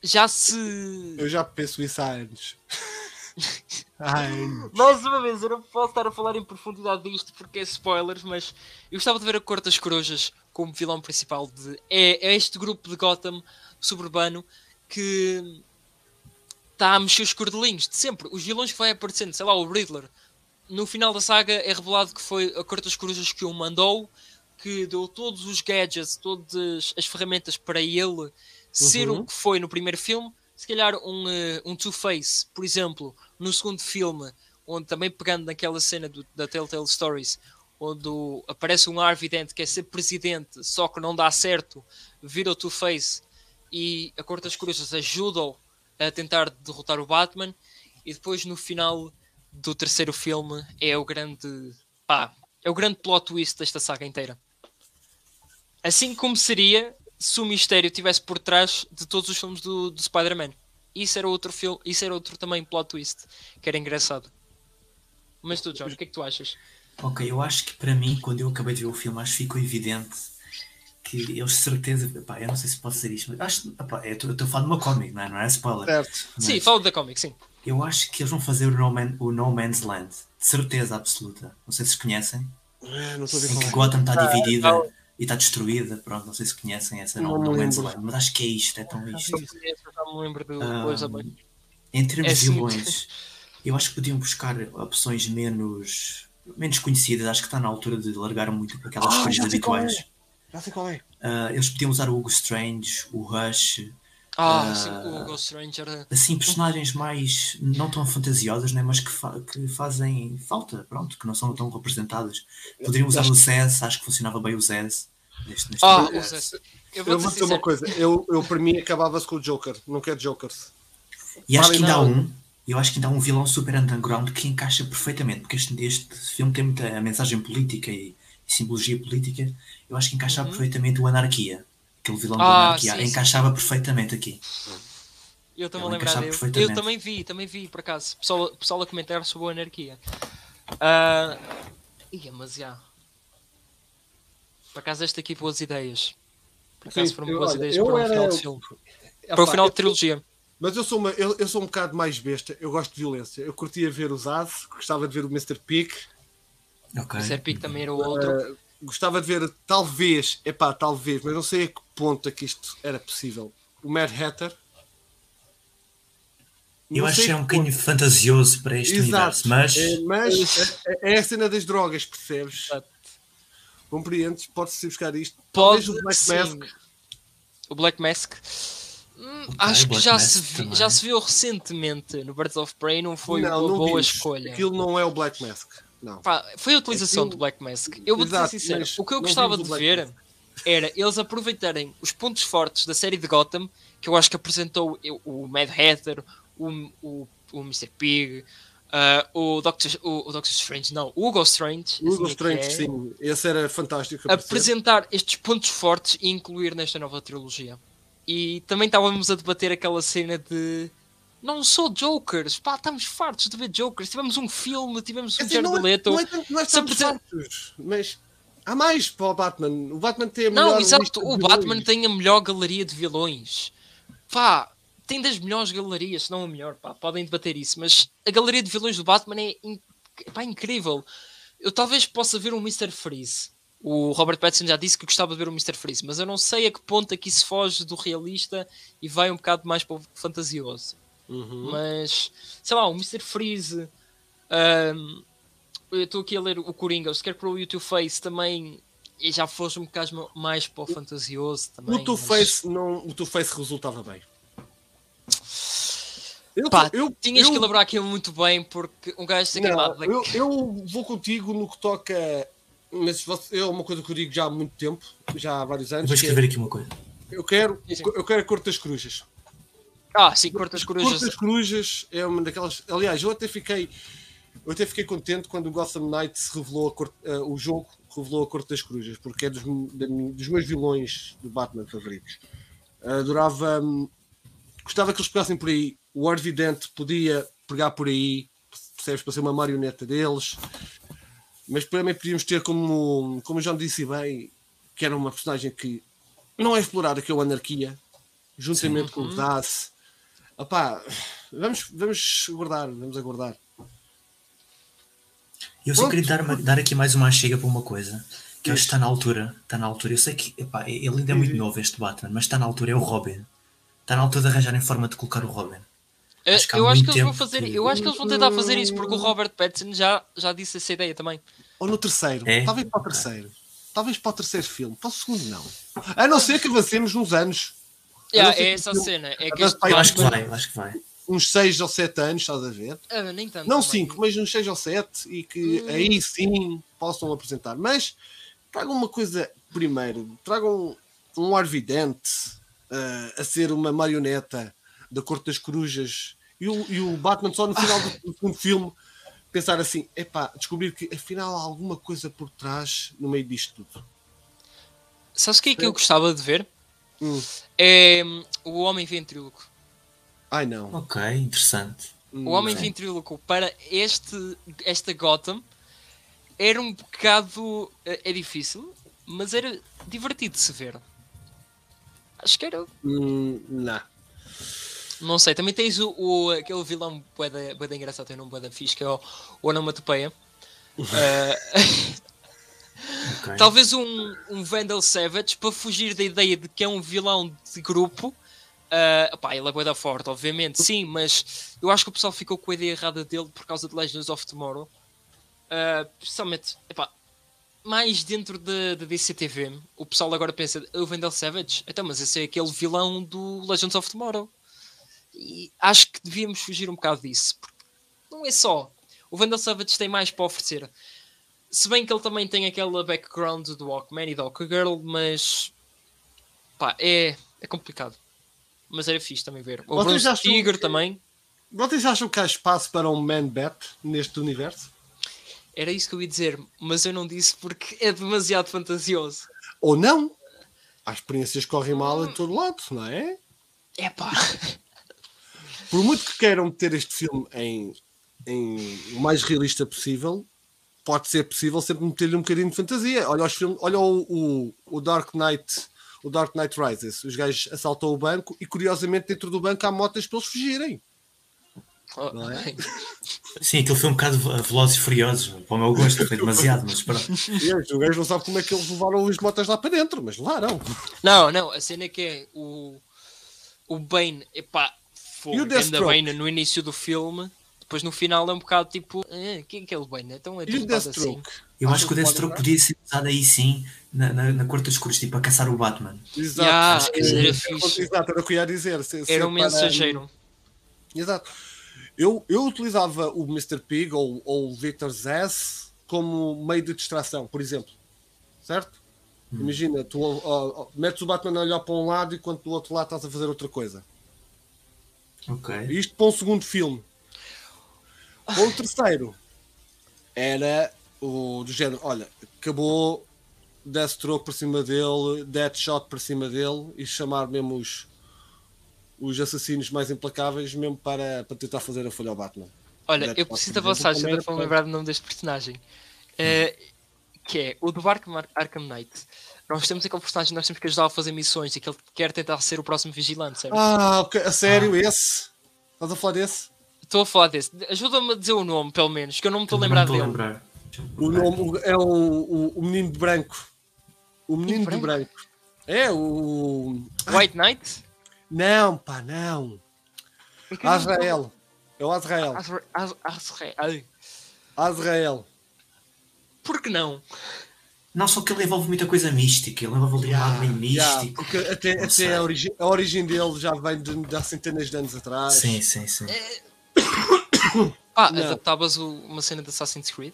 Já se.
Eu já penso isso há anos. anos.
Mais uma vez, eu não posso estar a falar em profundidade disto porque é spoilers, mas eu gostava de ver a Corte das Corujas como vilão principal de. É, é este grupo de Gotham suburbano que está a mexer os cordelinhos de sempre. Os vilões que vai aparecendo, sei lá, o Riddler. No final da saga é revelado que foi a Corte das Corujas que o mandou, que deu todos os gadgets, todas as ferramentas para ele ser
Uhum.
o que foi no primeiro filme. Se calhar um, eh, um Two-Face, por exemplo, no segundo filme, onde também pegando naquela cena do- da Telltale Stories, onde aparece um Harvey Dent que quer ser presidente, só que não dá certo, vira o Two-Face e a Corte das Corujas ajuda-o a tentar derrotar o Batman, e depois no final do terceiro filme é o grande pá, é o grande plot twist desta saga inteira. Assim como seria se o mistério estivesse por trás de todos os filmes do, do Spider-Man. Isso era outro filme, isso era outro também plot twist, que era engraçado. Mas tu, Jorge, o que é que tu achas?
Ok, eu acho que para mim, quando eu acabei de ver o filme, acho que ficou evidente que eles de certeza. Pá, eu não sei se posso dizer isto, mas acho. Epá, eu estou a falar de uma cómic, não é? Não é spoiler.
Certo.
Mas
Sim, fala da comic, sim.
Eu acho que eles vão fazer o no, Man- o no Man's Land. De certeza absoluta. Não sei se conhecem.
Ah, Não estou a ver
Em que. Gotham está dividida
não.
E está destruída. Pronto, não sei se conhecem essa
Não
Man's
lembro.
Land. Mas acho que é isto, é tão isto.
já me lembro
Ah,
coisa bem.
Em termos
É
de vilões, eu acho que podiam buscar opções menos, menos conhecidas. Acho que está na altura de largar muito para aquelas
Ah,
coisas
é.
habituais.
Já sei qual é.
Ah, eles podiam usar o Hugo Strange, o Rush,
Ah,
ah,
sim, o Ghost Ranger.
assim, personagens mais não tão fantasiosas, né, mas que, fa- que fazem falta, pronto, que não são tão representadas. Poderiam usar o Zez, acho que funcionava bem o Zez. Neste, neste
Ah, o Zé. Eu
Eu
vou
vou
dizer
uma coisa. Eu, eu para mim acabava-se com o Joker. Não quero Jokers.
E acho que ainda há um, eu acho que ainda há um vilão super underground que encaixa perfeitamente, porque este, este filme tem muita mensagem política e, e simbologia política. Eu acho que encaixava perfeitamente o Anarquia. Aquele vilão da.
Ah,
Anarquia
sim, sim.
encaixava perfeitamente aqui.
Eu estou-me a
Ela
lembrar dele. Eu também vi, também vi, por acaso. Pessoal, pessoal a comentar sobre a anarquia. Ah, ia, mas já. Por acaso, esta aqui, boas ideias. Por acaso,
Sim,
foram
eu-
boas
olha,
ideias para o
era-
final de filme.
Epá,
Para o final
eu-
de trilogia.
Mas eu sou, uma, eu, eu sou um bocado mais besta. Eu gosto de violência. Eu curtia ver os As, gostava de ver o Mr. Pig,
Ok.
O Serpic também era o outro.
eh, gostava de ver, talvez, epá, talvez, mas não sei a que ponto é que isto era possível. O Mad Hatter.
Eu
Não
acho
sei
que é um
que
bocadinho fantasioso para este
Exato.
universo, mas
É, mas é, é a cena das drogas, percebes?
Exato.
Compreendes? Pode-se buscar isto.
Pode,
o Black
sim.
Mask.
O Black Mask. Hum,
Ok,
acho que já
Mask
se, vi- já se viu recentemente no Birds of Prey, não foi
Não,
uma
não
boa
vimos.
escolha.
Aquilo não é o Black Mask. Não.
Pá, foi a utilização
Aquilo-
do Black Mask. Eu vou
Exato,
ser sincero, o que eu gostava de ver
Mask.
era eles aproveitarem os pontos fortes da série de Gotham, que eu acho que apresentou o Mad Hatter, o, o, o Mr. Pig, ah, o, Doctor, o, o Doctor Strange, não, o Hugo Strange,
O
assim
Hugo
é que
Strange,
é,
sim. Esse era fantástico.
apresentar estes pontos fortes e incluir nesta nova trilogia. E também estávamos a debater aquela cena de não sou Jokers, pá, estamos fartos de ver Jokers. Tivemos um filme, tivemos um
dizer,
Jared
não, é,
Leto.
não é não é
Se
tanto
apresenta-
factos, mas há mais para o Batman. O Batman tem a
Não,
melhor
exato,
lista
o Batman tem a melhor galeria de vilões. Pá, tem das melhores galerias, se não a melhor, pá, podem debater isso, mas a galeria de vilões do Batman é in- pá, incrível. Eu talvez possa ver um Mr. Freeze. O Robert Pattinson já disse que gostava de ver o Mr. Freeze, mas eu não sei a que ponto é que isso foge do realista e vai um bocado mais para o fantasioso.
Uhum.
Mas, sei lá, o Mr. Freeze. ahm, eu estou aqui a ler o Coringa, o Scarecrow e o Two-Face também. E já fosse um bocado mais para o fantasioso também.
O Two-Face não, o Two-Face resultava bem. Eu,
Pá,
eu,
Tinhas
eu,
que elaborar aquilo muito bem porque um gajo se queimado.
não, eu, eu vou contigo no que toca. Mas você- é uma coisa que eu digo já há muito tempo, já há vários anos.
vou
que é,
escrever aqui uma coisa.
eu quero,
Sim,
eu quero a Corte das Corujas.
Ah, sim, Cortas Corujas.
Cortas Corujas é uma daquelas. Aliás, eu até fiquei. Eu até fiquei contente quando o Gotham Knights revelou a cor- eh, o jogo, revelou a Corte das Corujas, porque é dos, da dos meus vilões do Batman favoritos. Adorava. hum, Gostava que eles pegassem por aí. O Harvey Dent podia pegar por aí, percebes, para ser uma marioneta deles. Mas também podíamos ter, como, como o João disse bem, que era uma personagem que não é explorada, que é o Anarquia, juntamente com o Das. Opá, vamos, vamos aguardar, vamos aguardar.
Eu só
Pronto.
queria dar, uma- dar aqui mais uma chega para uma coisa. Que eu acho que está na altura. Está na altura. Eu sei que epá, ele ainda é muito novo, este Batman, mas está na altura, é o Robin. Está na altura de arranjarem forma de colocar o Robin.
Eh,
Acho
eu acho que eles vão fazer,
que-
eu acho que eles vão tentar fazer isso porque o Robert Pattinson já, já disse essa ideia também.
Ou no terceiro,
É?
talvez para o terceiro. Talvez para o terceiro filme, para o segundo não. A não ser que avancemos uns anos,
Yeah, é essa a
filme-
cena. É que este
Eu acho que vai, eu acho que vai.
uns 6 ou 7 anos, estás a ver?
Ah, nem tanto.
Não
também.
5, mas uns 6 ou 7 e que
Hum.
aí sim possam apresentar. Mas tragam uma coisa primeiro, tragam um Harvey Dent eh, a ser uma marioneta da Corte das Corujas e o, e o Batman só no final do, do segundo filme pensar assim, epá, descobrir que afinal há alguma coisa por trás no meio disto tudo.
Sabes o que é que eu gostava de ver?
Hum.
É hum, o Homem Ventríloco.
Ai não.
Ok, interessante.
O Homem
Sim.
Ventríloco para este, esta Gotham era um bocado. É é difícil, mas era divertido de se ver. Acho que era.
Hum, não.
Não sei, também tens o, o- aquele vilão boeda, engraçado, tem um nome boeda fixe, que é o, o Onomatopeia. Ah,
Ok.
Talvez um, um Vandal Savage para fugir da ideia de que é um vilão de grupo. Uh, pá, ele é boeda forte, obviamente, sim, mas eu acho que o pessoal ficou com a ideia errada dele por causa de Legends of Tomorrow. Uh, principalmente, mais dentro da da DCTV, o pessoal agora pensa: o Vandal Savage? Então, mas esse é aquele vilão do Legends of Tomorrow. E acho que devíamos fugir um bocado disso, porque não é só. O Vandal Savage tem mais para oferecer. Se bem que ele também tem aquela background do Walkman e do Girl, mas pá, é, é complicado. Mas era fixe também ver. O Tiger
que-
também.
Vocês acham que há espaço para um Man-Bat neste universo?
Era isso que eu ia dizer, mas eu não disse porque é demasiado fantasioso.
Ou não? Há experiências que correm mal em todo lado, não é?
É pá.
Por muito que queiram meter este filme em, em o mais realista possível, pode ser possível sempre meter-lhe um bocadinho de fantasia. Olha, os filmes, olha o, o, o Dark Knight, o Dark Knight Rises. Os gajos assaltam o banco e curiosamente dentro do banco há motas para eles fugirem. Não é?
Sim, aquilo foi um bocado velozes e furiosos. Para o meu gosto, foi demasiado, mas pronto.
Os gajos não sabem como é que eles levaram as motas lá para dentro, mas levaram.
Não, não, a cena é que é o, o Bane, epá,
E
fogo,
o?
Bane no início do filme, depois no final é um bocado tipo, eh, quem é aquele Bane? Então é
E o
tudo assim.
Deathstroke?
Eu acho que o Deathstroke podia ser usado aí sim, na, na, na Corte dos Escuros, tipo a caçar o Batman.
Exato.
Yeah,
Acho que-
era fixe.
Exato, era o que eu ia dizer. Se- se
Era um
para-
mensageiro.
Exato. Eu, eu utilizava o Mr. Pig ou, ou o Victor Zess como meio de distração, por exemplo. Certo? Imagina, tu ó, ó, metes o Batman a olhar para um lado enquanto do outro lado estás a fazer outra coisa.
Ok.
Isto para um segundo filme. Para o terceiro, era o do género: olha, acabou Deathstroke por cima dele, Deadshot por cima dele e chamar mesmo os, os assassinos mais implacáveis mesmo para, para tentar fazer a folha ao Batman.
Olha,
Deathstroke,
eu preciso da vossa ajuda para me lembrar do nome deste personagem. Eh, que é o do Arkham, Arkham Knight. Nós temos aquele personagem que nós temos que ajudar a fazer missões e que ele quer tentar ser o próximo vigilante, certo?
Ah, ok, a sério, esse? Estás a falar desse?
Estou a falar desse. Ajuda-me a dizer o nome, pelo menos, que eu não me estou a lembrar
não
dele.
estou a lembrar.
O nome é o, o, o menino de branco. O menino de
branco?
É o.
White Knight?
Não, pá, não.
É
Azrael. É o Azrael.
Azra- Az- Azra- Ai,
Azrael.
Por que não?
Não, só que ele envolve muita coisa mística. Ele envolve ali um lado meio
Yeah,
místico.
porque até, até a, origem, a origem dele já vem de, de há centenas de anos atrás.
Sim, sim, sim.
Pá,
Não.
adaptavas uma cena de Assassin's Creed?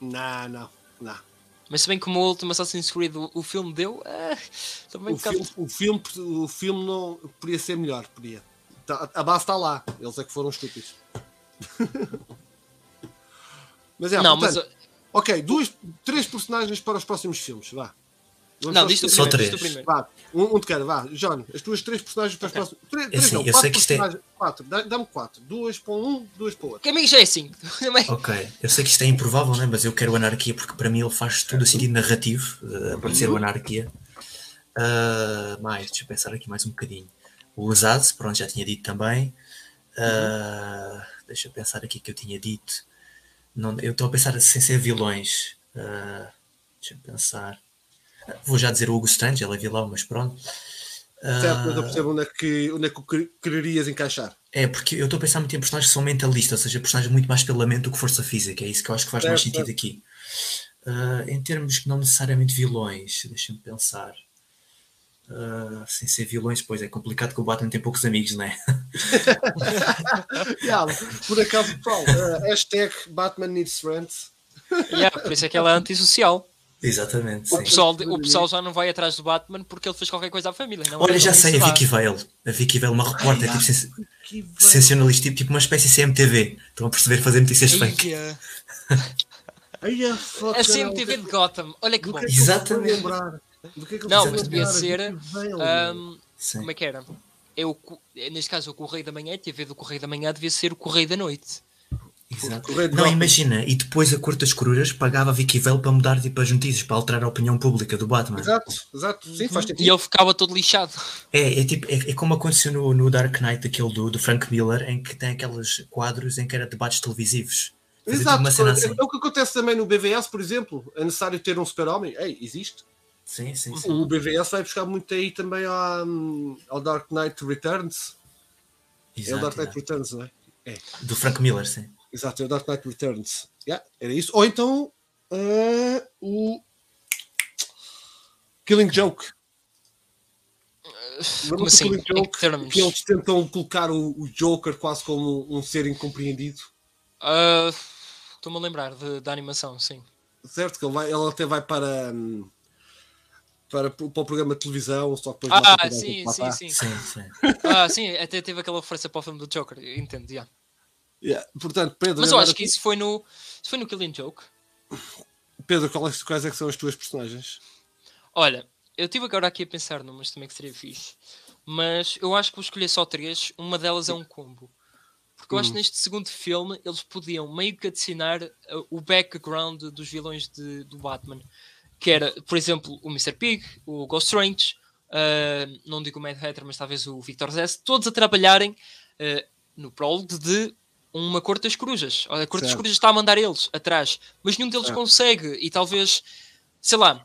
Não, não, não.
Mas se bem como o último Assassin's Creed o, o filme deu, ah, também
O filme, o, filme, o filme não podia ser melhor, podia. Tá- a base está lá. Eles é que foram estúpidos. mas é,
não,
portanto,
mas.
ok, duas, três personagens para os próximos filmes. Vá.
Não,
aos
diz
três.
Só três.
Vá, um, um de cada, vá. John, as tuas três personagens para os
Ok.
próximos. Três, três
assim,
não,
eu
quatro
sei que isto é-.
Quatro, Dá- dá-me quatro. Duas para um, duas para o outro.
Que amigo já é 5. Também.
Ok, eu sei que isto é improvável, né? mas eu quero anarquia porque para mim ele faz todo o sentido narrativo uh, aparecer o anarquia. Uh, mais, deixa eu pensar aqui mais um bocadinho. O Zaz, pronto, já tinha dito também. Uh, Deixa eu pensar aqui que eu tinha dito. Não, eu estou a pensar sem ser vilões. Uh, deixa eu pensar. Uh, Vou já dizer o Hugo Strange, ele é vilão, mas pronto. Uh,
Certo, mas eu percebo onde é que, onde é que quererias encaixar.
é, porque eu estou a pensar muito em personagens que são mentalistas, ou seja, personagens muito mais pela mente do que força física. É isso que eu acho que faz mais
Certo,
sentido aqui. Ah, em termos que não necessariamente vilões, deixa-me pensar. Ah, sem ser vilões, pois é complicado que o Batman tem poucos amigos, não é?
Yeah, por acaso, pessoal, uh, hashtag Batman needs friends.
Yeah, por isso é que ela é antissocial.
Exatamente.
O
sim.
pessoal, o pessoal já não vai atrás do Batman porque ele fez qualquer coisa à família. Não é
Olha, já sei, a. Vicky Vale. A Vicky Vale, uma repórter, tipo, sens
Que velho.
sensacionalista, tipo, tipo uma espécie de CMTV. Estão a perceber fazer notícias fake.
Ai, a
CMTV de Gotham. Olha que
do
bom.
que é vou
Exatamente.
é
Não, mas devia ser,
Sim.
como é que era? Eu, neste caso, o Correio da Manhã, a TV do Correio da Manhã devia ser o Correio da Noite.
Exato.
Correio
Não, imagina, e depois a Corte das Corujas pagava a Vicky Vale para mudar tipo, as notícias, para alterar a opinião pública do Batman.
Exato, exato. Sim, faz
E
sentido.
ele ficava todo lixado.
É, é, tipo, é, é como aconteceu no, no Dark Knight, aquele do, do Frank Miller, em que tem aqueles quadros em que era debates televisivos. Fazia tipo
Exato.
uma cena
É,
assim.
é o que acontece também no BVS, por exemplo. É necessário ter um super-homem. Ei, existe.
Sim, sim, sim.
O BVS vai buscar muito aí também ao, ao Dark Knight Returns. é o
Exato,
Dark Knight
exato.
Returns, não é?
Do Frank Miller, sim.
Exato, é o Dark Knight Returns. Yeah, era isso. Ou então eh, o Killing Joke.
Como
Lembra-te
assim?
Killing
que
Joke? Que eles tentam colocar o, o Joker quase como um ser incompreendido.
Ah, Estou-me a lembrar de- da animação, sim.
Certo? Que ele, vai, ele até vai para, hum, para, para o programa de televisão, só que depois
Ah, sim, sim, sim.
Sim, sim.
Ah, sim, até teve aquela referência para o filme do Joker, entendo, já.
Yeah. Portanto, Pedro,
Mas eu acho que isso foi no, isso foi no Killing Joke.
Pedro, quais, quais é que são as tuas personagens?
Olha, eu estive agora aqui a pensar numas também que seria fixe. Mas eu acho que vou escolher só três. Uma delas é um combo. Porque eu acho que neste segundo filme eles podiam meio que adicionar uh, o background dos vilões de- do Batman. Que era, por exemplo, o Mr. Pig, o Ghost Strange, uh, não digo o Mad Hatter, mas talvez o Victor Zess, todos a trabalharem uh, no prólogo de uma Corte das Corujas. Olha, A Corte das. Corujas está a mandar eles atrás, mas nenhum deles
Certo.
consegue. E talvez, sei lá,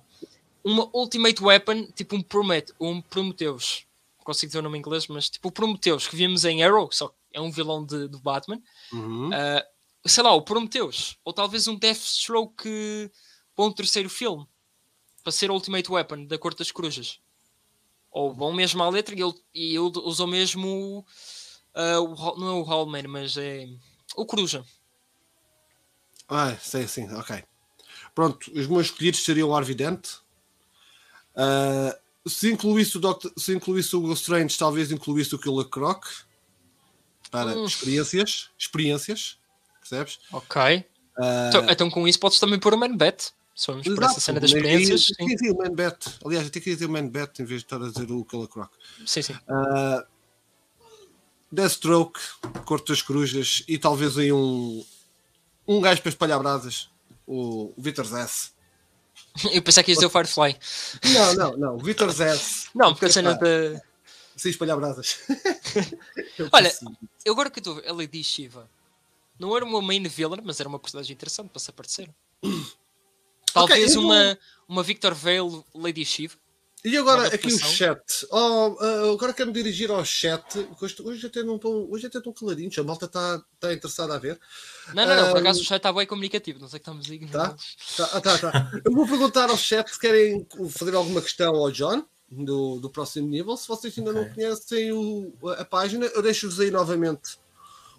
uma Ultimate Weapon, tipo um, Promet um Prometheus. Não consigo dizer o nome em inglês, mas tipo o Prometheus que vimos em Arrow, só que é um vilão de, do Batman.
Uhum.
Ah, sei lá, o Prometheus. Ou talvez um Deathstroke para um terceiro filme. Para ser a Ultimate Weapon da Corte das Corujas. Ou vão mesmo à letra e ele, e ele usou mesmo ah, o, não é o Hallman, mas é o Coruja.
Ah, sei, sim, ok. Pronto, os meus escolhidos seriam o Arvidente. Ah, se incluísse o Doctor, se incluísse o Ghost Strange, talvez incluísse o Killer Croc. Para
Hum.
experiências. Experiências. Percebes?
Ok.
Ah,
Então, então com isso podes também pôr o Man Bet. Se formos por essa cena das experiências. Sim,
Sim, sim, o Man. Aliás, eu tenho que dizer o Man Bet em vez de estar a dizer o Killer Croc.
sim. sim.
Ah, Deathstroke, Corte das Corujas e talvez aí um, um gajo para espalhar brasas. O, o Victor Zess.
Eu pensei que ias dizer o Firefly.
Não, não, não. O Victor Zess.
Não, porque a cena
Epá,
da.
Sem espalhar brasas. Eu
Olha. Eu agora que eu estou a Lady Shiva não era uma main villain, mas era uma personagem interessante para se aparecer. Talvez
eu vou-
uma, uma Victor Vale Lady Shiva.
E agora aqui o chat. Oh, ah, agora quero me dirigir ao chat. Hoje, hoje até não estão, hoje até estão caladinhos. A malta está tá interessada a ver.
Não, não, não, por acaso o chat está bem comunicativo, não sei que estamos aí.
Tá? Tá, ah, tá, tá. Eu vou perguntar ao chat se querem fazer alguma questão ao John do, do próximo nível. Se vocês ainda não
Ok.
conhecem o- a página, eu deixo-vos aí novamente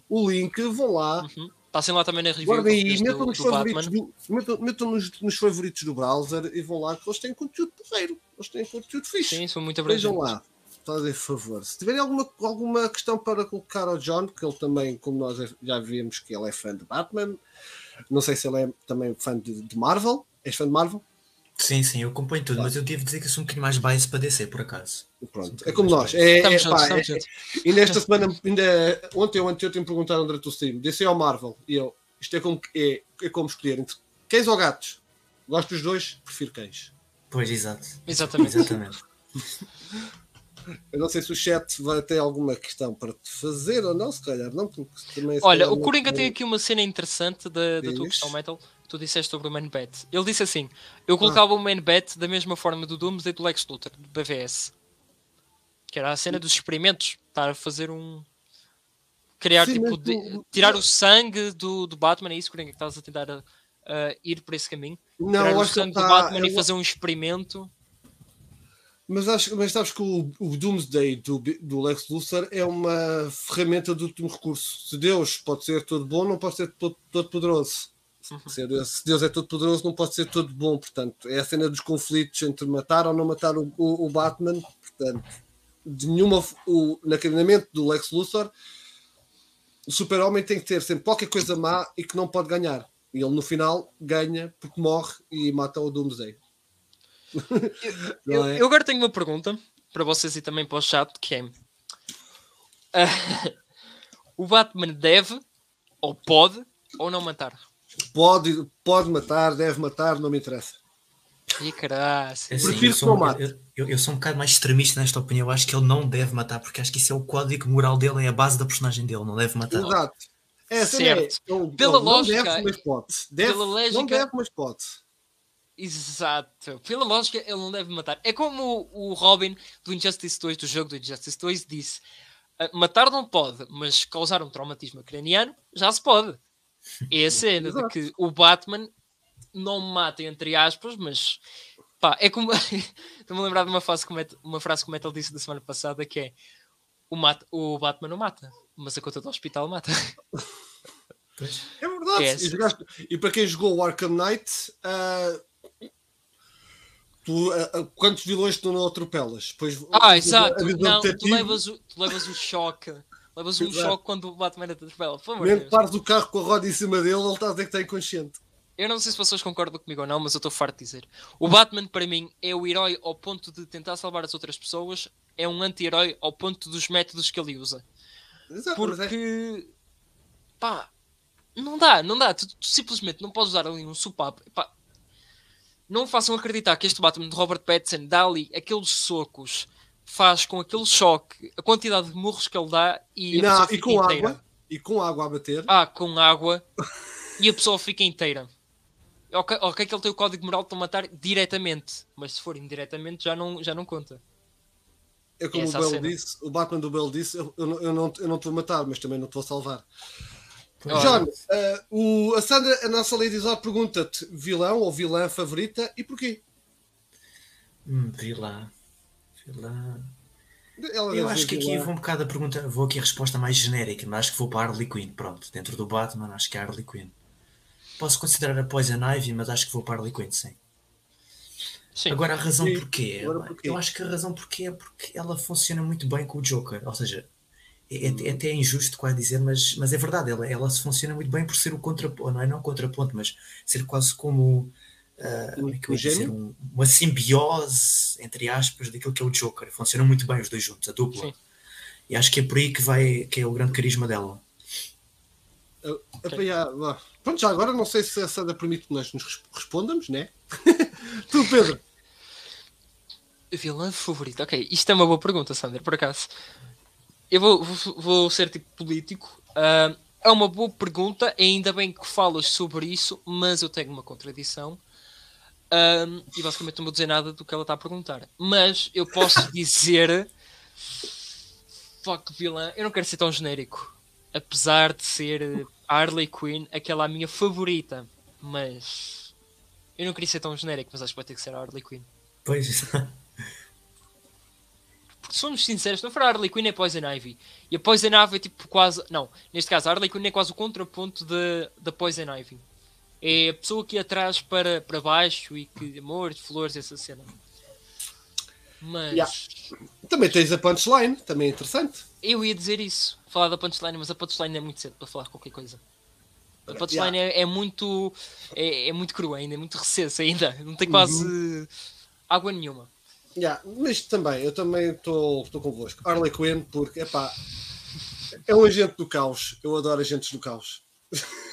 o link. Vão lá.
Uhum. Passem lá também na review
Guardem aí, metam, nos
do
favoritos do, metam, metam nos, nos favoritos do browser e vão lá que eles têm conteúdo porreiro. Eles têm conteúdo fixe.
Sim, são muito
Vejam
abrangentes.
lá. fazem favor. Se tiverem alguma, alguma questão para colocar ao John, que ele também, como nós já vimos, que ele é fã de Batman, não sei se ele é também fã de, de Marvel. És fã de Marvel?
Sim, sim, eu acompanho tudo, mas eu devo dizer que sou um bocadinho mais bias para descer, por acaso.
Pronto, é como nós. É, é,
Estamos juntos,
pá,
estamos
é-
juntos.
e nesta semana, ainda ontem ou anteontem me perguntaram durante o stream, DC ao Marvel, e eu, isto é como, é, é como escolher entre cães ou gatos. Gosto dos dois, prefiro cães.
Pois, exato.
Exatamente.
Exatamente.
Eu não sei se o chat vai ter alguma questão para te fazer ou não, se calhar não, porque também se
Olha,
calhar
o
não-
Coringa tem aqui uma cena interessante da, da tua questão metal. Tu disseste sobre o Man Bet. Ele disse assim: Eu colocava o Man Bet da mesma forma do Doomsday do Lex Luthor, do BVS. Que era a cena dos experimentos. Estar a fazer um. Criar,
Sim,
tipo, de-
tu-
tirar o sangue do, do Batman. É isso, Coringa, que estás a tentar a, a ir por esse caminho.
Não,
tirar o sangue
ele
do
tá-
Batman e
eu-
fazer um experimento.
Mas, acho, mas sabes que o, o Doomsday do, do Lex Luthor é uma ferramenta de último recurso. Se Deus pode ser todo bom, não pode ser todo, todo poderoso. Se Deus- se Deus é todo poderoso, não pode ser todo bom. Portanto, é a cena dos conflitos entre matar ou não matar o, o- o Batman. Portanto, de nenhuma, o, no acarinamento do Lex Luthor, o super-homem tem que ter sempre qualquer coisa má e que não pode ganhar. E ele no final ganha porque morre e mata o Doomsday.
Eu,
é?
eu agora tenho uma pergunta para vocês e também para o chat, que é... ah, o Batman deve, ou pode, ou não matar?
Pode, pode matar, deve matar, não me interessa.
Caraças.
É assim,
Prefiro
eu
que
sou,
não
um-
mate.
eu, eu- eu sou um bocado mais extremista nesta opinião. Eu acho que ele não deve matar, porque acho que isso é o código moral dele, é a base da personagem dele. Não deve matar.
Exato. É, assim
Certo.
é. Ele-
Pela
ele
lógica-
Não deve, mas pode. Deve,
pela
Não
lógica-
deve, mas pode.
Exato. Pela lógica, ele não deve matar. É como o o Robin do Injustice 2, do jogo do Injustice 2, disse: "Ah, matar não pode, mas causar um traumatismo craniano já se pode. É a cena de que o Batman não mata, entre aspas, mas pá, é como. Estou-me a lembrar de uma frase, que o Metal, uma frase que o Metal disse da semana passada que é: o, mata, o Batman não mata, mas a conta do hospital mata.
É verdade.
É,
e, jogaste- e para quem jogou o Arkham Knight, ah, tu, ah, quantos vilões tu não atropelas? Pois,
Ah, exato. Não, tu levas, o, tu levas o choque. Levas um
Exato.
choque quando o Batman te atropela. Por
Mesmo pares o carro com a roda em cima dele, ele está a dizer que está inconsciente.
Eu não sei se vocês concordam comigo ou não, mas eu estou farto de dizer. O Batman, para mim, é o herói ao ponto de tentar salvar as outras pessoas, é um anti-herói ao ponto dos métodos que ele usa.
Exato, é-
Porque, pá, não dá, não dá. Tu, tu simplesmente não podes dar ali um supapo. Pá, não façam acreditar que este Batman de Robert Pattinson dá ali aqueles socos, faz com aquele choque, a quantidade de murros que ele dá e,
e,
a
não, e com
inteira.
água, e com água a bater.
Ah, com água e a pessoa fica inteira. Ok, ok que ele tem o código moral para matar diretamente, mas se for indiretamente já não, já não conta.
É como o
cena.
disse, o Batman do Bell disse, eu, eu, não- eu não, eu não te vou matar, mas também não te vou salvar.
Olha.
John, ah, o, a Sandra, a nossa Lady Zod, pergunta-te vilão ou vilã favorita e porquê?
Hum, vilã. Vilã.
Ela
Eu acho que aqui
vilã.
vou um bocado a pergunta, vou aqui a resposta mais genérica, mas acho que vou para a Harley Quinn. Pronto, dentro do Batman, acho que é a Harley Quinn. Posso considerar a Poison Ivy, mas acho que vou para a Harley Quinn, sim.
Sim.
Agora a razão
Sim,
porquê, eu acho que a razão porquê é porque ela funciona muito bem com o Joker, ou seja, é,
Uhum.
é- é até injusto quase dizer, mas, mas é verdade, ela, ela se funciona muito bem por ser o contraponto, não é não o contraponto, mas ser quase como ah, que eu ia dizer? Um- uma simbiose, entre aspas, daquilo que é o Joker. Funcionam muito bem os dois juntos, a dupla.
Sim.
E acho que é por aí que vai que é o grande carisma dela.
Ah, epá, já, vá. Pronto, já agora não sei se a Sandra permite que nós nos res- respondamos, né? tu, Pedro.
Vilã favorita? Ok, isto é uma boa pergunta, Sander, por acaso. Eu vou, vou, vou ser tipo político. Ah, é uma boa pergunta, ainda bem que falas sobre isso, mas eu tenho uma contradição. Ah, e basicamente não vou dizer nada do que ela está a perguntar. Mas eu posso dizer. Fuck vilã, eu não quero ser tão genérico. Apesar de ser a Harley Quinn, aquela a minha favorita. Mas. Eu não queria ser tão genérico, mas acho que vai ter que ser a Harley Quinn.
Pois,
Porque somos sinceros, não for a Harley Quinn é Poison Ivy. E a Poison Ivy é tipo quase. Não, neste caso a Harley Quinn é quase o contraponto da Poison Ivy. É a pessoa que atrás para, para baixo e que amor, flores, essa cena. Mas
Yeah. Também tens a punchline, também é interessante.
eu ia dizer isso, falar da punchline, mas a punchline é muito cedo para falar qualquer coisa. A punchline é, é muito é, é muito crua ainda, é muito recessa ainda. Não tem quase água nenhuma.
Yeah, mas também, eu também estou convosco. Harley Quinn, porque epá, é um agente do caos. Eu adoro agentes do caos.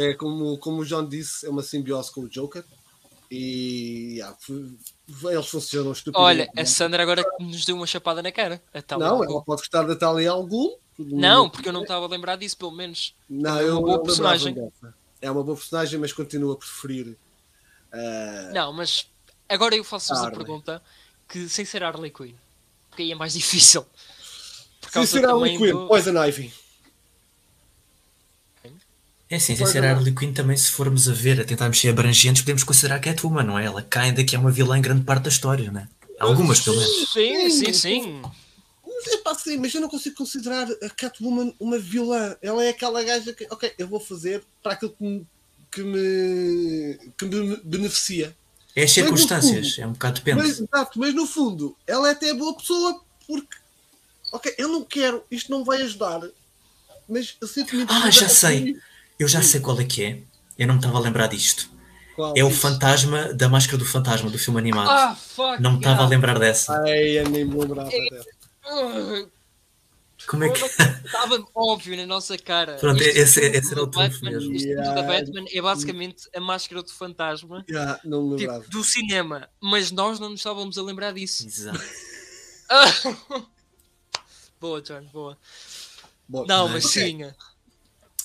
é como, como o John disse, é uma simbiose com o Joker. E yeah, eles funcionam estupidamente.
Olha, a Sandra agora nos deu uma chapada na cara. Tal
Não, ela pode gostar da Talia Al Ghul.
não, porque eu não estava a lembrar disso, pelo menos.
Não,
é uma
eu
boa
não
personagem.
dessa. É uma boa personagem, mas continuo a preferir. ah,
Não, mas agora eu faço-vos a pergunta que sem ser Harley Quinn, porque aí é mais difícil. Por
sem ser Harley Quinn,
do-
Poison Ivy.
É assim, sem ser
é.
a Harley Quinn também, se formos a ver, a tentarmos ser abrangentes, podemos considerar Catwoman, não é? Ela cai ainda que é uma vilã em grande parte da história, não é? Algumas, pelo menos.
Sim, sim, sim.
Mas é pá, sim, mas eu não consigo considerar a Catwoman uma vilã. Ela é aquela gaja que, ok, eu vou fazer para aquilo que me, que me, que me beneficia.
É as circunstâncias,
fundo-
é um bocado depende.
Mas, exato, mas no fundo, ela é até boa pessoa porque, ok, eu não quero, isto não vai ajudar, mas eu sinto-me
Ah, já sei. Eu já sei qual é que é. Eu não me estava a lembrar disto.
Qual?
É o fantasma da máscara do fantasma, do filme animado.
Ah, fuck.
não me estava a
yeah.
lembrar dessa.
Ai, eu nem me lembrava dessa.
Como é que.
Estava óbvio na nossa cara.
Pronto,
Este
esse-
filme
esse era o
Batman,
mesmo.
Da
Yeah.
Batman é basicamente a máscara do fantasma
Já, não me lembrava.
tipo, do cinema, mas nós não nos estávamos a lembrar disso.
Exato.
Ah. boa, John, boa.
Bom,
Não, mas
ok.
sim.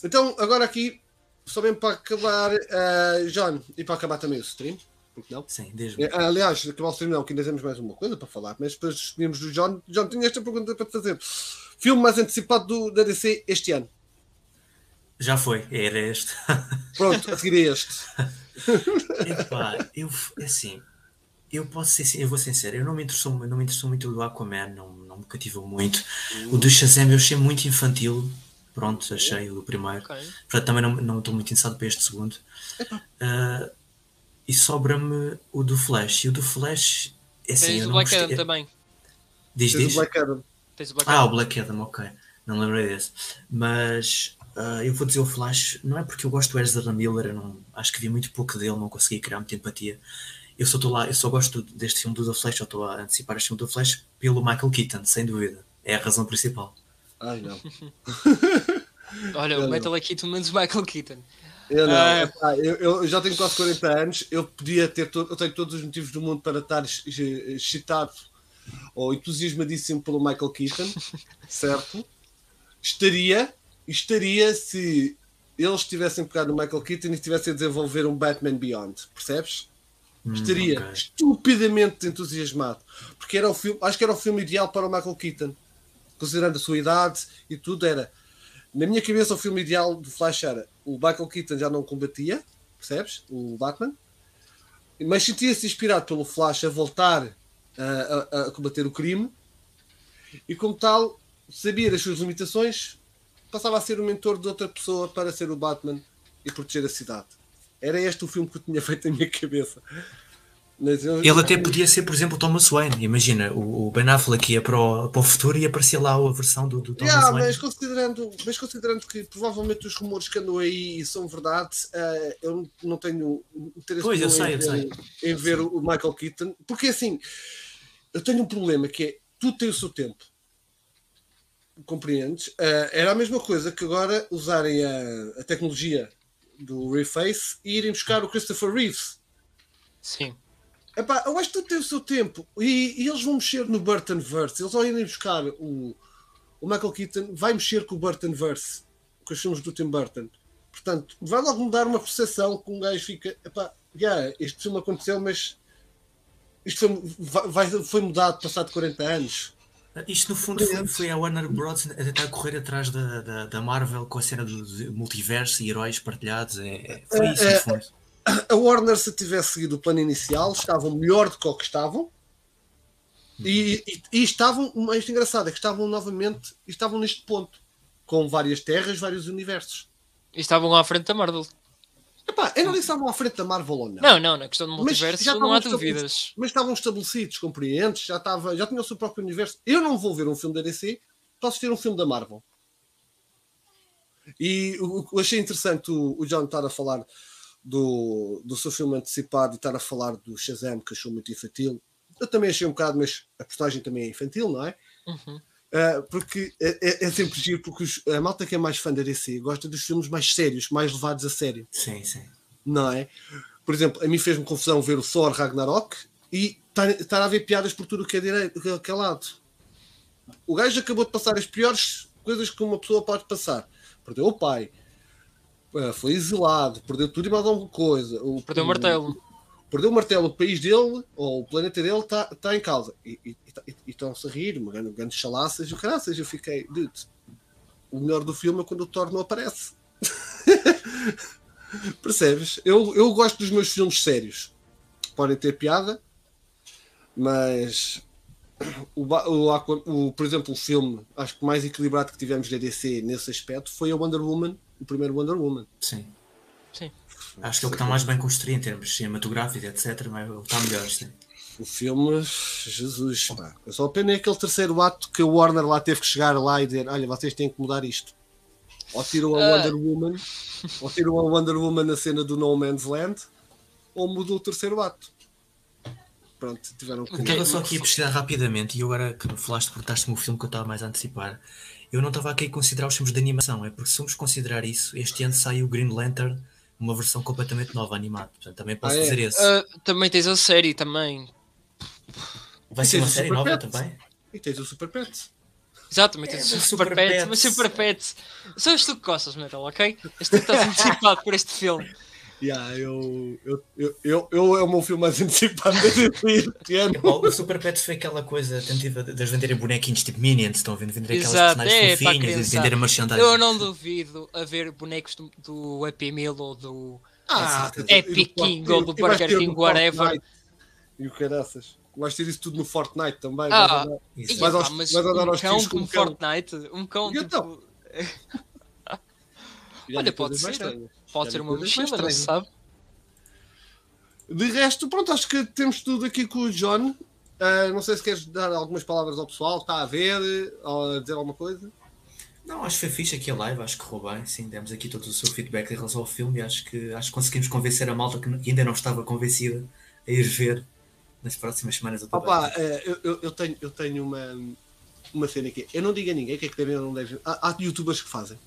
Então, agora aqui, só mesmo para acabar, ah, John, e para acabar também o stream, porque não?
Sim, desde
É, Aliás, acabar o stream não, que ainda temos mais uma coisa para falar, mas depois despedimos do John. John, tinha esta pergunta para te fazer. Filme mais antecipado do, da DC este ano.
Já foi, era este.
Pronto, a seguir é este.
Epá, eu, assim, eu posso ser, eu vou ser sincero, eu não me interessou, não me interessou muito o do Aquaman, não, não me cativou muito. O do Shazam eu achei muito infantil, pronto, achei o do primeiro.
Ok.
Portanto, também não não estou muito interessado para este segundo. Ah, e sobra-me o do Flash. E o do Flash, é assim,
Tens
eu
o
não
Black
gostei.
Adam também.
Diz,
Tens o
diz?
Black Adam.
Tens o Black
Ah,
Adam.
o Black Adam, ok. Não lembrei desse. Mas ah, eu vou dizer o Flash, não é porque eu gosto do Ezra Miller, eu não, acho que vi muito pouco dele, não consegui criar muita empatia. Eu só estou lá, eu só gosto deste filme do The Flash, eu estou a antecipar este filme do Flash pelo Michael Keaton, sem dúvida. É a razão principal.
Ai não.
Olha, o Metal aqui pelo menos o Michael Keaton.
Eu não.
Ah.
Epá, eu, eu já tenho quase 40 anos. Eu podia ter todo, eu tenho todos os motivos do mundo para estar ex- excitado ou entusiasmadíssimo pelo Michael Keaton, certo? Estaria, estaria se eles tivessem pegado no Michael Keaton e estivessem a desenvolver um Batman Beyond, percebes?
Hum,
Estaria
ok.
estupidamente entusiasmado, porque era o filme, acho que era o filme ideal para o Michael Keaton, considerando a sua idade e tudo era. Na minha cabeça, o filme ideal do Flash era o Michael Keaton já não combatia, percebes? O Batman, mas sentia-se inspirado pelo Flash a voltar a, a- a combater o crime e, como tal, sabia das suas limitações, passava a ser o mentor de outra pessoa para ser o Batman e proteger a cidade. Era este o filme que eu tinha feito na minha cabeça. Mas eu-
Ele até podia ser, por exemplo, o Thomas Wayne. Imagina, o, o Ben Affleck ia para o, para o futuro e aparecia lá a versão do, do Thomas
Yeah,
Wayne.
mas, considerando, mas considerando que provavelmente os rumores que andam aí são verdade, eh, eu não tenho interesse
Pois, eu sei,
em,
eu sei.
ver, em ver o Michael Keaton, porque assim, eu tenho um problema que é tudo tem o seu tempo. Compreendes? Eh, era a mesma coisa que agora usarem a, a tecnologia do Reface e irem buscar o Christopher Reeves.
Sim.
Epá, eu acho que tudo tem o seu tempo. E, e eles vão mexer no Burtonverse. Eles ao irem buscar o, o Michael Keaton, vai mexer com o Burtonverse, com os filmes do Tim Burton. Portanto, vai logo mudar uma percepção que um gajo fica. Epá, yeah, este filme aconteceu, mas isto foi, vai- foi mudado passado 40 anos.
Isto no fundo foi, foi a Warner Bros. a tentar correr atrás da, da, da Marvel com a cena do multiverso e heróis partilhados. É, é- foi isso
É,
no fundo.
A Warner, se tivesse seguido o plano inicial, estavam melhor do que o que estavam. E, e, e estavam, o mais engraçado é que estavam novamente, estavam neste ponto, com várias terras, vários universos.
E estavam lá à frente da Marvel.
Epá, eu não disse se estavam à frente da Marvel ou não.
Não, não, na questão do multiverso
já
não há dúvidas.
Mas estavam estabelecidos, compreentes, já, estava, já tinham o seu próprio universo. Eu não vou ver um filme da DC para assistir um filme da Marvel. E o o achei interessante o, o John estar a falar do, do seu filme antecipado e estar a falar do Shazam, que achou muito infantil. Eu também achei um bocado, mas a personagem também é infantil, não é?
Uhum.
Uh, porque é, é- é sempre giro, porque os- a malta que é mais fã da DC gosta dos filmes mais sérios, mais levados a sério,
Sim, sim.
não é? Por exemplo, a mim fez-me confusão ver o Thor Ragnarok e estar a ver piadas por tudo o que é, direito, que é- que é lado. O gajo acabou de passar as piores coisas que uma pessoa pode passar. Perdeu o pai, foi exilado, perdeu tudo e mais alguma coisa. O,
Perdeu o martelo.
perdeu o martelo, o país dele, ou o planeta dele, está tá em causa. E, e- estão-se a rir, uma grande, grande chalaças e o caraças. Eu fiquei, dude, o melhor do filme é quando o Thor não aparece. Percebes? Eu, eu gosto dos meus filmes sérios. Podem ter piada, mas o, o, o- por exemplo, o filme acho que mais equilibrado que tivemos da DC nesse aspecto foi a Wonder Woman, o primeiro Wonder Woman.
Sim.
Sim.
Acho que é o que está mais bem construído em termos cinematográficos, etc. Mas é está melhor, sim.
O filme, Jesus, pá. Eu só apenas aquele terceiro ato que o Warner lá teve que chegar lá e dizer: Olha, vocês têm que mudar isto. Ou tiram a
Ah.
Wonder Woman, ou tiram a Wonder Woman na cena do No Man's Land, ou mudam o terceiro ato. Pronto, tiveram que.
Estava só aqui a pesquisar rapidamente e agora que falaste, cortaste-me o filme que eu estava mais a antecipar. Eu não estava aqui a considerar os filmes de animação, é porque se formos considerar isso, este ano sai o Green Lantern, uma versão completamente nova animada. Portanto, também posso
Ah, é?
dizer esse.
Ah, também tens a série também.
Vai
e
ser uma série
Super
nova
Pets.
também?
E tens o Super Pets.
Exato, também tens
É,
o Super,
Super
Pets,
Pets.
mas Super Pets. São os tu que gostas, Metal, ok? És tu que estás antecipado por este filme.
Yeah, eu, eu, eu, eu, eu é o meu filme mais antecipado deste ano.
O Super Pets foi aquela coisa tentativa de de eles venderem bonequinhos tipo Minions, estão a vender vender aquelas
Exato,
personagens
é,
fofinhas e
criança.
vender a merchandising.
Eu não duvido a ver bonecos do, do Happy Meal ou do.
Ah,
Epic King ou do
vais
Burger King, whatever.
E o caraças. Vais ter isso tudo no Fortnite também.
Ah,
vais.
Ih,
Vais
pá,
aos-
mas
vais andar
um
aos
cão
com
como
um cão.
Fortnite, um cão
E
tipo.
então? Já
Olha, pode ser. Pode ser uma mochila, não se sabe?
De resto, pronto, acho que temos tudo aqui com o John. Ah, não sei se queres dar algumas palavras ao pessoal, está a ver, ou a dizer alguma coisa.
Não, acho que foi fixe aqui a live, acho que correu bem, sim, demos aqui todo o seu feedback em relação ao filme e acho que, acho que conseguimos convencer a malta que ainda não estava convencida a ir ver nas próximas semanas
Opa, eh, eu, eu- eu tenho, eu tenho uma, uma cena aqui. Eu não digo a ninguém o que é que devem ou não devem. Há, há youtubers que fazem.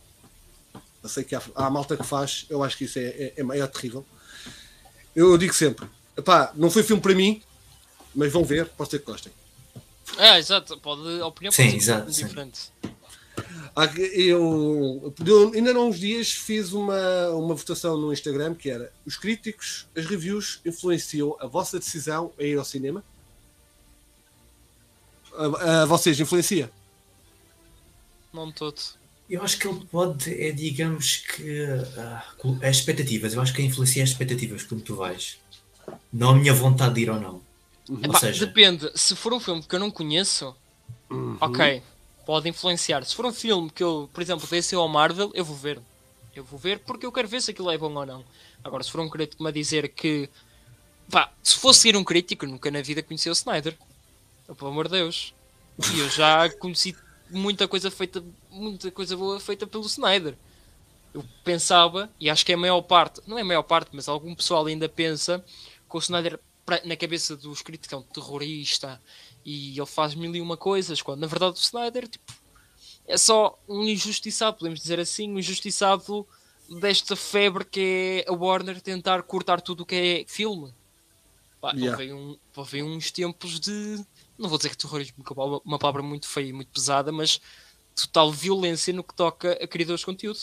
Eu sei que há, há malta que faz, eu acho que isso é, é, é, é terrível. Eu digo sempre: epá, não foi filme para mim, mas vão ver, pode ser que gostem.
É, exato, pode, a opinião
Sim,
pode ser
exato, sim.
diferente.
Que- Eu, eu ainda há uns dias fiz uma, uma votação no Instagram que era os críticos, as reviews influenciam a vossa decisão a ir ao cinema? A, a vocês influencia?
Não todo.
Eu acho que ele pode, é, digamos que, co- as expectativas, eu acho que influencia as expectativas como tu vais. Não a minha vontade de ir ou não. Ou
Epá,
seja,
Depende, se for um filme que eu não conheço,
Uhum.
ok, pode influenciar. Se for um filme que eu, por exemplo, DC ou Marvel, eu vou ver. Eu vou ver porque eu quero ver se aquilo é bom ou não. Agora, se for um crítico me a dizer que. Pá, se fosse ser um crítico, nunca na vida conheci o Snyder. Oh, pelo amor de Deus. E eu já conheci muita coisa feita, muita coisa boa feita pelo Snyder. Eu pensava, e acho que é a maior parte, não é a maior parte, mas algum pessoal ainda pensa que o Snyder, na cabeça dos críticos, é um terrorista e ele faz mil e uma coisas, quando na verdade o Snyder tipo, é só um injustiçado, podemos dizer assim, um injustiçado desta febre que é a Warner tentar cortar tudo o que é filme. Pá,
Yeah.
houve, um, houve uns tempos de. Não vou dizer que terrorismo, que é uma- palavra muito feia e muito pesada, mas total violência no que toca a criadores de conteúdo.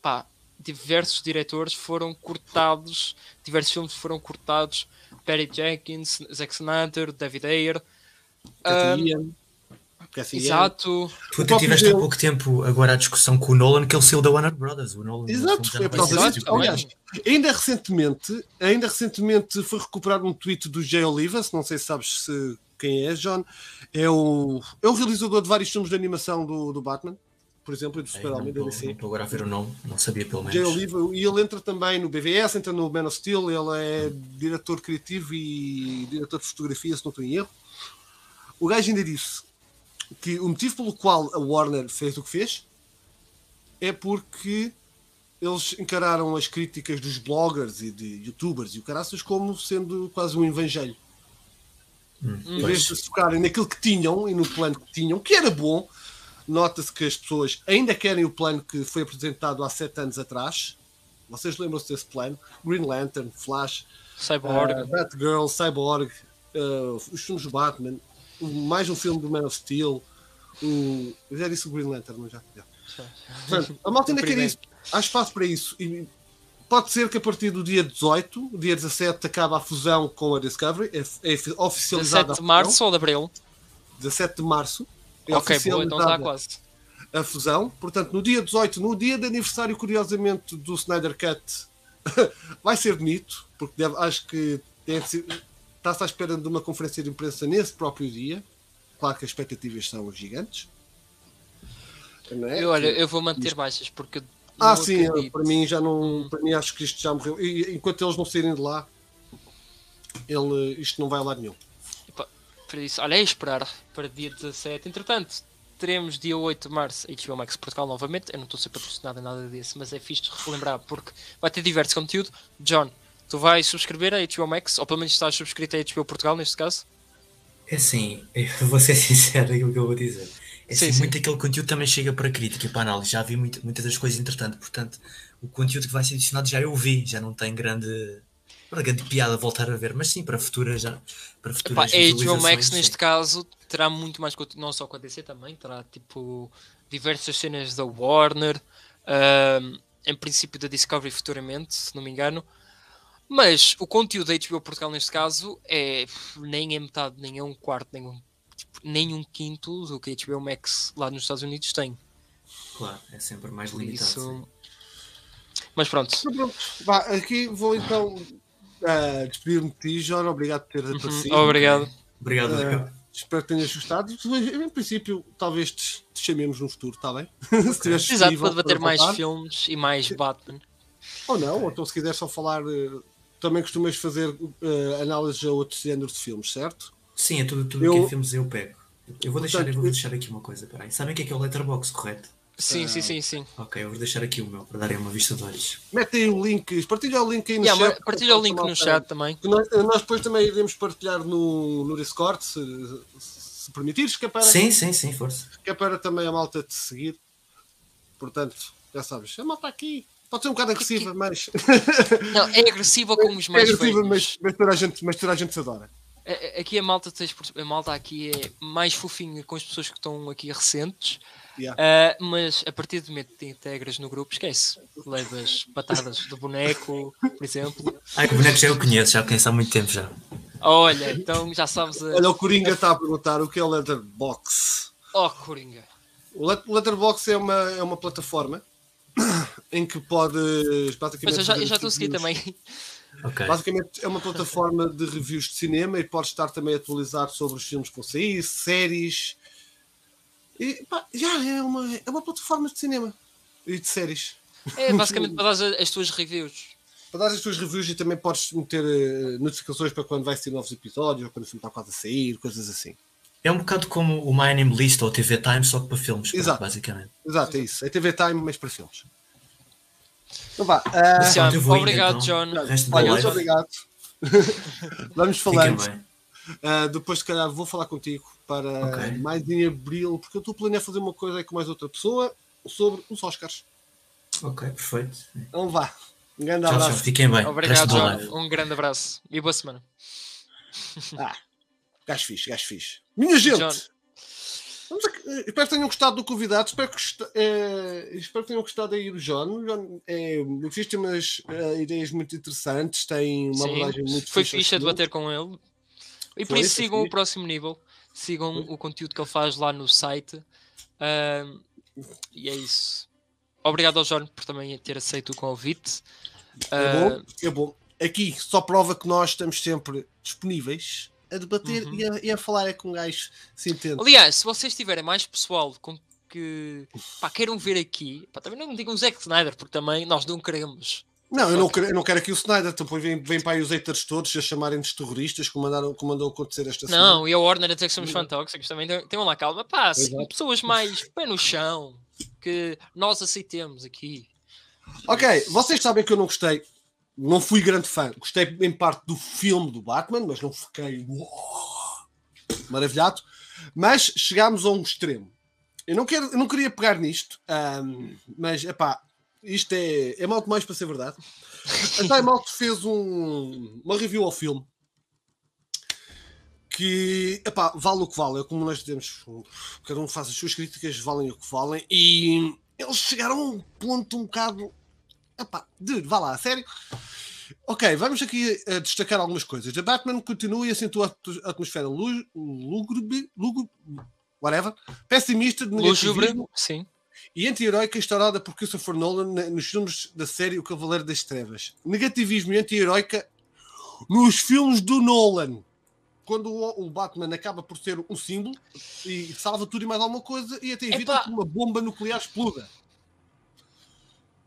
Pá, diversos diretores foram cortados, diversos filmes foram cortados. Perry Jenkins, Zack Snyder, David Ayer. Um,
Ian.
Exato.
tu até tiveste há pouco tempo agora a discussão com o Nolan que ele saiu da Warner Brothers. O Nolan, no
Exato, foi por
vai
causa disso. Aliás, ainda recentemente, ainda recentemente foi recuperado um tweet do Jay Olivas, não sei se sabes se, quem é, John. É o, é o realizador de vários filmes de animação do, do Batman. Por exemplo, e do Super-Homem da
não
DC.
estou agora a ver o nome, não sabia pelo
Jay
menos.
Oliva, e ele entra também no BVS, entra no Man of Steel, ele é diretor criativo e diretor de fotografia, se não estou em erro. O gajo ainda disse que o motivo pelo qual a Warner fez o que fez é porque eles encararam as críticas dos bloggers e de youtubers e o caraças como sendo quase um evangelho.
Hum,
Em vez
pois.
de se focarem naquilo que tinham e no plano que tinham, que era bom, nota-se que as pessoas ainda querem o plano que foi apresentado há sete anos atrás. Vocês lembram-se desse plano? Green Lantern, Flash,
Cyborg.
uh, Batgirl, Cyborg, uh, os filmes do Batman, mais um filme do Man of Steel. O... Eu já disse o Green Lantern, não já? já. Portanto, a malta ainda quer isso. Há espaço para isso. E pode ser que a partir do dia 18, dia 17, acaba a fusão com a Discovery. É, é oficializada
17
a
de março ou de abril?
17 de março. É
ok, boa, então está quase.
a fusão. Portanto, no dia 18, no dia de aniversário, curiosamente, do Snyder Cut, vai ser bonito, porque deve- acho que está-se à espera de uma conferência de imprensa nesse próprio dia. Claro que as expectativas são gigantes. É?
Eu, olha, eu vou manter baixas porque.
Ah,
não
sim,
acredito.
para mim já não. Para mim acho que isto já morreu. E enquanto eles não saírem de lá, ele, isto não vai a lado nenhum.
Por isso, olha, é esperar para dia 17. Entretanto, teremos dia 8 de março HBO Max Portugal novamente. Eu não estou a ser patrocinado em nada disso, mas é fixe de relembrar porque vai ter diverso conteúdo. John, tu vais subscrever a HBO Max, ou pelo menos estás subscrito a HBO Portugal neste caso?
É eu vou ser sincero aquilo que eu vou dizer. É
Sim,
assim,
sim.
muito aquele conteúdo também chega para crítica e para análise. Já vi muito, muitas das coisas entretanto, portanto, o conteúdo que vai ser adicionado já eu vi, já não tem grande, para grande piada voltar a ver, mas sim, para futuras já, para
Epá,
futuras
a HBO
visualizações,
Max
sim.
neste caso terá muito mais conteúdo, não só com a DC também, terá tipo diversas cenas da Warner, ahm, em princípio da Discovery futuramente, se não me engano. Mas o conteúdo da HBO Portugal neste caso é nem é metade, nem é um quarto, nem um, tipo, nem um quinto do que a HBO Max lá nos Estados Unidos tem.
Claro, é sempre mais limitado.
isso. Mas pronto.
Vá, aqui vou então ah, despedir-me de ti, Jorge. Obrigado por teres aparecido.
Uhum, obrigado.
Obrigado, eu.
espero que tenhas gostado. Em princípio, talvez te, te chamemos no futuro, está bem? Se estiveres
Exato, pode bater mais filmes e mais Batman.
Ou não, ou então se quiser só falar. eh, também costumas fazer eh, análises a outros géneros de filmes, certo?
Sim, é tudo, tudo
Eu-
que é filmes eu pego. Eu vou deixar, eu vou
Portanto,
deixar aqui uma coisa, peraí. Sabem o que é que é o Letterboxd, correto?
Sim, sim, sim, sim.
Ok, eu vou deixar aqui o meu para darem uma vista de olhos.
Mete aí o link, partilha o link aí no
Yeah,
chat.
partilha o link no chat também.
Nós, nós depois também iremos partilhar no, no Discord, se, se permitires, que é, para,
Sim, sim, sim, força.
que é para também a malta te seguir. Portanto, já sabes, a malta aqui pode ser um bocado agressiva, mas
Não, é agressiva como os
é
mais
agressiva,
velhos.
mas, mas, toda a gente, mas toda a gente se adora.
A- a- Aqui a malta, a malta aqui é mais fofinha com as pessoas que estão aqui recentes,
Yeah.
ah, mas a partir do momento que te integras no grupo, esquece. Levas patadas do boneco, por exemplo.
Ai, o boneco já eu conheço, já conheço há muito tempo já.
Olha, então já sabes a.
Olha, o Coringa está a perguntar o que é o Letterbox.
Oh, Coringa.
O Let- o Letterbox é uma, é uma plataforma em que podes.
Mas eu já, eu já estou a seguir também.
Ok.
Basicamente é uma plataforma de reviews de cinema e podes estar também atualizado sobre os filmes que vão sair, séries. E, pá, já é uma, é uma plataforma de cinema e de séries.
É basicamente para dar as, as tuas reviews.
Para dar as tuas reviews e também podes meter eh, notificações para quando vai sair novos episódios ou quando o filme está quase a sair, coisas assim.
É um bocado como o My Anime List ou o TV Time, só que para filmes, pronto,
Exato.
basicamente.
Exato, é isso. É TV Time, mas para filmes. Então vá.
vou indo,
Obrigado,
então.
John.
Olha, muito obrigado. Vamos falando. Uh, depois, se calhar, vou falar contigo para
Ok.
mais em abril, porque eu estou a planear fazer uma coisa aí com mais outra pessoa sobre os Oscars.
Ok, perfeito.
Então vá. Um grande
Tchau, tchau.
abraço.
Fiquem bem.
Obrigado. John. Um grande abraço e boa semana.
Ah, gajo fixe, gajo fixe. Minha gente!
John.
Vamos a- eh, espero que tenham gostado do convidado. Espero que, eh, espero que tenham gostado aí do John. O John é, o fixe tem umas eh, ideias muito interessantes, tem uma
Sim,
abordagem muito
foi
fixe.
a
filmes.
debater com ele. E por
Foi,
isso
foi
sigam o
fixe.
próximo nível. Sigam o conteúdo que ele faz lá no site. Ahm, e é isso. Obrigado ao Jorge por também ter aceito o convite.
É
Ah,
bom, é bom. Aqui só prova que nós estamos sempre disponíveis a debater
Uhum.
e, a, e a falar é com um gajo se entende.
aliás, se vocês tiverem mais pessoal com que pá, queiram ver aqui, pá, também não digam Zack Snyder, porque também nós não queremos.
Não, eu não, quero, eu não quero aqui o Snyder. Depois vem, vem para aí os haters todos a chamarem-nos terroristas, como, andaram, como andou a acontecer esta semana.
Não, e a Warner a dizer que somos fantóxicos também. Tenham lá calma, pá,
Exato.
pessoas mais pé no chão que nós aceitemos aqui.
Ok, vocês sabem que eu não gostei, não fui grande fã. Gostei em parte do filme do Batman, mas não fiquei maravilhado. Mas chegámos a um extremo. Eu não, quero, eu não queria pegar nisto, ahm, mas epá, isto é, é mal demais para ser verdade. A Time Out fez um- uma review ao filme que epá, vale o que vale. É como nós dizemos, cada um faz as suas críticas, valem o que valem, e eles chegaram a um ponto um bocado. Epá, dude, vá lá, a sério. Ok, vamos aqui a destacar algumas coisas. A Batman continua e acentua a atmosfera lúgubre, lúgubre, whatever, pessimista, de negativismo
sim.
e anti-heroica instaurada por Christopher Nolan nos filmes da série O Cavaleiro das Trevas. Negativismo e anti-heroica nos filmes do Nolan. Quando o, o Batman acaba por ser um símbolo e salva tudo e mais alguma coisa e até evita
Epá.
que uma bomba nuclear exploda.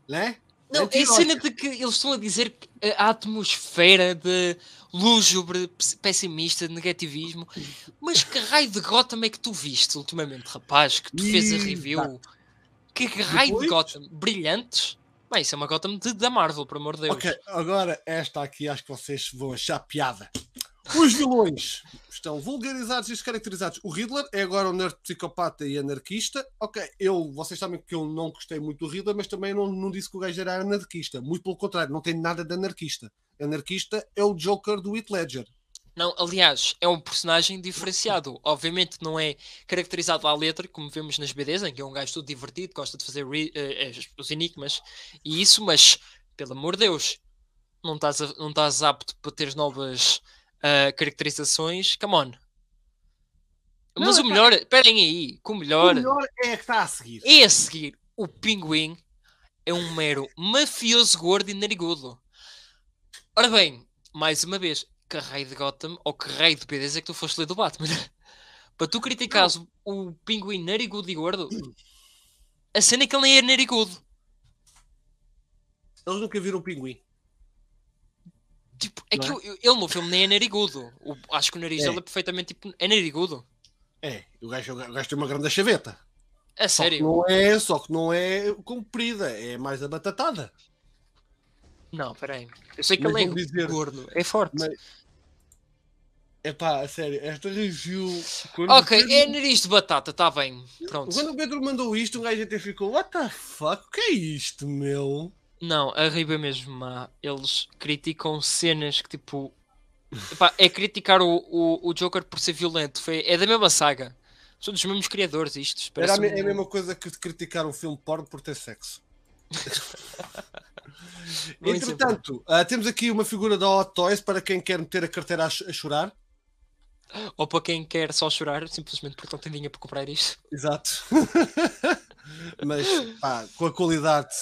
Né?
Não, é a
Anti-heroica.
cena de que eles estão a dizer que a atmosfera de lúgubre, pes- pessimista, de negativismo. Mas que raio de Gotham é que tu viste ultimamente, rapaz? Que tu fez a review? Que raio de
Depois-
Gotham? Brilhantes? Bem, isso é uma Gotham de, da Marvel, por amor de Deus.
Ok, agora esta aqui acho que vocês vão achar piada. Os vilões estão vulgarizados e descaracterizados. O Riddler é agora um nerd psicopata e anarquista. Ok, eu, vocês sabem que eu não gostei muito do Riddler, mas também não, não disse que o gajo era anarquista. Muito pelo contrário, não tem nada de anarquista. Anarquista é o Joker do Heath Ledger.
Não, aliás, é um personagem diferenciado. Obviamente não é caracterizado à letra, como vemos nas BDs, em que é um gajo todo divertido, gosta de fazer eh, os enigmas e isso, mas, pelo amor de Deus, não estás, a- não estás apto para teres novas ah, caracterizações. Come on. Mas
Não,
o
é
melhor, esperem aí, que o melhor,
O melhor é a que está a seguir.
é a seguir. O Pinguim é um mero mafioso gordo e narigudo. Ora bem, mais uma vez, que raio de Gotham ou que raio de BDs é que tu foste ler do Batman? Para tu criticares o, o Pinguim narigudo e gordo, a cena é que ele nem é narigudo.
Eles nunca viram o pinguim.
Tipo, é que
Não
o- ele no filme nem é narigudo. O- acho que o nariz
É.
dele é perfeitamente tipo. É narigudo.
É, o gajo, o gajo tem uma grande chaveta.
A
Só
sério.
não é, só que não é comprida, é mais a batatada.
Não, peraí. Eu sei que
Mas
ele é
dizer-
gordo. É forte.
Mas- É pá, a sério, esta review.
Ok,
o Pedro-
é nariz de batata, está bem. Pronto.
Quando o Pedro mandou isto, um gajo até ficou: What the fuck? O que é isto, meu?
Não, a Riba é mesmo má. Eles criticam cenas que tipo. Epá, é criticar o, o, o Joker por ser violento. Foi, é da mesma saga. São dos mesmos criadores isto.
Era a, me- é a
um-
mesma coisa que criticar um filme porno por ter sexo. Entretanto, ah, temos aqui uma figura da Hot Toys para quem quer meter a carteira a, ch- a chorar.
Ou para quem quer só chorar, simplesmente porque não tem dinheiro para comprar isto.
Exato. Mas pá, com a qualidade,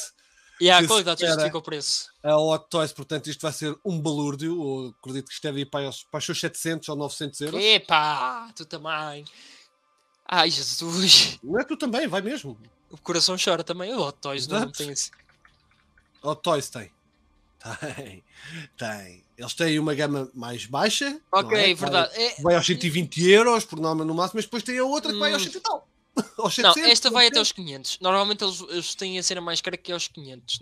E há a qualidade justifica o preço.
a Hot Toys, portanto, isto vai ser um balúrdio. Eu acredito que isto deve ir para os, para os seus 700 ou 900 euros.
Epá, tu também. Ai Jesus,
Não é tu também, vai mesmo.
o coração chora também. O Hot Toys não
Exato.
tem esse.
Hot Toys tem. Tem, tem. Eles têm uma gama mais baixa.
Ok,
não é?
verdade.
Vai,
É-
vai aos 120 euros por norma no máximo, mas depois tem a outra que vai aos
Hum.
100 e tal. Aos
Não,
700,
esta vai até
900.
aos 500. Normalmente eles, eles têm a cena mais cara que é aos 500.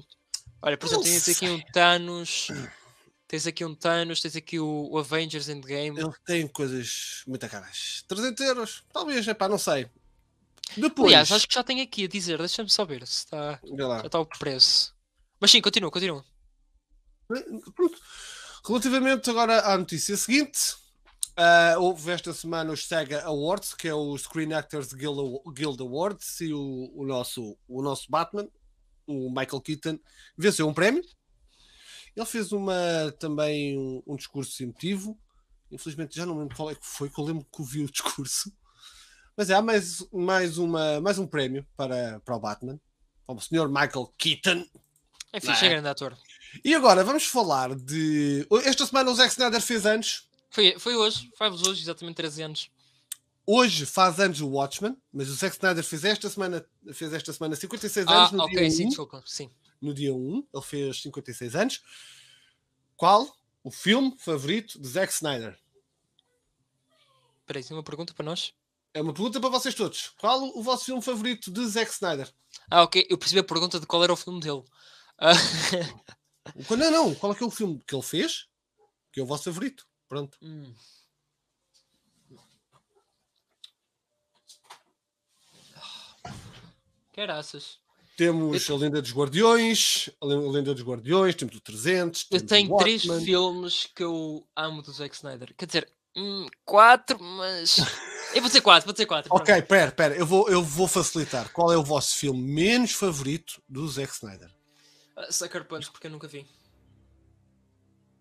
Olha, por
Não
exemplo, tens aqui um Thanos. Tens aqui um Thanos, tens aqui o, o Avengers Endgame.
Eles têm coisas muito caras. 300 euros, talvez, é pá, não sei. Depois,
Aliás, acho que já tem aqui a dizer, deixa-me só ver se está, já está o preço. Mas sim, continua, continua.
Pronto. Relativamente agora à notícia seguinte, ah, houve esta semana os SEGA Awards, que é o Screen Actors Guild, Awards, e o, o, nosso, o nosso Batman, o Michael Keaton, venceu um prémio. Ele fez uma, também um, um discurso emotivo. Infelizmente já não lembro qual é que foi, que eu lembro que ouvi o discurso. Mas é, há mais, mais, uma, mais um prémio para, para o Batman, para o Sr. Michael Keaton.
É
Não
fixe,
é?
é grande ator.
E agora vamos falar de. Esta semana o Zack Snyder fez anos.
Foi, foi hoje, faz hoje, exatamente 13 anos.
hoje faz anos o Watchmen, mas o Zack Snyder fez esta semana, fez esta semana 56
Ah,
anos no, dia
sim,
1,
desculpa. Sim.
no dia 1. Ele fez 56 anos. Qual o filme favorito de Zack Snyder?
Espera aí, tem uma pergunta para nós?
É uma pergunta para vocês todos. Qual o vosso filme favorito de Zack Snyder?
Ah, ok. Eu percebi a pergunta de qual era o filme dele.
Qual- Não, não. Qual é que é o filme que ele fez? Que é o vosso favorito. Pronto.
hum. Caraças.
Temos a Lenda dos Guardiões, a Len- a Lenda dos Guardiões, temos o 300,
Eu
temos
tenho
o
três filmes que eu amo do Zack Snyder. Quer dizer, hum, quatro, mas. Eu vou dizer quatro, vou dizer quatro. pronto.
Ok, pera, pera, eu vou, eu vou facilitar. Qual é o vosso filme menos favorito do Zack Snyder?
Ah, Sucker Punch, porque eu nunca vi.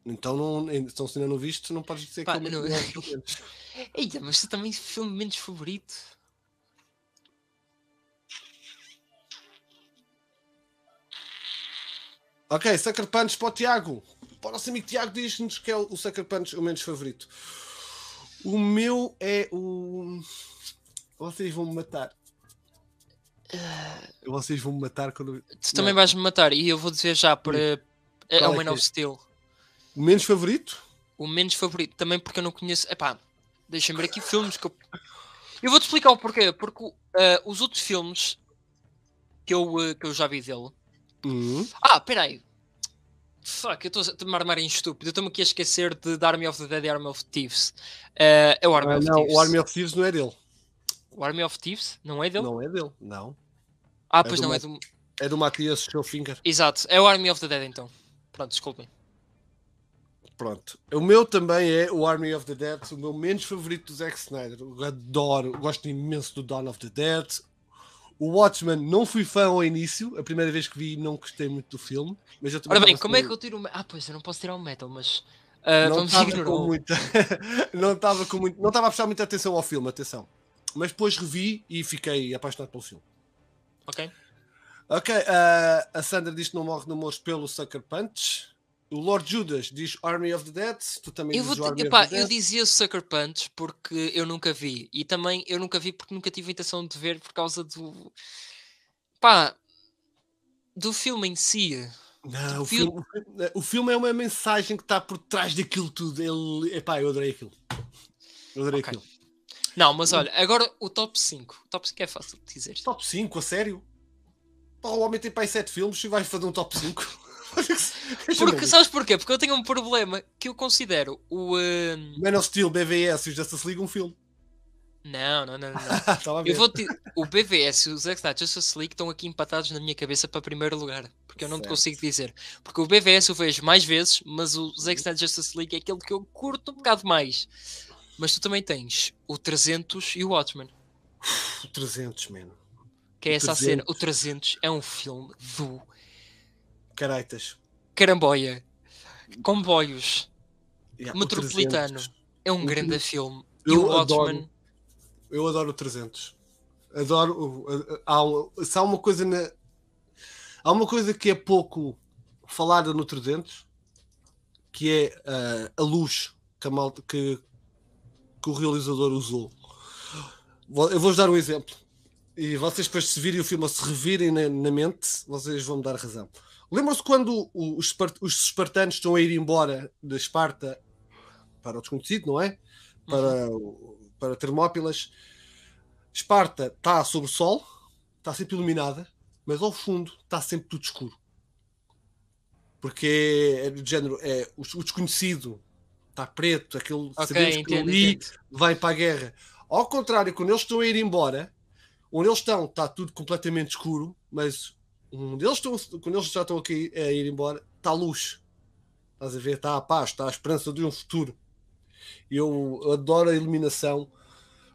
Então, não, então se ainda não viste, não podes dizer
Pá,
que é o
não-. Eita, mas tu também filme menos favorito.
Ok, Sucker Punch para o Tiago. Para o nosso amigo Tiago, diz-nos que é o Sucker Punch o menos favorito. O meu é o. Vocês vão me matar. Vocês vão me matar quando.
Tu também vais-me matar e eu vou dizer já para. É, é o
é
Man
é?
of Steel.
O menos favorito?
O menos favorito, também porque eu não conheço. Epá, deixa-me ver aqui filmes que eu. Eu vou-te explicar o porquê. Porque ah, os outros filmes que eu, ah, que eu já vi dele.
Hum.
Ah, peraí. Fuck, eu estou-me a armar em estúpido. Eu estou-me aqui a esquecer de The Army of the Dead e Army of Thieves. Ah, é o Army
Ah,
of
não,
Thieves.
o Army of Thieves não é dele.
O Army of Thieves? Não é dele?
Não é dele, não.
ah,
é
pois não, é do.
É do Matias Schofinger.
Exato, é o Army of the Dead então. Pronto, desculpem.
Pronto. O meu também é o Army of the Dead, o meu menos favorito do Zack Snyder. Eu adoro, gosto imenso do Dawn of the Dead. O Watchmen não fui fã ao início, a primeira vez que vi não gostei muito do filme. Mas eu
Ora bem, como é que eu tiro o. Ah, pois eu não posso tirar o metal, mas. ah,
não estava com muita não estava com muito não estava a prestar muita atenção ao filme atenção mas depois revi e fiquei apaixonado pelo filme
Ok?
ok ah, a Sandra diz que não morre de amores pelo Sucker Punch o Lord Judas diz Army of the Dead tu também
Eu,
dizes
vou
Army
epá,
of the
eu
Dead
dizia Sucker Punch porque eu nunca vi. E também eu nunca vi porque nunca tive intenção de ver por causa do. Pá. Do filme em si.
não, o,
filme-
filme, o filme- é uma mensagem que está por trás daquilo tudo ele, epá, eu adorei aquilo eu adorei
Ok.
aquilo
Não, mas olha, agora o top 5. O top 5 é fácil de dizer.
top 5, a sério Pá, o homem tem para aí 7 filmes e vai fazer um top 5
Porque, sabes porquê? Porque eu tenho um problema que eu considero o. ah,
Man of Steel, BVS e o Justice League um filme
Não, não, não, não. não.
Estava a ver.
Eu vou te... O BVS e o Zack Snyder Justice League estão aqui empatados na minha cabeça para primeiro lugar. Porque eu não te
Certo.
consigo dizer. Porque o BVS eu vejo mais vezes, mas o Zack Snyder Justice League é aquele que eu curto um bocado mais. Mas tu também tens o 300 e o Watchmen.
O 300, mano.
Que é
O
essa a cena.
300.
O 300 é um filme do
Caraitas.
caramboia. Comboios.
Yeah,
Metropolitano.
300.
É um
O
grande filme. E
Eu
o.
Eu adoro o 300. Adoro. Há, se há uma coisa na. Há uma coisa que é pouco falada no 300 que é ah, a luz que, a malta- que, que o realizador usou. Eu vou-vos dar um exemplo. E vocês, depois, se virem o filme ou se revirem na, na mente, vocês vão me dar razão. Lembram-se quando os, os espartanos estão a ir embora de Esparta para o desconhecido, não é? Para, o- para Termópilas. Esparta está sob o sol, está sempre iluminada, mas ao fundo está sempre tudo escuro. Porque é do género, é o, o desconhecido está preto, aquele
Ok,
sabemos que
entendo,
ali
entendo.
vai para a guerra. Ao contrário, quando eles estão a ir embora, onde eles estão está tudo completamente escuro, mas onde eles estão, quando eles já estão aqui a ir embora, está a luz. Estás a ver? Está a paz, está a esperança de um futuro. Eu adoro a iluminação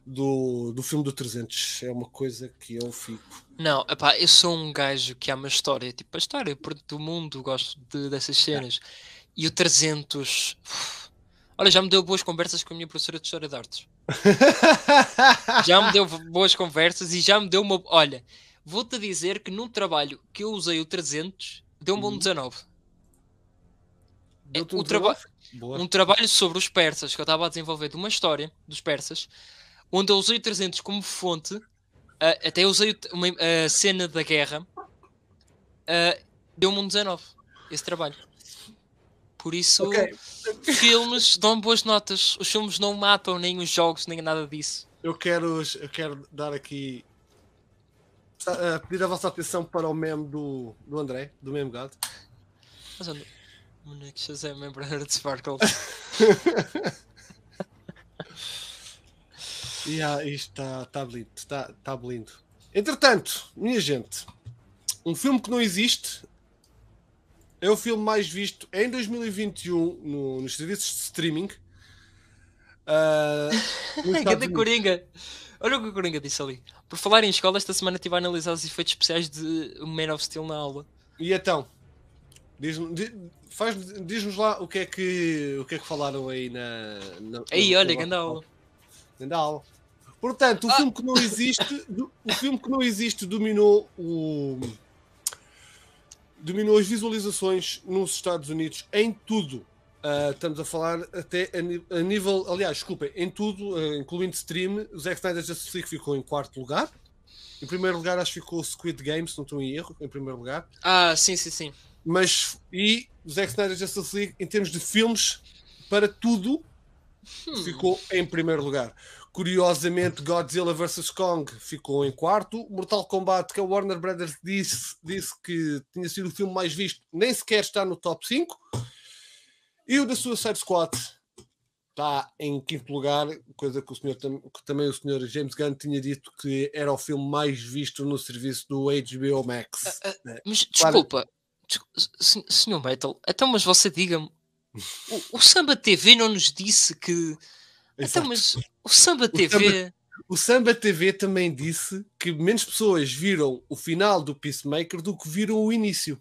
do, do filme do 300. É uma coisa que eu fico.
Não, epá, eu sou um gajo que ama história, tipo a história do mundo, gosto de- dessas cenas. E o 300, uf, olha, já me deu boas conversas com a minha professora de História de Artes. Já me deu boas conversas e já me deu uma. Olha, vou-te dizer que num trabalho que eu usei o 300, deu-me um
Uhum.
19.
Deu-te um
o traba-
19? Boa.
Um trabalho sobre os persas, que eu estava a desenvolver de uma história dos persas. onde eu usei o 300 como fonte, ah, até usei uma, a cena da guerra, ah, deu-me um 19, esse trabalho. Por isso,
Ok.
filmes dão boas notas. Os filmes não matam nem os jogos, nem nada disso.
Eu quero, eu quero dar aqui. a pedir a vossa atenção para o meme do, do André, do meme God.
Mas onde? Monique Shazam, Member de Sparkle.
E ah, isto está tá lindo, está tá lindo. Entretanto, minha gente, um filme que não existe é o filme mais visto em 2021 no- nos serviços de streaming. Ah, nos Estados
Ganda. Coringa! Olha o que o Coringa disse ali. Por falar em escola, esta semana estive a analisar os efeitos especiais de Man of Steel na aula.
E então, diz-nos di- faz- diz-nos lá o que, é que, o que é que falaram aí na. na
Aí, olha, ganda aula.
Aula. Portanto, o
Ah.
filme que não existe, o filme que não existe dominou o dominou as visualizações nos Estados Unidos em tudo. Ah, estamos a falar até a, a nível, aliás, desculpem, em tudo, ah, incluindo stream, o Zack Snyder Justice League ficou em quarto lugar. Em primeiro lugar, acho que ficou o Squid Game, se não estou em erro, em primeiro lugar.
Ah, sim, sim, sim.
Mas, e o Zack Snyder Justice League, em termos de filmes, para tudo,
Hum.
ficou em primeiro lugar. Curiosamente, Godzilla vs. Kong ficou em quarto. Mortal Kombat, que a Warner Brothers disse, disse que tinha sido o filme mais visto, nem sequer está no top 5. E o da Suicide Squad está em quinto lugar, coisa que, o senhor, que também o senhor James Gunn tinha dito que era o filme mais visto no serviço do HBO Max.
Mas desculpa, descu- se- senhor Metal, então, mas você diga-me, o, o Samba TV não nos disse que. Então, mas o Samba
O
TV.
O Samba TV também disse que menos pessoas viram o final do Peacemaker do que viram o início.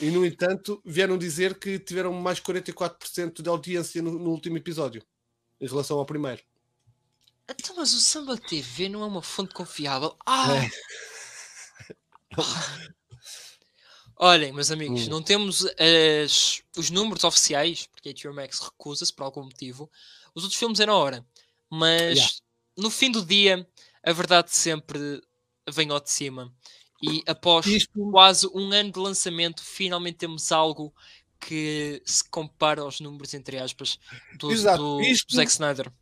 E, no entanto, vieram dizer que tiveram mais 44% de audiência no, no último episódio, em relação ao primeiro.
Então, mas o Samba TV não é uma fonte confiável. Ah!
É.
Olhem, meus amigos,
Hum.
não temos as- os números oficiais, porque a HBO Max recusa-se por algum motivo. Os outros filmes é na hora. Mas
Yeah.
no fim do dia, a verdade sempre vem ao de cima. E após
Isto-
quase um ano de lançamento, finalmente temos algo que se compara aos números, entre aspas, do, do
isto-
Zack Snyder.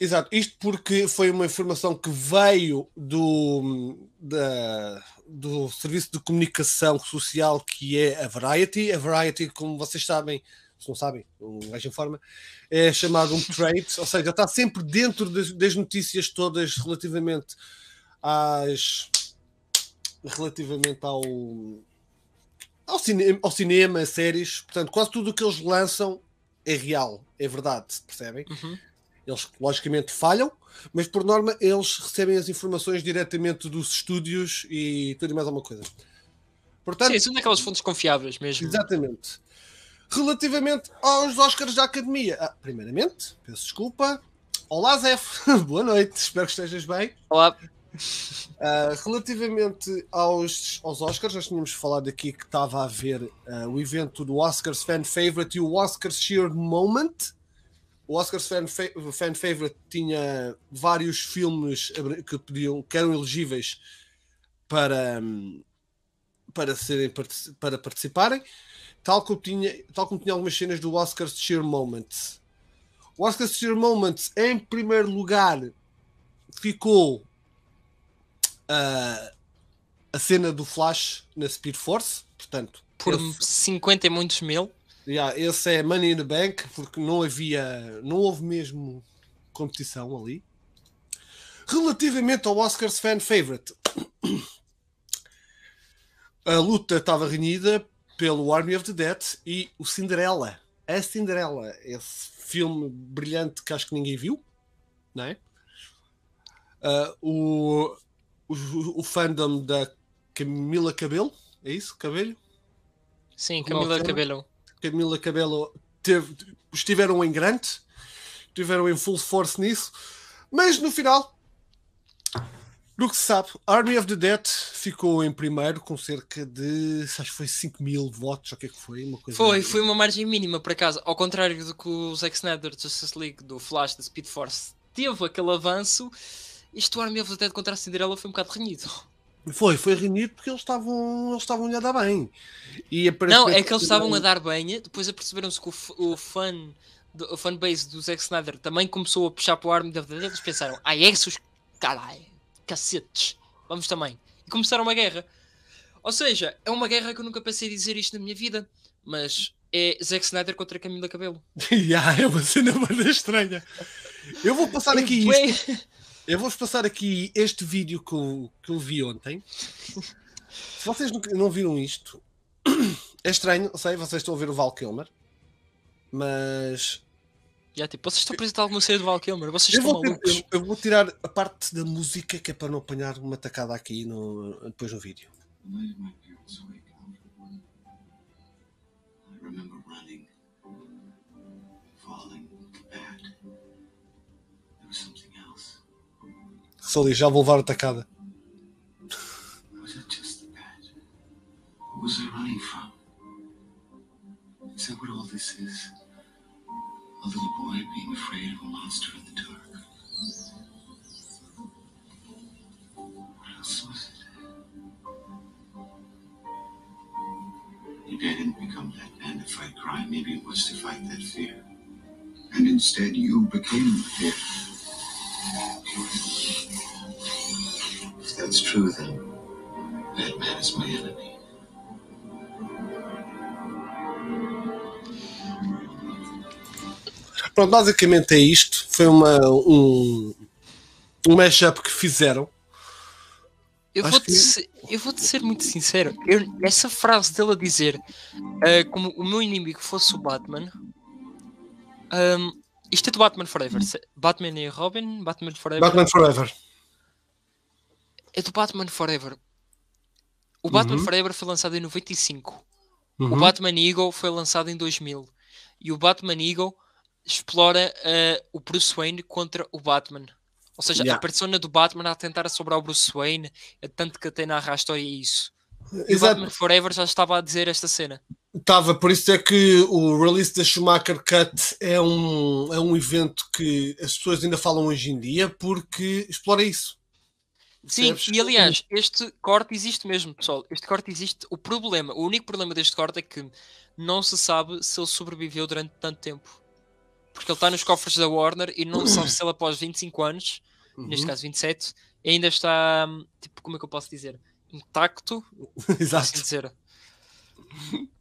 Exato, isto porque foi uma informação que veio do, da- do serviço de comunicação social que é a Variety. A Variety, como vocês sabem, se não sabem, um gajo informa, é chamado um trade, ou seja, está sempre dentro das, das notícias todas relativamente às relativamente ao ao, cine, ao cinema, séries, portanto, quase tudo o que eles lançam é real, é verdade, percebem?
Uhum.
Eles logicamente falham, mas por norma eles recebem as informações diretamente dos estúdios e tudo e mais alguma coisa. Portanto,
Sim, são daquelas fontes confiáveis mesmo.
exatamente. Relativamente aos Oscars da Academia, ah, primeiramente, peço desculpa. Olá, Zef, boa noite, espero que estejas bem.
Olá.
Ah, relativamente aos, aos Oscars, nós tínhamos falado aqui que estava a haver ah, o evento do Oscars Fan Favorite e o Oscars Sheer Moment. O Oscars Fan, Fa- Fan Favorite tinha vários filmes que, podiam, que eram elegíveis para, para, serem, para participarem, tal como, tinha, tal como tinha algumas cenas do Oscars Sheer Moment. O Oscars Sheer Moment, em primeiro lugar, ficou ah, a cena do Flash na Speed Force, portanto,
Por
esse,
50 e muitos mil.
Yeah, esse é Money in the Bank, porque não havia, não houve mesmo competição ali. Relativamente ao Oscars Fan Favorite, a luta estava renhida pelo Army of the Dead e o Cinderella. A Cinderella, esse filme brilhante que acho que ninguém viu, não é? Ah, o, o, o fandom da Camila Cabelo, é isso? Cabelho?
Sim,
é o
Camila? Cabello.
Teve, estiveram em grande, estiveram em full force nisso, mas no final Do que se sabe, Army of the Dead ficou em primeiro com cerca de, acho que foi 5 mil votos, ou o que é que foi? Uma coisa
Foi, foi uma margem mínima por acaso. Ao contrário do que o Zack Snyder de Justice League, do Flash, da Speed Force, teve aquele avanço. Isto, Army of the Dead contra a Cinderela foi um bocado renhido.
Foi, foi reunido porque eles estavam, eles estavam a dar bem. E
Não, é que eles estavam a dar bem, depois aperceberam-se que o, o do- o fanbase do Zack Snyder também começou a puxar para o of the Dead. Eles pensaram, ah, é esses, caralho, cacetes, vamos também. E começaram uma guerra. Ou seja, é uma guerra que eu nunca pensei dizer isto na minha vida, mas é Zack Snyder contra Camila Cabelo.
Ya, é uma cena bastante estranha. Eu vou passar aqui isto. Eu vou-vos passar aqui este vídeo que eu, que eu vi ontem. Se vocês não viram isto, é estranho, sei, vocês estão a ver o Val Kilmer, mas
Já, tipo, vocês estão a apresentar alguma série do Val Kilmer, vocês
eu
estão
vou, ter-
malucos.
eu- eu vou tirar a parte da música que é para não apanhar uma tacada aqui no, depois no vídeo. Só ali, já vou levar a.
Was it running from? Is that what all this is? A little boy being afraid of a monster in the dark. What else was it? Maybe I didn't become that man to fight crime. Maybe it was to fight that fear. And instead, you became the fear. If that's true, then Batman is my enemy.
Pronto, basicamente é isto. Foi uma, um, um mashup que fizeram.
Eu vou-te
que-
ser, eu vou-te ser muito sincero. eu- essa frase dele a dizer ah, como o meu inimigo fosse o Batman. ahm, isto é do Batman Forever. Batman e Robin, Batman Forever.
Batman Forever.
É do Batman Forever. O Batman
Uhum.
Forever foi lançado em 95. O
Uhum.
Batman Eagle foi lançado em 2000. E o Batman Eagle explora ah, o Bruce Wayne contra o Batman. Ou seja,
Yeah.
a persona do Batman a tentar assombrar o Bruce Wayne, tanto que até narra a história é isso. E o
Exato.
Batman Forever já estava a dizer esta cena.
Estava, por isso é que o release da Schumacher Cut é um, é um evento que as pessoas ainda falam hoje em dia porque explora isso.
Sim,
Percebes?
e aliás, este corte existe mesmo, pessoal. Este corte existe. O problema, o único problema deste corte é que não se sabe se ele sobreviveu durante tanto tempo. Porque ele está nos cofres da Warner e não se sabe se ele após 25 anos, neste
Uhum.
caso 27, ainda está, hum, tipo, como é que eu posso dizer? Intacto, assim
Exato.
dizer.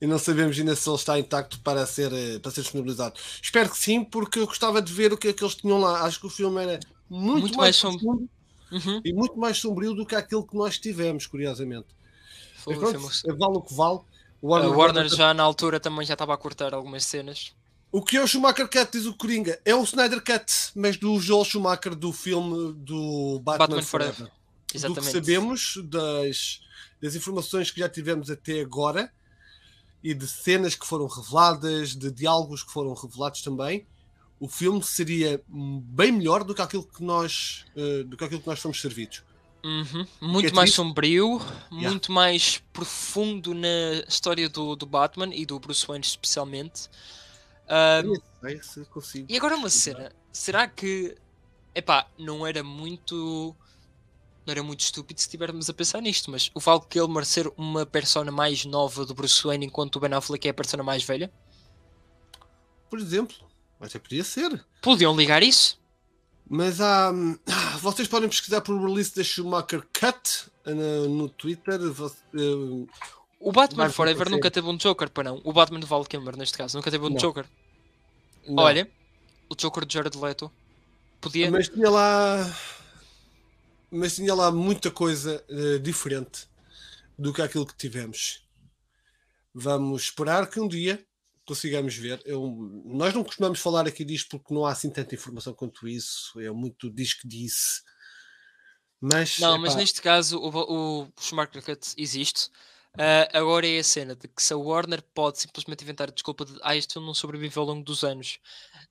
E não sabemos ainda se ele está intacto para ser, eh, para ser disponibilizado. Espero que sim, porque eu gostava de ver o que é que eles tinham lá. Acho que o filme era muito,
Muito
mais,
mais som-
profundo
Uhum.
e muito mais sombrio do que aquele que nós tivemos, curiosamente.
Foi,
Mas
foi
pronto,
uma-
vale o que vale. O
A
Warner,
Warner já na altura também já estava a cortar algumas cenas.
O que é o Schumacher Cut, diz o Coringa? É o Snyder Cut, mas do Joel Schumacher do filme do Batman,
Batman
Forever.
Forever.
Do que
Exatamente.
sabemos, das, das informações que já tivemos até agora e de cenas que foram reveladas, de diálogos que foram revelados também, o filme seria bem melhor do que aquilo que nós, eh, do que aquilo que nós fomos servidos.
Uhum. Muito
é
mais
triste.
sombrio,
Yeah.
muito mais profundo na história do, do Batman e do Bruce Wayne especialmente.
Não sei se consigo.
e agora uma cena, será que epá, não era muito não era muito estúpido se estivermos a pensar nisto, mas o Val Kilmer ser uma persona mais nova do Bruce Wayne enquanto o Ben Affleck é a persona mais velha?
Por exemplo, até podia ser.
Podiam ligar isso?
Mas há. hum, Vocês podem pesquisar por release da Schumacher Cut eh, no, no Twitter. vo- eh,
O Batman
Vai
Forever nunca teve um Joker, para não. O Batman de Val Kilmer, neste caso, nunca teve um
Não.
Joker.
não.
Olha, o Joker de Jared Leto podia.
Mas tinha lá. Mas tinha lá muita coisa eh, diferente do que aquilo que tivemos. Vamos esperar que um dia consigamos ver. Eu- nós não costumamos falar aqui disto porque não há assim tanta informação quanto isso. É muito diz que disse. Mas,
Não, mas
epá,
neste caso o, o Schumacher Cut existe. Ah, agora é a cena de que se a Warner pode simplesmente inventar a desculpa de ah, este filme não sobreviveu ao longo dos anos,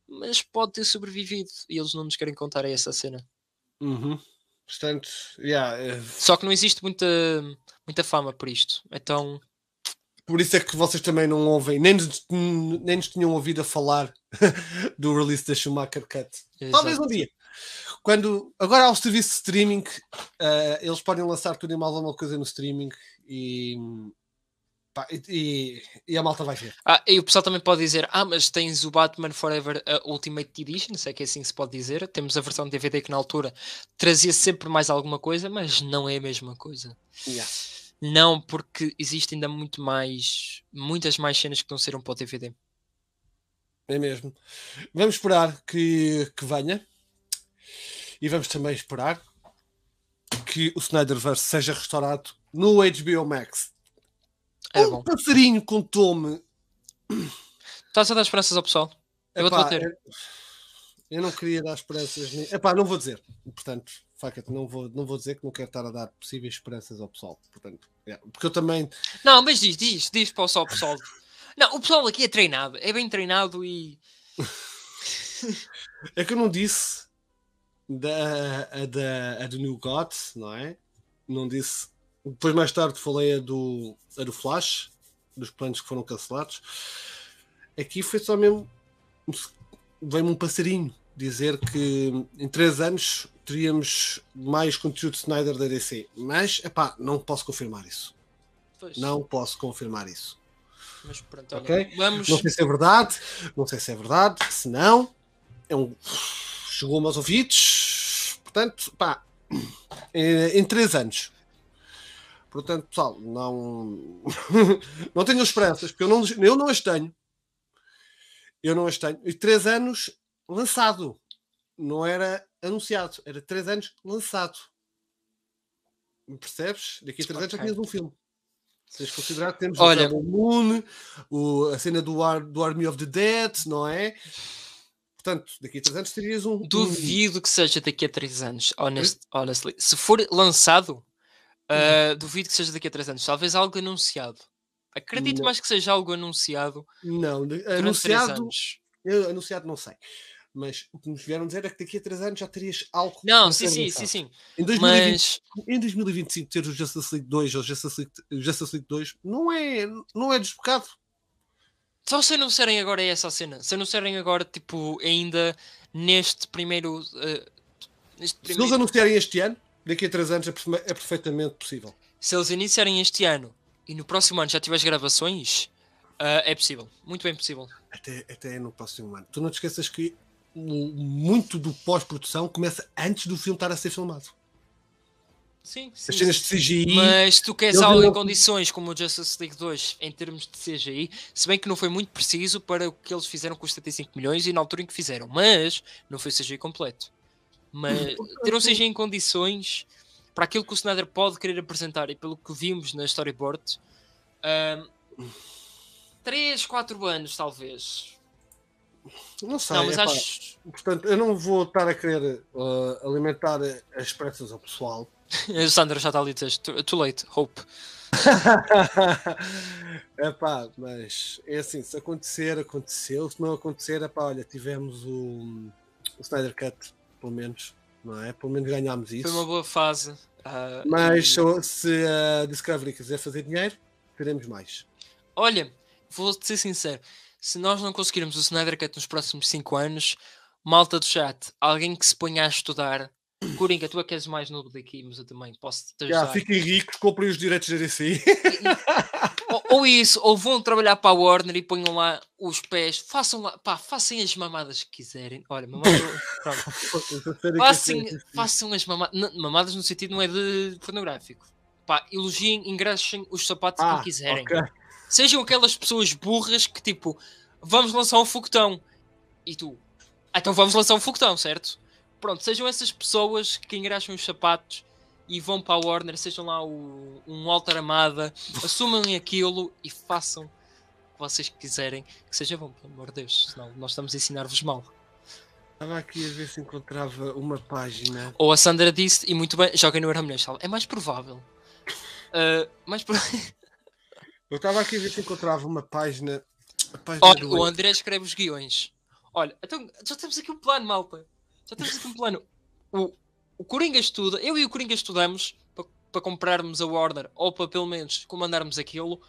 mas pode ter sobrevivido e eles não nos querem contar essa cena.
uhum. Portanto, yeah, eh,
Só que não existe muita, muita fama por isto. Então,
por isso é que vocês também não ouvem, nem nos, nem nos tinham ouvido a falar do release da Schumacher Cut. Talvez um
exato.
dia. Quando, agora há o serviço de streaming, eh, eles podem lançar tudo e mais alguma coisa no streaming e, pá, e, e- a malta vai ver.
Ah, e o pessoal também pode dizer: Ah, mas tens o Batman Forever Ultimate Edition, se é que é assim que se pode dizer. Temos a versão DVD que na altura trazia sempre mais alguma coisa, mas não é a mesma coisa.
Yeah.
Não, porque existe ainda muito mais, muitas mais cenas que estão a ser um para o DVD.
É mesmo. Vamos esperar que, que venha e vamos também esperar que o Snyderverse seja restaurado no HBO Max.
É
um
bom.
passarinho contou-me.
Estás a dar esperanças ao pessoal? Eu
Epá,
bater.
Eu, eu não queria dar esperanças. Nem... Epá, não vou dizer. Portanto, it, não vou, não vou dizer que não quero estar a dar possíveis esperanças ao pessoal. Portanto, yeah, porque eu também.
Não, mas diz, diz, diz para o pessoal, pessoal. Não, o pessoal aqui é treinado, é bem treinado e.
É que eu não disse da, a, da, a do New God, não é? Não disse. Depois, mais tarde, falei a do, a do Flash, dos planos que foram cancelados. Aqui foi só mesmo. Veio-me um passarinho dizer que em 3 anos teríamos mais conteúdo de Snyder da DC. Mas, epá, não posso confirmar isso.
Pois,
Não posso confirmar isso.
Mas pronto, olha,
Ok?
vamos.
Não sei se é verdade, não sei se é verdade, se não, é um... chegou-me aos ouvidos, portanto, pá, em, em três anos. Portanto, pessoal, não, não tenho esperanças, porque eu não, eu não as tenho. Eu não as tenho. E três anos lançado, não era anunciado, era três anos lançado. Percebes? Daqui a três anos já tinhas um filme. Se tens considerar que temos
Olha-
o Rebel Moon, o- a cena do, Ar- do Army of the Dead, não é? Portanto, daqui a três anos terias um. um-
Duvido que seja daqui a 3 anos, honest, honestly. Se for lançado, ah, duvido que seja daqui a 3 anos. Talvez algo anunciado. Acredito
Não.
mais que seja algo anunciado
Não, de-
durante 3
anunciado. Eu, anunciado não sei. Mas o que nos vieram dizer é que daqui a três anos já terias algo.
Não, sim, sim, sim, sim.
Em 2020,
Mas
em 2025 ter o Justice League 2 ou o Justice League, Justice League 2 não é, não é desbocado.
só se anunciarem agora é essa a cena. Se anunciarem agora, tipo, ainda neste primeiro. ah, neste
Se eles
primeiro
anunciarem este ano, daqui a três anos é, é perfeitamente possível.
se eles iniciarem este ano e no próximo ano já tiveres gravações, ah, é possível. Muito bem possível.
Até, até no próximo ano. Tu não te esqueças que muito do pós-produção começa antes do filme estar a ser filmado.
Sim, sim.
As cenas de CGI.
Mas tu queres algo em
não-
condições como o Justice League 2 em termos de CGI, se bem que não foi muito preciso para o que eles fizeram com os 75 milhões e na altura em que fizeram, mas não foi CGI completo. Mas ter um CGI em condições para aquilo que o Snyder pode querer apresentar e pelo que vimos na storyboard, 3, 4 anos talvez.
Não sei.
não, mas acho.
Portanto, eu não vou estar a querer uh, alimentar as esperanças ao pessoal.
O Sandra já está ali dizer too, late, hope.
Epá, mas é assim, se acontecer, aconteceu. Se não acontecer, epá, olha, tivemos o, o Snyder Cut, pelo menos, não é? Pelo menos ganhámos isso.
Foi uma boa fase. ah,
Mas
e-
se- a Discovery quiser fazer dinheiro, teremos mais.
Olha, vou-te ser sincero. Se nós não conseguirmos o Snyder Cut nos próximos 5 anos, malta do chat, alguém que se ponha a estudar. Coringa, tu é que és mais novo daqui, mas eu também posso te
Já,
ajudar.
fiquem ricos, comprem os direitos da DC.
ou, ou isso, ou vão trabalhar para a Warner e ponham lá os pés, façam lá, pá, façam as mamadas que quiserem. Olha, mamadas, façam, façam as mamadas, mamadas no sentido não é de pornográfico. Pá, elogiem, engraxem os sapatos
Ah,
que quiserem.
ok.
Sejam aquelas pessoas burras que tipo, vamos lançar um foguetão. E tu, "Ah, então vamos lançar um foguetão, certo? Pronto, sejam essas pessoas que engraxam os sapatos e vão para a Warner, sejam lá o, um Walter Amada, assumam aquilo e façam o que vocês quiserem, que seja bom, pelo amor de Deus, senão nós estamos a ensinar-vos mal.
Estava aqui a ver se encontrava uma página.
Ou a Sandra disse, e muito bem, joguem no Euromilhões, é mais provável. Ah, mais pro-
Eu estava aqui a ver se encontrava uma página. A página
Olha, o André escreve os guiões. Olha, então já temos aqui um plano, malta. Já temos aqui um plano. O, o Coringa estuda, eu e o Coringa estudamos para, para comprarmos a Warner ou para pelo menos comandarmos aquilo.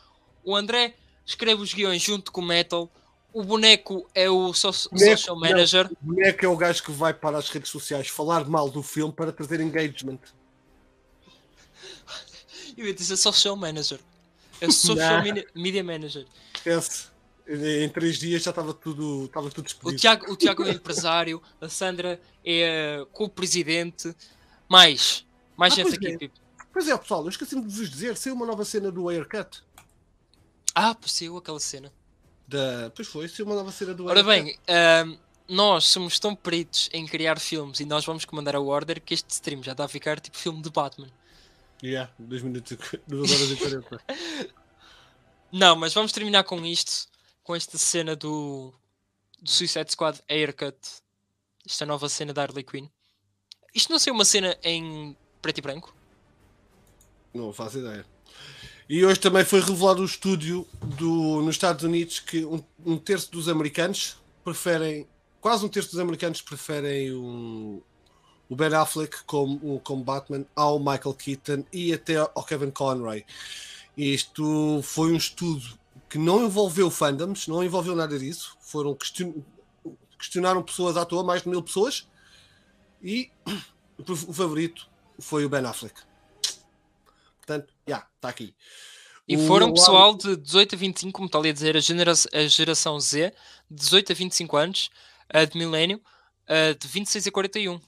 O André escreve os guiões junto com o Metal. O boneco é o so
Boneco,
social
não.
manager.
O boneco é o gajo que vai para as redes sociais falar mal do filme para trazer engagement.
Eu ia dizer social manager. É social
Não.
media, manager.
Esquece. Em três dias já estava tudo, estava tudo
O
despedido.
Tiago, o Tiago é empresário, a Sandra é co-presidente. Mais, mais
Ah,
gente aqui.
é.
Pipo.
Pois é, pessoal, eu esqueci-me de vos dizer, saiu uma nova cena do Aircut.
Ah, possível aquela cena.
Da... Pois foi, saiu uma nova cena do
Ora
Aircut.
bem, ahm, nós somos tão peritos em criar filmes e nós vamos comandar a order que este stream já está a ficar tipo filme de Batman.
Yeah, 2 minutos 2 horas e 40.
Não, mas vamos terminar com isto, com esta cena do, do Suicide Squad Haircut, esta nova cena da Harley Quinn. Isto não sei uma cena em preto e branco?
Não faço ideia. E hoje também foi revelado o estúdio do, nos Estados Unidos que um, um terço dos americanos preferem, quase um terço dos americanos preferem o, o Ben Affleck como, como Batman ao Michael Keaton e até ao Kevin Conroy. Isto foi um estudo que não envolveu fandoms, não envolveu nada disso. Foram question, questionaram pessoas à toa, mais de mil pessoas, e o favorito foi o Ben Affleck. Portanto, já, está aqui.
E
O
foram
Al-
pessoal de 18 a 25, como está ali a dizer, a, genera a geração Z, de 18 a 25 anos, a de milénio, a de 26 a 41.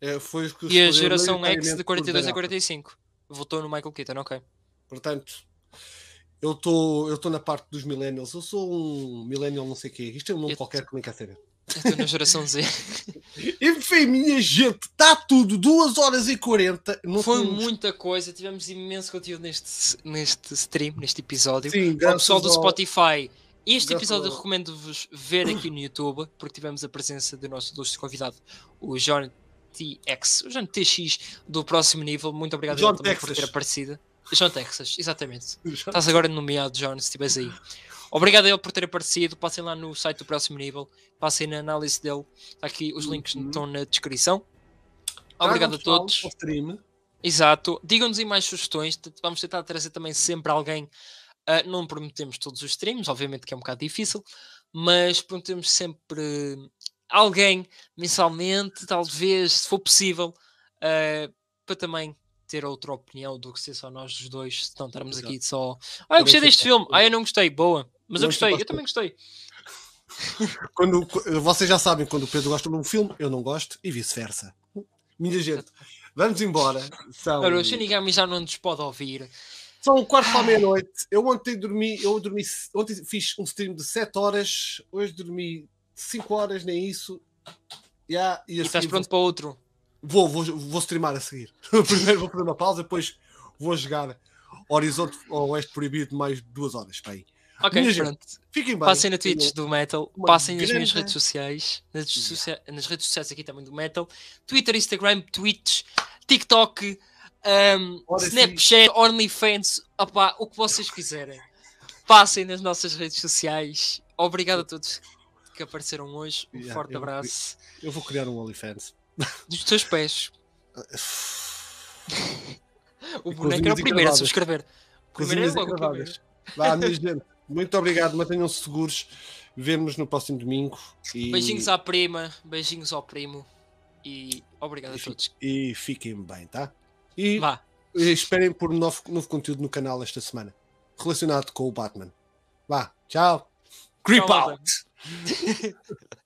É, foi os que
E a geração X de
por
42
Ben
a 45. Votou no Michael Keaton, ok.
Portanto, eu estou eu estou na parte dos millennials. Eu sou um millennial não sei o quê. Isto é um nome
Eu-
qualquer que nem quer saber.
Estou na geração Z.
Enfim, minha gente, está tudo 2 horas e 40. Não
Foi muita coisa, tivemos imenso conteúdo neste, neste stream, neste episódio.
Sim,
Ao pessoal do
ao-
Spotify, este
graças
episódio
ao-
recomendo-vos ver aqui no YouTube, porque tivemos a presença do nosso ilustre convidado, o John TX, o John TX do próximo nível. Muito obrigado
John
também por
Texas.
ter aparecido. John Texas, exatamente. Estás agora nomeado, John, se estiveres aí. Obrigado a ele por ter aparecido. Passem lá no site do próximo nível, passem na análise dele. Está aqui os links
Uhum.
estão na descrição.
Tragam
Obrigado a todos. Exato. Digam-nos aí mais sugestões. Vamos tentar trazer também sempre alguém. ah, não prometemos todos os streams, obviamente que é um bocado difícil, mas prometemos sempre alguém mensalmente, talvez, se for possível, ah, para também ter outra opinião do que ser só nós os dois, se não estarmos
Exato.
aqui só. Ah, eu gostei deste
fica-
filme. Ah, eu não gostei. Boa. Mas eu gostei.
fica-
Eu também gostei.
Quando, vocês já sabem quando o Pedro gosta de um filme, eu não gosto e vice-versa. Minha gente, vamos embora. São,
o Shinigami já não nos pode ouvir.
são um quarto para meia-noite. Eu ontem dormi, eu dormi, ontem fiz um stream de 7 horas, hoje dormi 5 horas, nem isso. Yeah, e
E estás
seguir
pronto para outro.
Vou, vou, vou streamar a seguir. Primeiro vou fazer uma pausa, depois vou jogar Horizonte Oeste Proibido mais duas horas. Para aí.
Ok,
Minha gente,
pronto.
Fiquem bem.
Passem na Twitch do Metal,
uma
passem nas minhas redes sociais, nas, redes socia- nas redes sociais aqui também do Metal, Twitter, Instagram, Twitch, TikTok, um. Snapchat, OnlyFans, opá, o que vocês quiserem. Passem nas nossas redes sociais. Obrigado a todos que apareceram hoje. Um
Yeah,
forte abraço.
Eu vou criar um OnlyFans.
Dos teus pés. O
E
boneco era o primeiro a subscrever. Primeiro é.
Vá, minha gente. Muito obrigado. Mantenham-se seguros. Vemo-nos no próximo domingo. E,
Beijinhos à prima, beijinhos ao primo e obrigado a todos.
e fiquem bem, tá? E
Vá.
e esperem por novo, novo conteúdo no canal esta semana relacionado com o Batman. Vá, tchau. Creep
Tchau,
out!